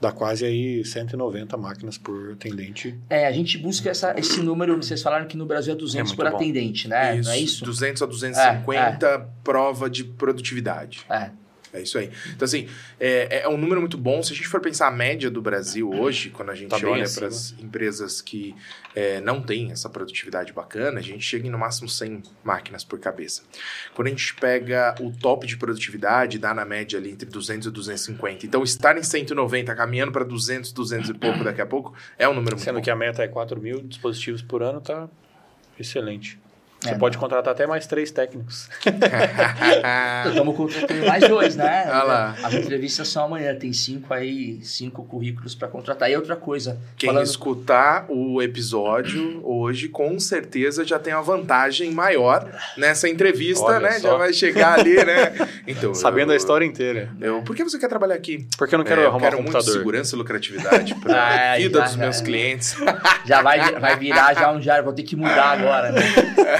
C: dá quase aí 190 máquinas por atendente.
B: É, a gente busca essa, esse número, vocês falaram que no Brasil é 200
C: É
B: por
C: bom.
B: atendente, né?
A: isso,
B: Não é isso?
A: 200 a 250 prova de produtividade.
B: É.
A: É isso aí. Então, assim, é, é um número muito bom. Se a gente for pensar a média do Brasil hoje, quando a gente
C: Tá
A: olha para as empresas que é, não têm essa produtividade bacana, a gente chega em no máximo 100 máquinas por cabeça. Quando a gente pega o top de produtividade, dá na média ali entre 200 e 250. Então, estar em 190, caminhando para 200, 200 e pouco daqui a pouco, é um número muito
C: Sendo
A: bom.
C: que a meta é 4 mil dispositivos por ano, tá excelente. Você
B: É,
C: pode contratar até mais três técnicos.
B: Estamos contratando mais dois, né?
A: Ah lá.
B: As entrevistas são amanhã, tem cinco aí, cinco currículos para contratar. E outra coisa,
A: Quem
B: falando
A: escutar o episódio hoje, com certeza já tem uma vantagem maior nessa entrevista,
C: Olha
A: né?
C: só.
A: Já vai chegar ali, né? Então,
C: Sabendo
A: eu-
C: a história inteira.
A: Eu, por que você quer trabalhar aqui?
C: Porque eu não quero
A: É, eu
C: arrumar
A: quero
C: um
A: muito
C: computador.
A: segurança e lucratividade para a
B: Ah,
A: vida
B: já,
A: dos meus
B: já.
A: clientes.
B: Já vai, vai virar já um já, vou ter que mudar agora, né?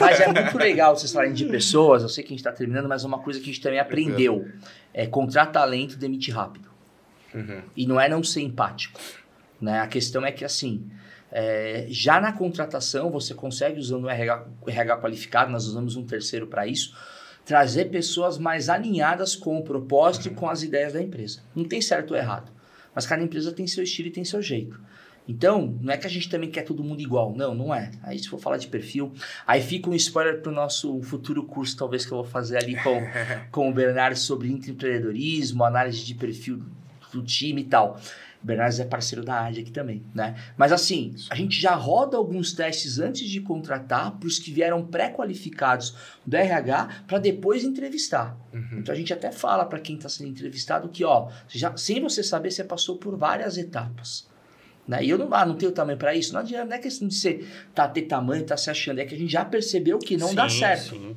B: Mas é muito legal vocês falarem de pessoas, eu sei que a gente está terminando, mas uma coisa que a gente também aprendeu é contratar talento, demite rápido.
A: Uhum.
B: E não é não ser empático, né? A questão é que, assim, é, já na contratação você consegue, usando o RH, RH qualificado, nós usamos um terceiro para isso, trazer pessoas mais alinhadas com o propósito e com as ideias da empresa. Não tem certo ou errado, mas cada empresa tem seu estilo e tem seu jeito. Então, não é que a gente também quer todo mundo igual. Não, não é. Aí, se for falar de perfil, aí fica um spoiler para o nosso futuro curso, talvez, que eu vou fazer ali com, com o Bernardo sobre empreendedorismo, análise de perfil do time e tal. O Bernardo é parceiro da AD aqui também, né? Mas assim, a gente já roda alguns testes antes de contratar para os que vieram pré-qualificados do RH para depois entrevistar.
A: Uhum.
B: Então a gente até fala para quem está sendo entrevistado que, ó, já, sem você saber, você passou por várias etapas. Né? E eu não, ah, não tenho tamanho para isso. Não adianta, não é questão de você tá, ter tamanho, tá se achando, é que a gente já percebeu que não dá
C: Sim,
B: certo.
C: sim.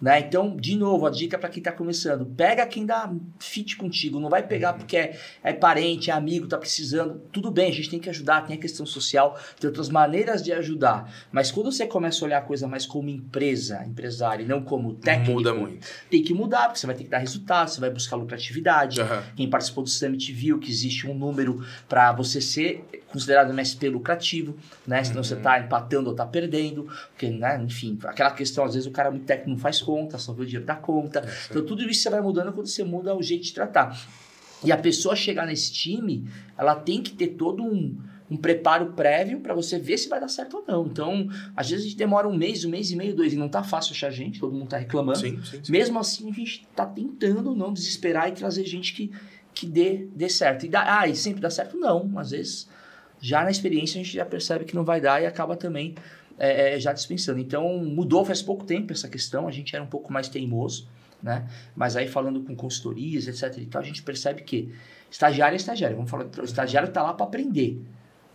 B: Né? Então, de novo, a dica para quem está começando: pega quem dá fit contigo, não vai pegar porque é, é parente, é amigo, tá precisando. Tudo bem, a gente tem que ajudar, tem a questão social, tem outras maneiras de ajudar. Mas quando você começa a olhar a coisa mais como empresa, empresário, e não como técnico,
A: Muda muito.
B: tem que mudar, porque você vai ter que dar resultado, você vai buscar lucratividade.
A: Aham.
B: Quem participou do Summit viu que existe um número para você ser considerado MSP lucrativo, né? Senão você está empatando ou está perdendo, porque, né? Enfim, aquela questão, às vezes o cara muito técnico não faz conta, só vê o dinheiro da conta. Então tudo isso você vai mudando quando você muda o jeito de tratar. E a pessoa chegar nesse time, ela tem que ter todo um, um preparo prévio para você ver se vai dar certo ou não. Então, às vezes a gente demora um mês, um mês e meio, dois, e não tá fácil achar gente, todo mundo tá reclamando.
A: Sim, sim, sim.
B: Mesmo assim, a gente tá tentando não desesperar e trazer gente que, que dê, dê certo. E dá, ah, e sempre dá certo? Não. Às vezes, já na experiência, a gente já percebe que não vai dar e acaba também é, é, já dispensando. Então, mudou faz pouco tempo essa questão, a gente era um pouco mais teimoso, né? Mas aí, falando com consultorias, etc e tal, a gente percebe que estagiário é estagiário. Vamos falar, o estagiário está lá para aprender.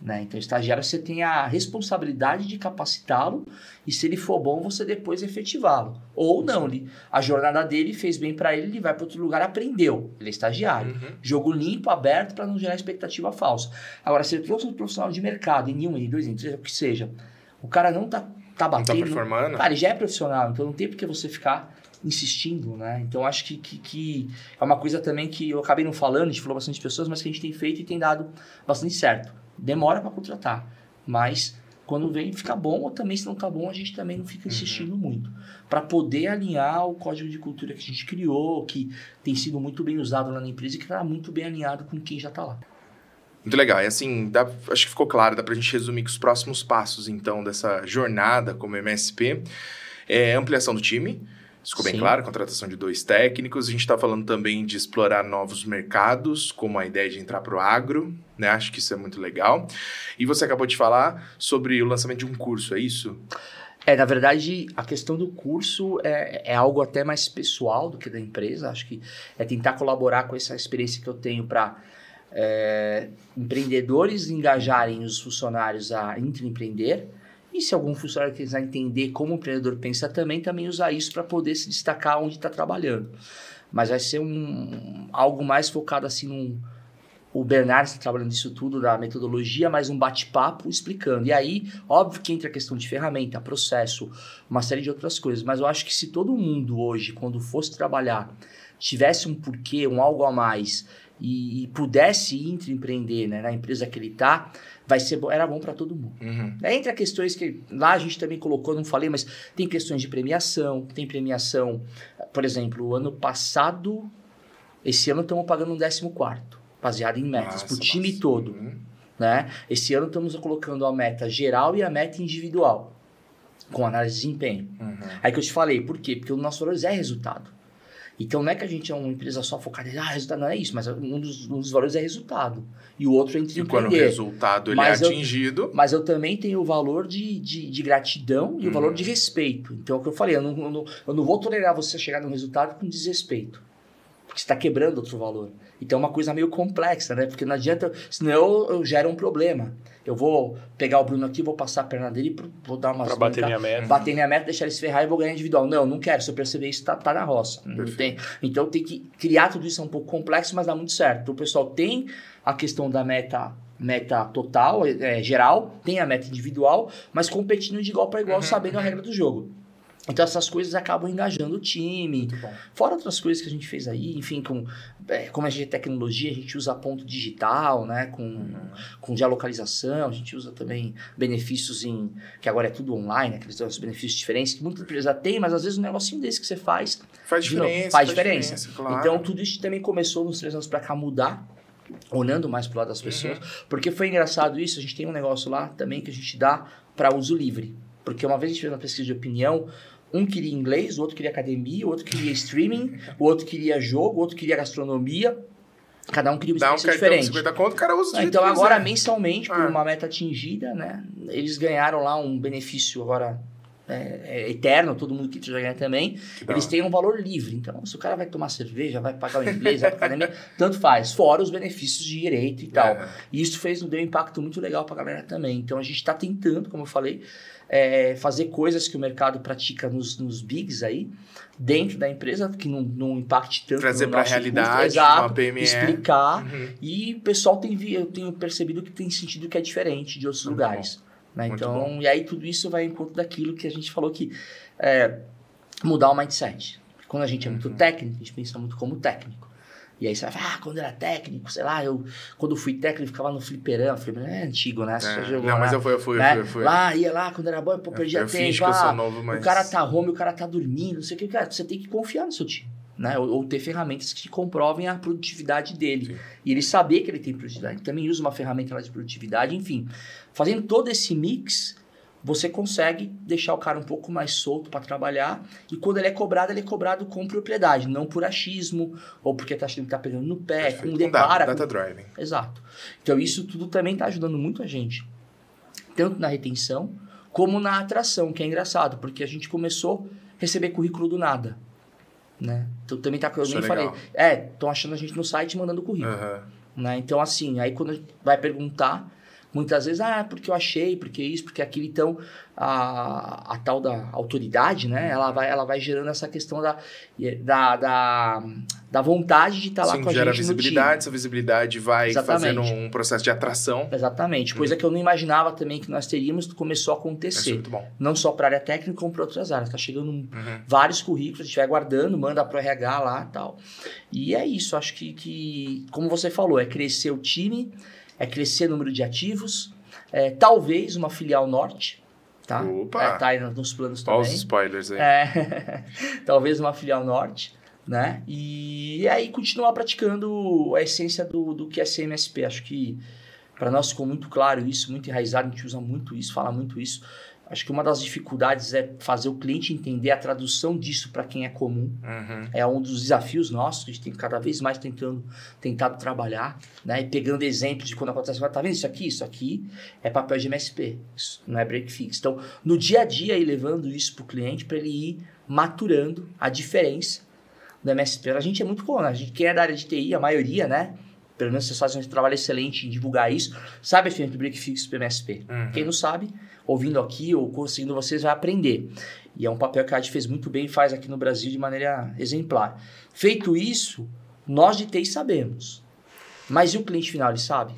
B: Né? Então, estagiário você tem a responsabilidade de capacitá-lo e se ele for bom, você depois efetivá-lo. Ou não, ele, a jornada dele fez bem para ele, ele vai para outro lugar, aprendeu. Ele é estagiário.
A: Uhum.
B: Jogo limpo, aberto, para não gerar expectativa falsa. Agora, se ele trouxe um profissional de mercado, em um, em dois, em três, o que seja, o cara não tá, tá
A: Não tá
B: batendo.
A: performando?
B: Cara, ele já é profissional, então não tem por que você ficar insistindo, né? Então acho que, que, que, é uma coisa também que eu acabei não falando, a gente falou bastante de pessoas, mas que a gente tem feito e tem dado bastante certo. Demora para contratar, mas quando vem fica bom, ou também se não tá bom, a gente também não fica insistindo uhum. muito. Para poder alinhar o código de cultura que a gente criou, que tem sido muito bem usado lá na empresa e que está muito bem alinhado com quem já está lá.
A: Muito legal. E assim, dá, acho que ficou claro, dá para a gente resumir que os próximos passos, então, dessa jornada como MSP é ampliação do time, ficou Sim. bem claro, contratação de dois técnicos. A gente está falando também de explorar novos mercados, como a ideia de entrar para o agro, né? Acho que isso é muito legal. E você acabou de falar sobre o lançamento de um curso, é isso?
B: É, na verdade, a questão do curso é, é algo até mais pessoal do que da empresa. Acho que é tentar colaborar com essa experiência que eu tenho para é, empreendedores engajarem os funcionários a empreender e se algum funcionário quiser entender como o empreendedor pensa também, também usar isso para poder se destacar onde está trabalhando. Mas vai ser um, algo mais focado assim num, o Bernardo está trabalhando nisso tudo, da metodologia, mais um bate-papo explicando. E aí, óbvio que entra a questão de ferramenta, processo, uma série de outras coisas. Mas eu acho que se todo mundo hoje, quando fosse trabalhar, tivesse um porquê, um algo a mais e, e pudesse empreender né, na empresa que ele está, vai ser bom, era bom para todo mundo. Uhum. É, entre as questões que lá a gente também colocou, não falei, mas tem questões de premiação, tem premiação, por exemplo, o ano passado, esse ano estamos pagando um décimo quarto, baseado em metas, para o time nossa. todo. Uhum. Né? Esse ano estamos colocando a meta geral e a meta individual, com análise de desempenho. Uhum. Aí que eu te falei, por quê? Porque o nosso valor é resultado. Então não é que a gente é uma empresa só focada em ah, resultado não é isso, mas um dos, um dos valores é resultado. E o outro é entre E
A: quando o resultado ele é mas é atingido.
B: Eu, mas eu também tenho o valor de, de, de gratidão e hum. o valor de uhum. respeito. Então é o que eu falei, eu não, eu não, eu não vou tolerar você chegar no resultado com desrespeito. Porque você está quebrando outro valor. Então é uma coisa meio complexa, né? Porque não adianta, senão eu, eu gero um problema. Eu vou pegar o Bruno aqui, vou passar a perna dele, vou dar umas...
C: Pra bater minha meta.
B: Bater minha meta, deixar ele se ferrar e vou ganhar individual. Não, não quero. Se eu perceber isso, tá, tá na roça. Não tem. Então tem que criar tudo isso é um pouco complexo, mas dá muito certo. Então o pessoal tem a questão da meta meta total, é, geral, tem a meta individual, mas competindo de igual para igual, uhum, sabendo a regra do jogo. Então essas coisas acabam engajando o time. Fora outras coisas que a gente fez aí, enfim, com é, como a gente é tecnologia, a gente usa ponto digital, né? Com, uhum. com geolocalização, a gente usa também benefícios em. que agora é tudo online, né? Aqueles os benefícios diferentes que muita empresa tem, mas às vezes um negocinho desse que você faz.
A: Faz diferença.
B: Novo, faz, faz diferença. diferença claro. Então tudo isso também começou nos três anos para cá mudar olhando mais pro lado das pessoas, uhum. porque foi engraçado isso, a gente tem um negócio lá também que a gente dá para uso livre. Porque uma vez a gente fez uma pesquisa de opinião, um queria inglês, o outro queria academia, o outro queria streaming, o outro queria jogo, o outro queria gastronomia. Cada um queria uma experiência um diferente.
A: 50 conto, o cara usa
B: Então agora, mensalmente, por ah. uma meta atingida, né? Eles ganharam lá um benefício agora é, é, eterno, todo mundo que já ganha também. Eles têm um valor livre. Então, se o cara vai tomar cerveja, vai pagar o inglês, vai pra academia, tanto faz. Fora os benefícios de direito e tal. É. E isso fez, deu um impacto muito legal pra galera também. Então, a gente está tentando, como eu falei, é, fazer coisas que o mercado pratica nos, nos bigs aí, dentro da empresa, que não, não impacte tanto
A: Trazer para a realidade,
B: exato, PME. explicar. Uhum. E o pessoal tem, eu tenho percebido que tem sentido que é diferente de outros uhum. lugares. Né? Então, e aí tudo isso vai em conta daquilo que a gente falou que é, mudar o mindset. Quando a gente é muito uhum. técnico, a gente pensa muito como técnico. E aí você vai falar, ah, quando era técnico, sei lá, eu quando fui técnico ficava no fliperama. Fliperama é antigo, né? Você
A: é, jogou, não, mas eu fui, eu fui,
B: né?
A: eu fui, eu fui.
B: Lá, ia lá, quando era bom, pô, perdia
A: eu,
B: tempo.
A: Eu que eu sou novo, mas...
B: O cara tá home, o cara tá dormindo, não sei o que. Cara, você tem que confiar no seu time. Né? Ou, ou ter ferramentas que comprovem a produtividade dele. Sim. E ele saber que ele tem produtividade. Também usa uma ferramenta lá de produtividade, enfim. Fazendo todo esse mix, você consegue deixar o cara um pouco mais solto para trabalhar. E quando ele é cobrado, ele é cobrado com propriedade, não por achismo ou porque tá achando que tá pegando no pé, Perfeito. com depara.
A: Data, data driving.
B: Exato. Então isso tudo também está ajudando muito a gente, tanto na retenção como na atração, que é engraçado, porque a gente começou a receber currículo do nada. Né? Então também tá. Eu Isso nem é falei. É, estão achando a gente no site mandando currículo. Uhum. Né? Então, assim, aí quando vai perguntar, Muitas vezes, ah, porque eu achei, porque isso, porque aquilo. Então, a, a tal da autoridade, né? Ela vai, ela vai gerando essa questão da, da, da, da vontade de estar tá lá
A: Sim,
B: com a
A: gera
B: gente
A: visibilidade, essa visibilidade vai
B: Exatamente.
A: fazendo um processo de atração.
B: Exatamente.
A: Uhum.
B: Coisa que eu não imaginava também que nós teríamos, começou a
A: Isso é
B: acontecer.
A: muito bom.
B: Não só para a área técnica, como para outras áreas. Está chegando um-
A: Uhum.
B: vários currículos, a gente vai guardando, manda para o RH lá e tal. E é isso, acho que, que, como você falou, é crescer o time, é crescer o número de ativos, é, talvez uma filial norte, tá?
A: Opa!
B: É, tá aí nos planos
A: Olha os
B: também.
A: spoilers aí.
B: É, talvez uma filial norte, né? E aí continuar praticando a essência do, do que é ser MSP. Acho que para nós ficou muito claro isso, muito enraizado, a gente usa muito isso, fala muito isso. Acho que uma das dificuldades é fazer o cliente entender a tradução disso para quem é comum.
A: Uhum.
B: É um dos desafios nossos, que a gente tem cada vez mais tentando, tentado trabalhar, né? E pegando exemplos de quando acontece, tá vendo isso aqui? Isso aqui é papel de MSP, isso não é break fix. Então, no dia a dia, ir levando isso para o cliente para ele ir maturando a diferença do MSP. A gente é muito comum, a gente, quem é da área de TI, a maioria, né? Pelo menos vocês fazem um trabalho excelente em divulgar isso, sabe a diferença de break fix para MSP.
A: Uhum.
B: Quem não sabe, ouvindo aqui ou conseguindo vocês, vai aprender. E é um papel que a AD fez muito bem e faz aqui no Brasil de maneira exemplar. Feito isso, nós de TI sabemos. Mas e o cliente final, ele sabe?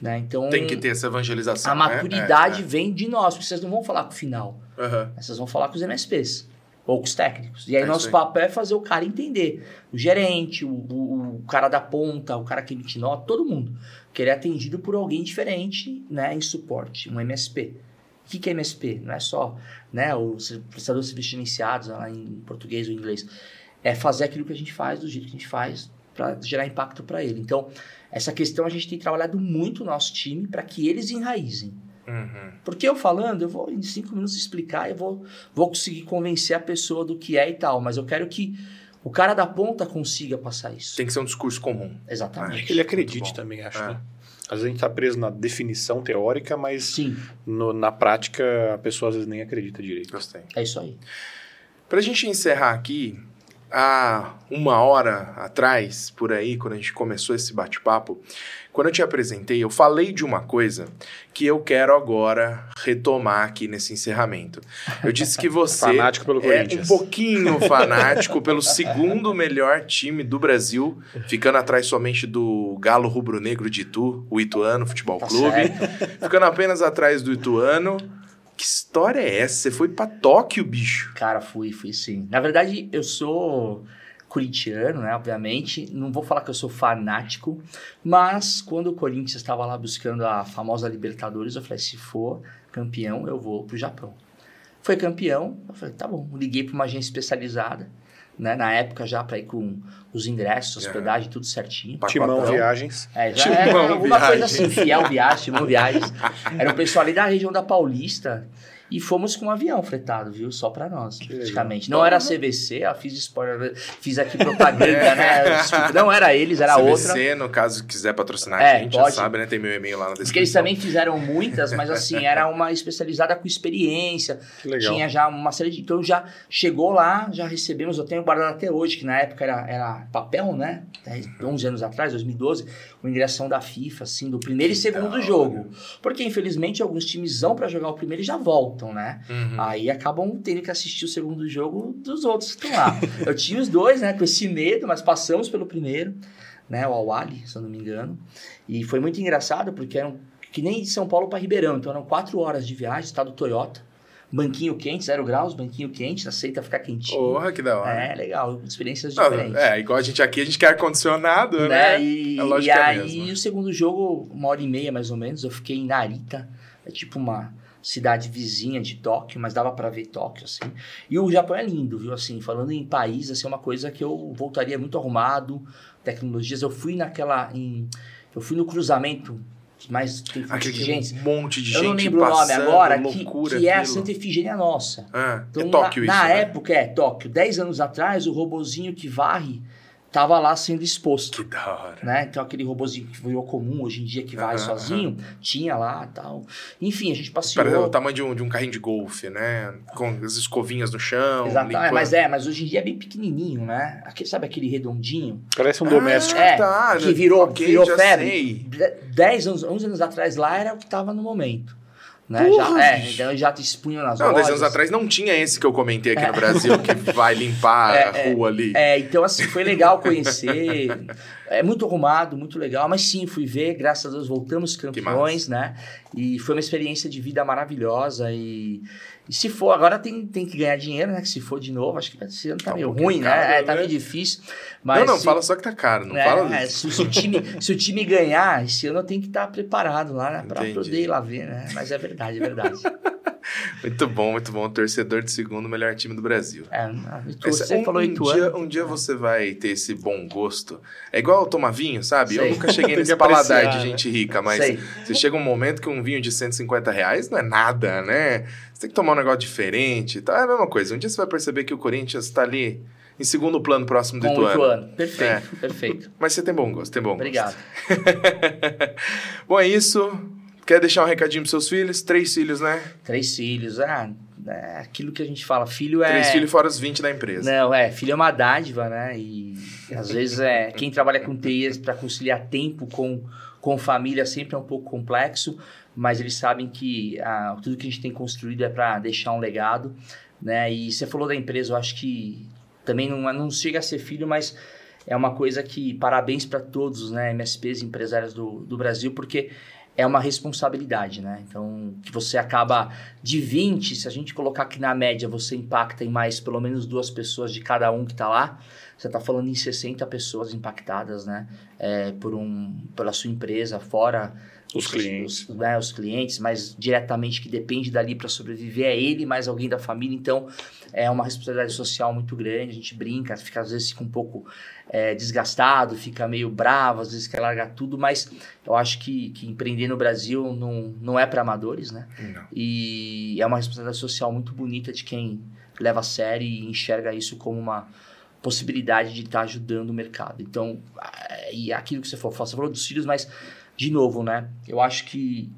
B: Né? Então,
A: Tem que ter essa evangelização.
B: a
A: né?
B: maturidade
A: É,
B: vem de nós, porque vocês não vão falar com o final.
A: é. Aham.
B: Vocês vão falar com os MSPs ou com os técnicos. E aí,
A: É
B: nosso papel é fazer o cara entender. O gerente, o, o, o cara da ponta, o cara que emite nota, todo mundo. Que ele é atendido por alguém diferente né, em suporte, um MSP. O que, que é MSP? Não é só né, o ser- prestador de serviços iniciados lá em português ou inglês. É fazer aquilo que a gente faz do jeito que a gente faz para gerar impacto para ele. Então, essa questão a gente tem trabalhado muito no nosso time para que eles enraizem.
A: Uhum.
B: Porque eu falando, eu vou em cinco minutos explicar, eu vou, vou conseguir convencer a pessoa do que é e tal, mas eu quero que o cara da ponta consiga passar isso.
A: Tem que ser um discurso comum.
B: Exatamente.
C: É que ele acredite também, acho.
A: É.
C: Né? Às vezes a gente está preso na definição teórica, mas
B: Sim,
C: no- na prática a pessoa às vezes nem acredita direito.
A: Gostei.
B: é isso aí.
A: Pra gente encerrar aqui, há uma hora atrás, por aí, quando a gente começou esse bate-papo, quando eu te apresentei, eu falei de uma coisa que eu quero agora retomar aqui nesse encerramento. Eu disse que você
C: Fanático pelo
A: é um
C: Corinthians.
A: pouquinho fanático pelo segundo melhor time do Brasil, ficando atrás somente do Galo Rubro-Negro de Itu, o Ituano Futebol
B: Tá
A: Clube, ficando apenas atrás do Ituano. Que história é essa? Você foi pra Tóquio, bicho.
B: Cara, fui, fui sim. Na verdade, eu sou corintiano, né? Obviamente. Não vou falar que eu sou fanático, mas quando o Corinthians estava lá buscando a famosa Libertadores, eu falei: se for campeão, eu vou pro Japão. Foi campeão, eu falei: tá bom. Liguei para uma agência especializada, né? Na época já para ir com os ingressos, hospedagem, tudo certinho.
C: Timão
A: Pacotão.
C: Viagens.
B: É, já
A: Timão
B: era alguma coisa
A: Viagens.
B: assim, Fiel Viagens, Timão Viagens. Era o pessoal ali da região da Paulista. E fomos com um avião fretado, viu? Só pra nós,
C: legal.
B: praticamente. Não era a CVC, eu fiz spoiler, fiz aqui propaganda, né? Desculpa, não era eles, era outra.
A: CVC, no caso, quiser patrocinar
B: É,
A: a gente,
B: pode.
A: já sabe, né? Tem meu e-mail lá na descrição.
B: Porque eles também fizeram muitas, mas assim, era uma especializada com experiência.
C: Que legal.
B: Tinha já uma série de. Então já chegou lá, já recebemos, eu tenho guardado até hoje, que na época era, era papel, né? 10, 11 anos atrás, 2012, o ingressão da FIFA, assim, do primeiro e segundo
A: hora.
B: jogo. Porque, infelizmente, alguns times vão pra jogar o primeiro e já voltam, né?
A: Uhum.
B: Aí acabam tendo que assistir o segundo jogo dos outros que estão lá. eu tinha os dois, né? Com esse medo, mas passamos pelo primeiro, né? O Awali, se eu não me engano. E foi muito engraçado, porque eram que nem de São Paulo para Ribeirão. Então eram quatro horas de viagem, estado Toyota. Banquinho quente, zero graus, banquinho quente, aceita ficar quentinho.
A: Porra, que da hora.
B: É, legal, experiências
A: Não,
B: diferentes.
A: é, igual a gente aqui, a gente quer ar-condicionado, né?
B: né? E,
A: É lógico
B: e
A: é
B: aí,
A: mesmo.
B: o segundo jogo, uma hora e meia mais ou menos, eu fiquei em Narita. É tipo uma cidade vizinha de Tóquio, mas dava pra ver Tóquio, assim. E o Japão é lindo, viu? Assim, falando em país, assim, é uma coisa que eu voltaria muito arrumado, tecnologias. Eu fui naquela, em, eu fui no cruzamento, que mais tem fluxo de
A: Aquele
B: gente.
A: monte de
B: Eu
A: gente
B: não lembro o nome
A: passando,
B: agora, que,
A: loucura
B: que é a. Santa Efigênia Nossa.
A: Ah,
B: Então,
A: é Tóquio
B: na,
A: isso,
B: na
A: né?
B: época, é, Tóquio. Dez anos atrás, o robozinho que varre tava lá sendo exposto.
A: Que da hora.
B: Né? Então aquele robôzinho que virou comum hoje em dia que vai
A: Aham,
B: sozinho, tinha lá tal. Enfim, a gente
A: Parece
B: passeou.
A: o tamanho de um, de um carrinho de golfe, né? Com as escovinhas no chão.
B: Exato,
A: limpando.
B: mas é, mas hoje em dia é bem pequenininho, né? Aquele, sabe aquele redondinho?
C: Parece um
A: Ah,
C: doméstico.
B: É,
A: tá.
B: que virou,
A: Ok,
B: virou
A: já
B: febre.
A: sei.
B: De- 10 anos, 11 anos atrás lá era o que tava no momento. Né?
A: Porra,
B: já, é, então já te expunham nas
A: Não,
B: lojas.
A: 10 anos atrás não tinha esse que eu comentei aqui no Brasil, que vai limpar a rua ali.
B: É, então assim, foi legal conhecer. É muito arrumado, muito legal. Mas sim, fui ver, graças a Deus voltamos campeões, né? E foi uma experiência de vida maravilhosa. E, e se for, agora tem, tem que ganhar dinheiro, né? Que se for de novo, acho que esse ano tá,
A: Tá um
B: meio
A: pouquinho
B: ruim,
A: caro,
B: né? É, tá
A: né?
B: meio difícil. Mas
A: não, não,
B: se-
A: fala só que tá caro, não
B: é,
A: fala
B: é, se, se o time, se o time ganhar, esse ano eu tenho que estar preparado lá, né? Pra
A: Entendi.
B: poder ir lá ver, né? Mas é verdade, é verdade.
A: Muito bom, muito bom. Torcedor de segundo, melhor time do Brasil.
B: É, você
A: um,
B: falou
A: um
B: Ituano.
A: dia, um dia você vai ter esse bom gosto. É igual tomar vinho, sabe? Eu
B: Sei.
A: nunca cheguei nesse paladar de
C: né?
A: gente rica, mas
B: Sei.
A: você chega um momento que um vinho de 150 reais não é nada, né? Você tem que tomar um negócio diferente tal. É a mesma coisa. Um dia você vai perceber que o Corinthians tá ali em segundo plano próximo do
B: Com
A: Ituano.
B: Ituano. Perfeito, perfeito.
A: Mas você tem bom gosto, tem bom
B: Obrigado.
A: gosto. bom, é isso. Quer deixar um recadinho pros seus filhos? Três filhos, né?
B: Três filhos. Ah, é aquilo que a gente fala, filho é.
A: Três filhos fora os 20 da empresa.
B: Não, é, filho é uma dádiva, né? E às vezes é quem trabalha com TI para conciliar tempo com, com família sempre é um pouco complexo, mas eles sabem que ah, tudo que a gente tem construído é para deixar um legado, né? E você falou da empresa, eu acho que também não, é- não chega a ser filho, mas é uma coisa que parabéns para todos, né? MSPs, empresários do, do Brasil, porque é uma responsabilidade, né? Então, que você acaba de 20, se a gente colocar que na média você impacta em mais pelo menos duas pessoas de cada um que está lá, você está falando em 60 pessoas impactadas, né? É, por um, pela sua empresa, fora
C: Os clientes.
B: os, né, os clientes, mas diretamente que depende dali para sobreviver é ele mais alguém da família. Então, é uma responsabilidade social muito grande. A gente brinca, fica às vezes fica um pouco é, desgastado, fica meio bravo, às vezes quer largar tudo, mas eu acho que, que empreender no Brasil não, não é para amadores, né?
A: Não.
B: E é uma responsabilidade social muito bonita de quem leva a sério e enxerga isso como uma possibilidade de estar ajudando o mercado. Então, e aquilo que você falou, você falou dos filhos, mas, de novo, né? Eu acho que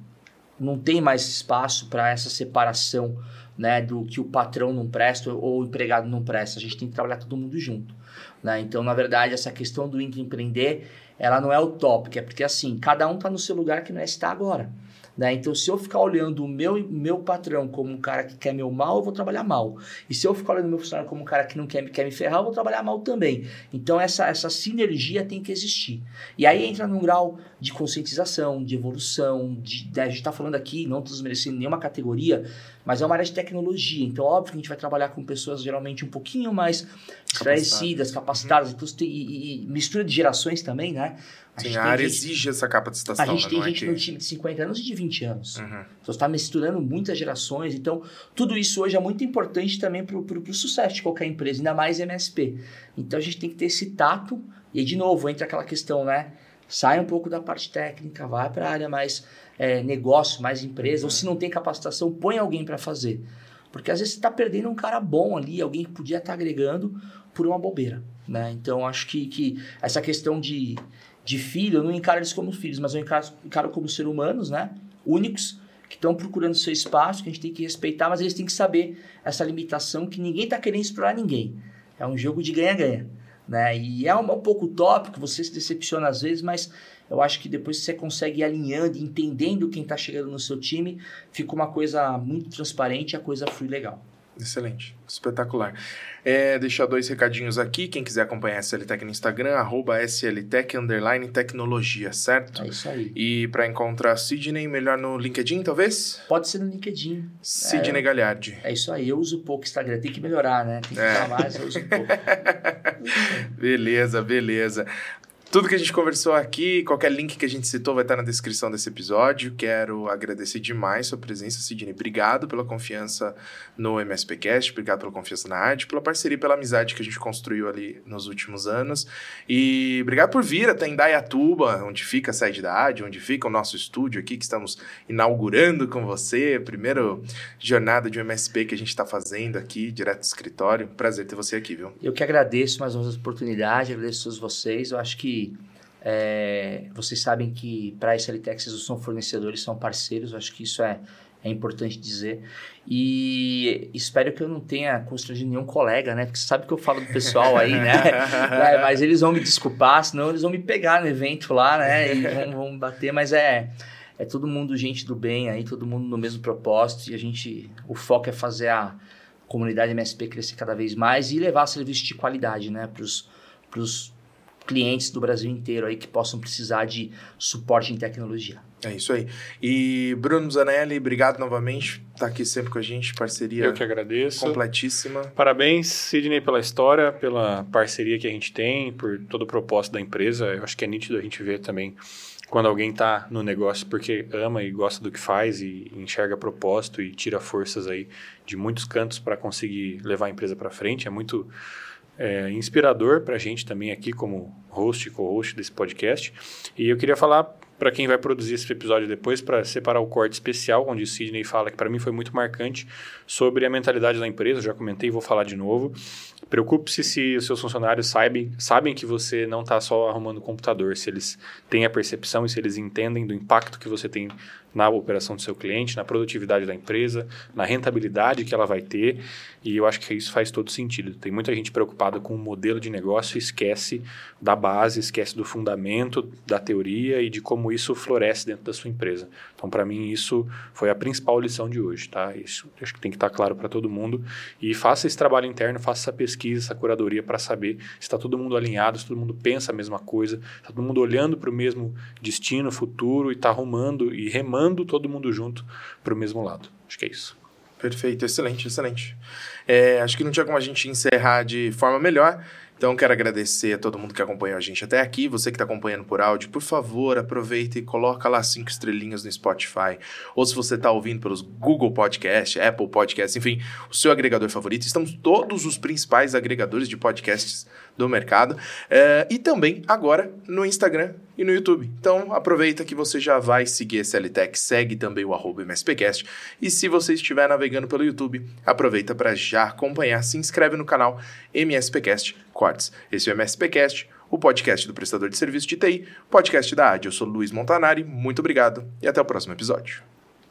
B: não tem mais espaço para essa separação, né? Do que o patrão não presta ou o empregado não presta. A gente tem que trabalhar todo mundo junto, né? Então, na verdade, essa questão do empreender, ela não é utópica, é porque, assim, cada um está no seu lugar que não é estar agora. Né? Então, se eu ficar olhando o meu, meu patrão como um cara que quer meu mal, eu vou trabalhar mal. E se eu ficar olhando o meu funcionário como um cara que não quer, quer me ferrar, eu vou trabalhar mal também. Então, essa, essa sinergia tem que existir. E aí entra num grau de conscientização, de evolução. De, né? A gente está falando aqui, não desmerecendo nenhuma categoria, mas é uma área de tecnologia. Então, óbvio que a gente vai trabalhar com pessoas geralmente um pouquinho mais esclarecidas, capacitadas. E, e- e mistura de gerações também, né?
A: Sim,
B: gente
A: a área
B: gente-
A: exige essa capacitação,
B: a gente
A: né?
B: tem
A: é
B: gente
A: que-
B: no time de 50 anos e de 20 anos.
A: Uhum.
B: Então, você está misturando muitas gerações. Então, tudo isso hoje é muito importante também para o sucesso de qualquer empresa, ainda mais MSP. Então, a gente tem que ter esse tato. E, aí, de novo, entra aquela questão, né? Sai um pouco da parte técnica, vai para a área mais é, negócio, mais empresa. Ou se não tem capacitação, põe alguém para fazer. Porque às vezes você está perdendo um cara bom ali, alguém que podia estar agregando por uma bobeira. Né? Então, acho que, que essa questão de, de filho, eu não encaro eles como filhos, mas eu encaro, encaro como ser humanos, né? únicos, que estão procurando seu espaço, que a gente tem que respeitar, mas eles têm que saber essa limitação que ninguém está querendo explorar ninguém. É um jogo de ganha-ganha. Né? E é um, um pouco utópico, você se decepciona às vezes, mas eu acho que depois que você consegue ir alinhando, entendendo quem está chegando no seu time, fica uma coisa muito transparente e a coisa flui legal.
A: Excelente, espetacular. É, deixar dois recadinhos aqui. Quem quiser acompanhar a SLTech no Instagram, arroba SLTech underline tecnologia, certo?
B: É isso aí.
A: E para encontrar Sidney, melhor no LinkedIn, talvez?
B: Pode ser no LinkedIn.
A: Sidney Galhardi.
B: É isso aí. Eu uso pouco Instagram. Tem que melhorar, né? Tem que
A: É.
B: mais, eu uso pouco.
A: Beleza, beleza. Tudo que a gente conversou aqui, qualquer link que a gente citou vai estar na descrição desse episódio. Quero agradecer demais sua presença, Sidney. Obrigado pela confiança no MSPcast, obrigado pela confiança na arte, pela parceria, pela amizade que a gente construiu ali nos últimos anos. E obrigado por vir até Indaiatuba, onde fica a sede da AD, onde fica o nosso estúdio aqui, que estamos inaugurando com você. Primeira jornada de um MSP que a gente está fazendo aqui, direto do escritório. Prazer ter você aqui, viu?
B: Eu que agradeço mais uma oportunidade, agradeço a todos vocês. Eu acho que é, vocês sabem que para a SLTech vocês são fornecedores, são parceiros, acho que isso é, é importante dizer. E espero que eu não tenha constrangido nenhum colega, né? Porque você sabe que eu falo do pessoal aí, né? é, mas eles vão me desculpar, senão eles vão me pegar no evento lá, né? E vão, vão bater, mas é. É todo mundo gente do bem aí, todo mundo no mesmo propósito. E a gente. O foco é fazer a comunidade MSP crescer cada vez mais e levar serviço de qualidade, né? Para os clientes do Brasil inteiro aí que possam precisar de suporte em tecnologia.
A: É isso aí. E Bruno Zanelli, obrigado novamente. Tá aqui sempre com a gente, parceria.
C: Eu que agradeço.
A: Completíssima.
C: Parabéns, Sidney, pela história, pela parceria que a gente tem, por todo o propósito da empresa. Eu acho que é nítido a gente ver também quando alguém está no negócio porque ama e gosta do que faz e enxerga propósito e tira forças aí de muitos cantos para conseguir levar a empresa para frente. É muito é, inspirador para a gente também aqui como host e co-host desse podcast. E eu queria falar para quem vai produzir esse episódio depois, para separar o corte especial, onde o Sidney fala que para mim foi muito marcante sobre a mentalidade da empresa, já comentei vou falar de novo. Preocupe-se se os seus funcionários sabem, sabem que você não está só arrumando computador, se eles têm a percepção e se eles entendem do impacto que você tem na operação do seu cliente, na produtividade da empresa, na rentabilidade que ela vai ter. E eu acho que isso faz todo sentido. Tem muita gente preocupada com o modelo de negócio esquece da base, esquece do fundamento da teoria e de como isso floresce dentro da sua empresa. Então, para mim, isso foi a principal lição de hoje, tá? Isso acho que tem que estar claro para todo mundo. E faça esse trabalho interno, faça essa pesquisa, essa curadoria para saber se está todo mundo alinhado, se todo mundo pensa a mesma coisa, se está todo mundo olhando para o mesmo destino futuro e está arrumando e remando todo mundo junto para o mesmo lado. Acho que é isso.
A: Perfeito, excelente, excelente. É, acho que não tinha como a gente encerrar de forma melhor. Então, quero agradecer a todo mundo que acompanhou a gente até aqui. Você que está acompanhando por áudio, por favor, aproveita e coloca lá cinco estrelinhas no Spotify. Ou se você está ouvindo pelos Google Podcast, Apple Podcast, enfim, o seu agregador favorito. Estamos todos os principais agregadores de podcasts do mercado. É, e também agora no Instagram e no YouTube. Então aproveita que você já vai seguir a SLTech, segue também o arroba MSPcast. E se você estiver navegando pelo YouTube, aproveita para já acompanhar, se inscreve no canal MSPcast Quartz. Esse é o MSPcast, o podcast do prestador de serviço de TI, podcast da AD. Eu sou Luiz Montanari, muito obrigado e até o próximo episódio.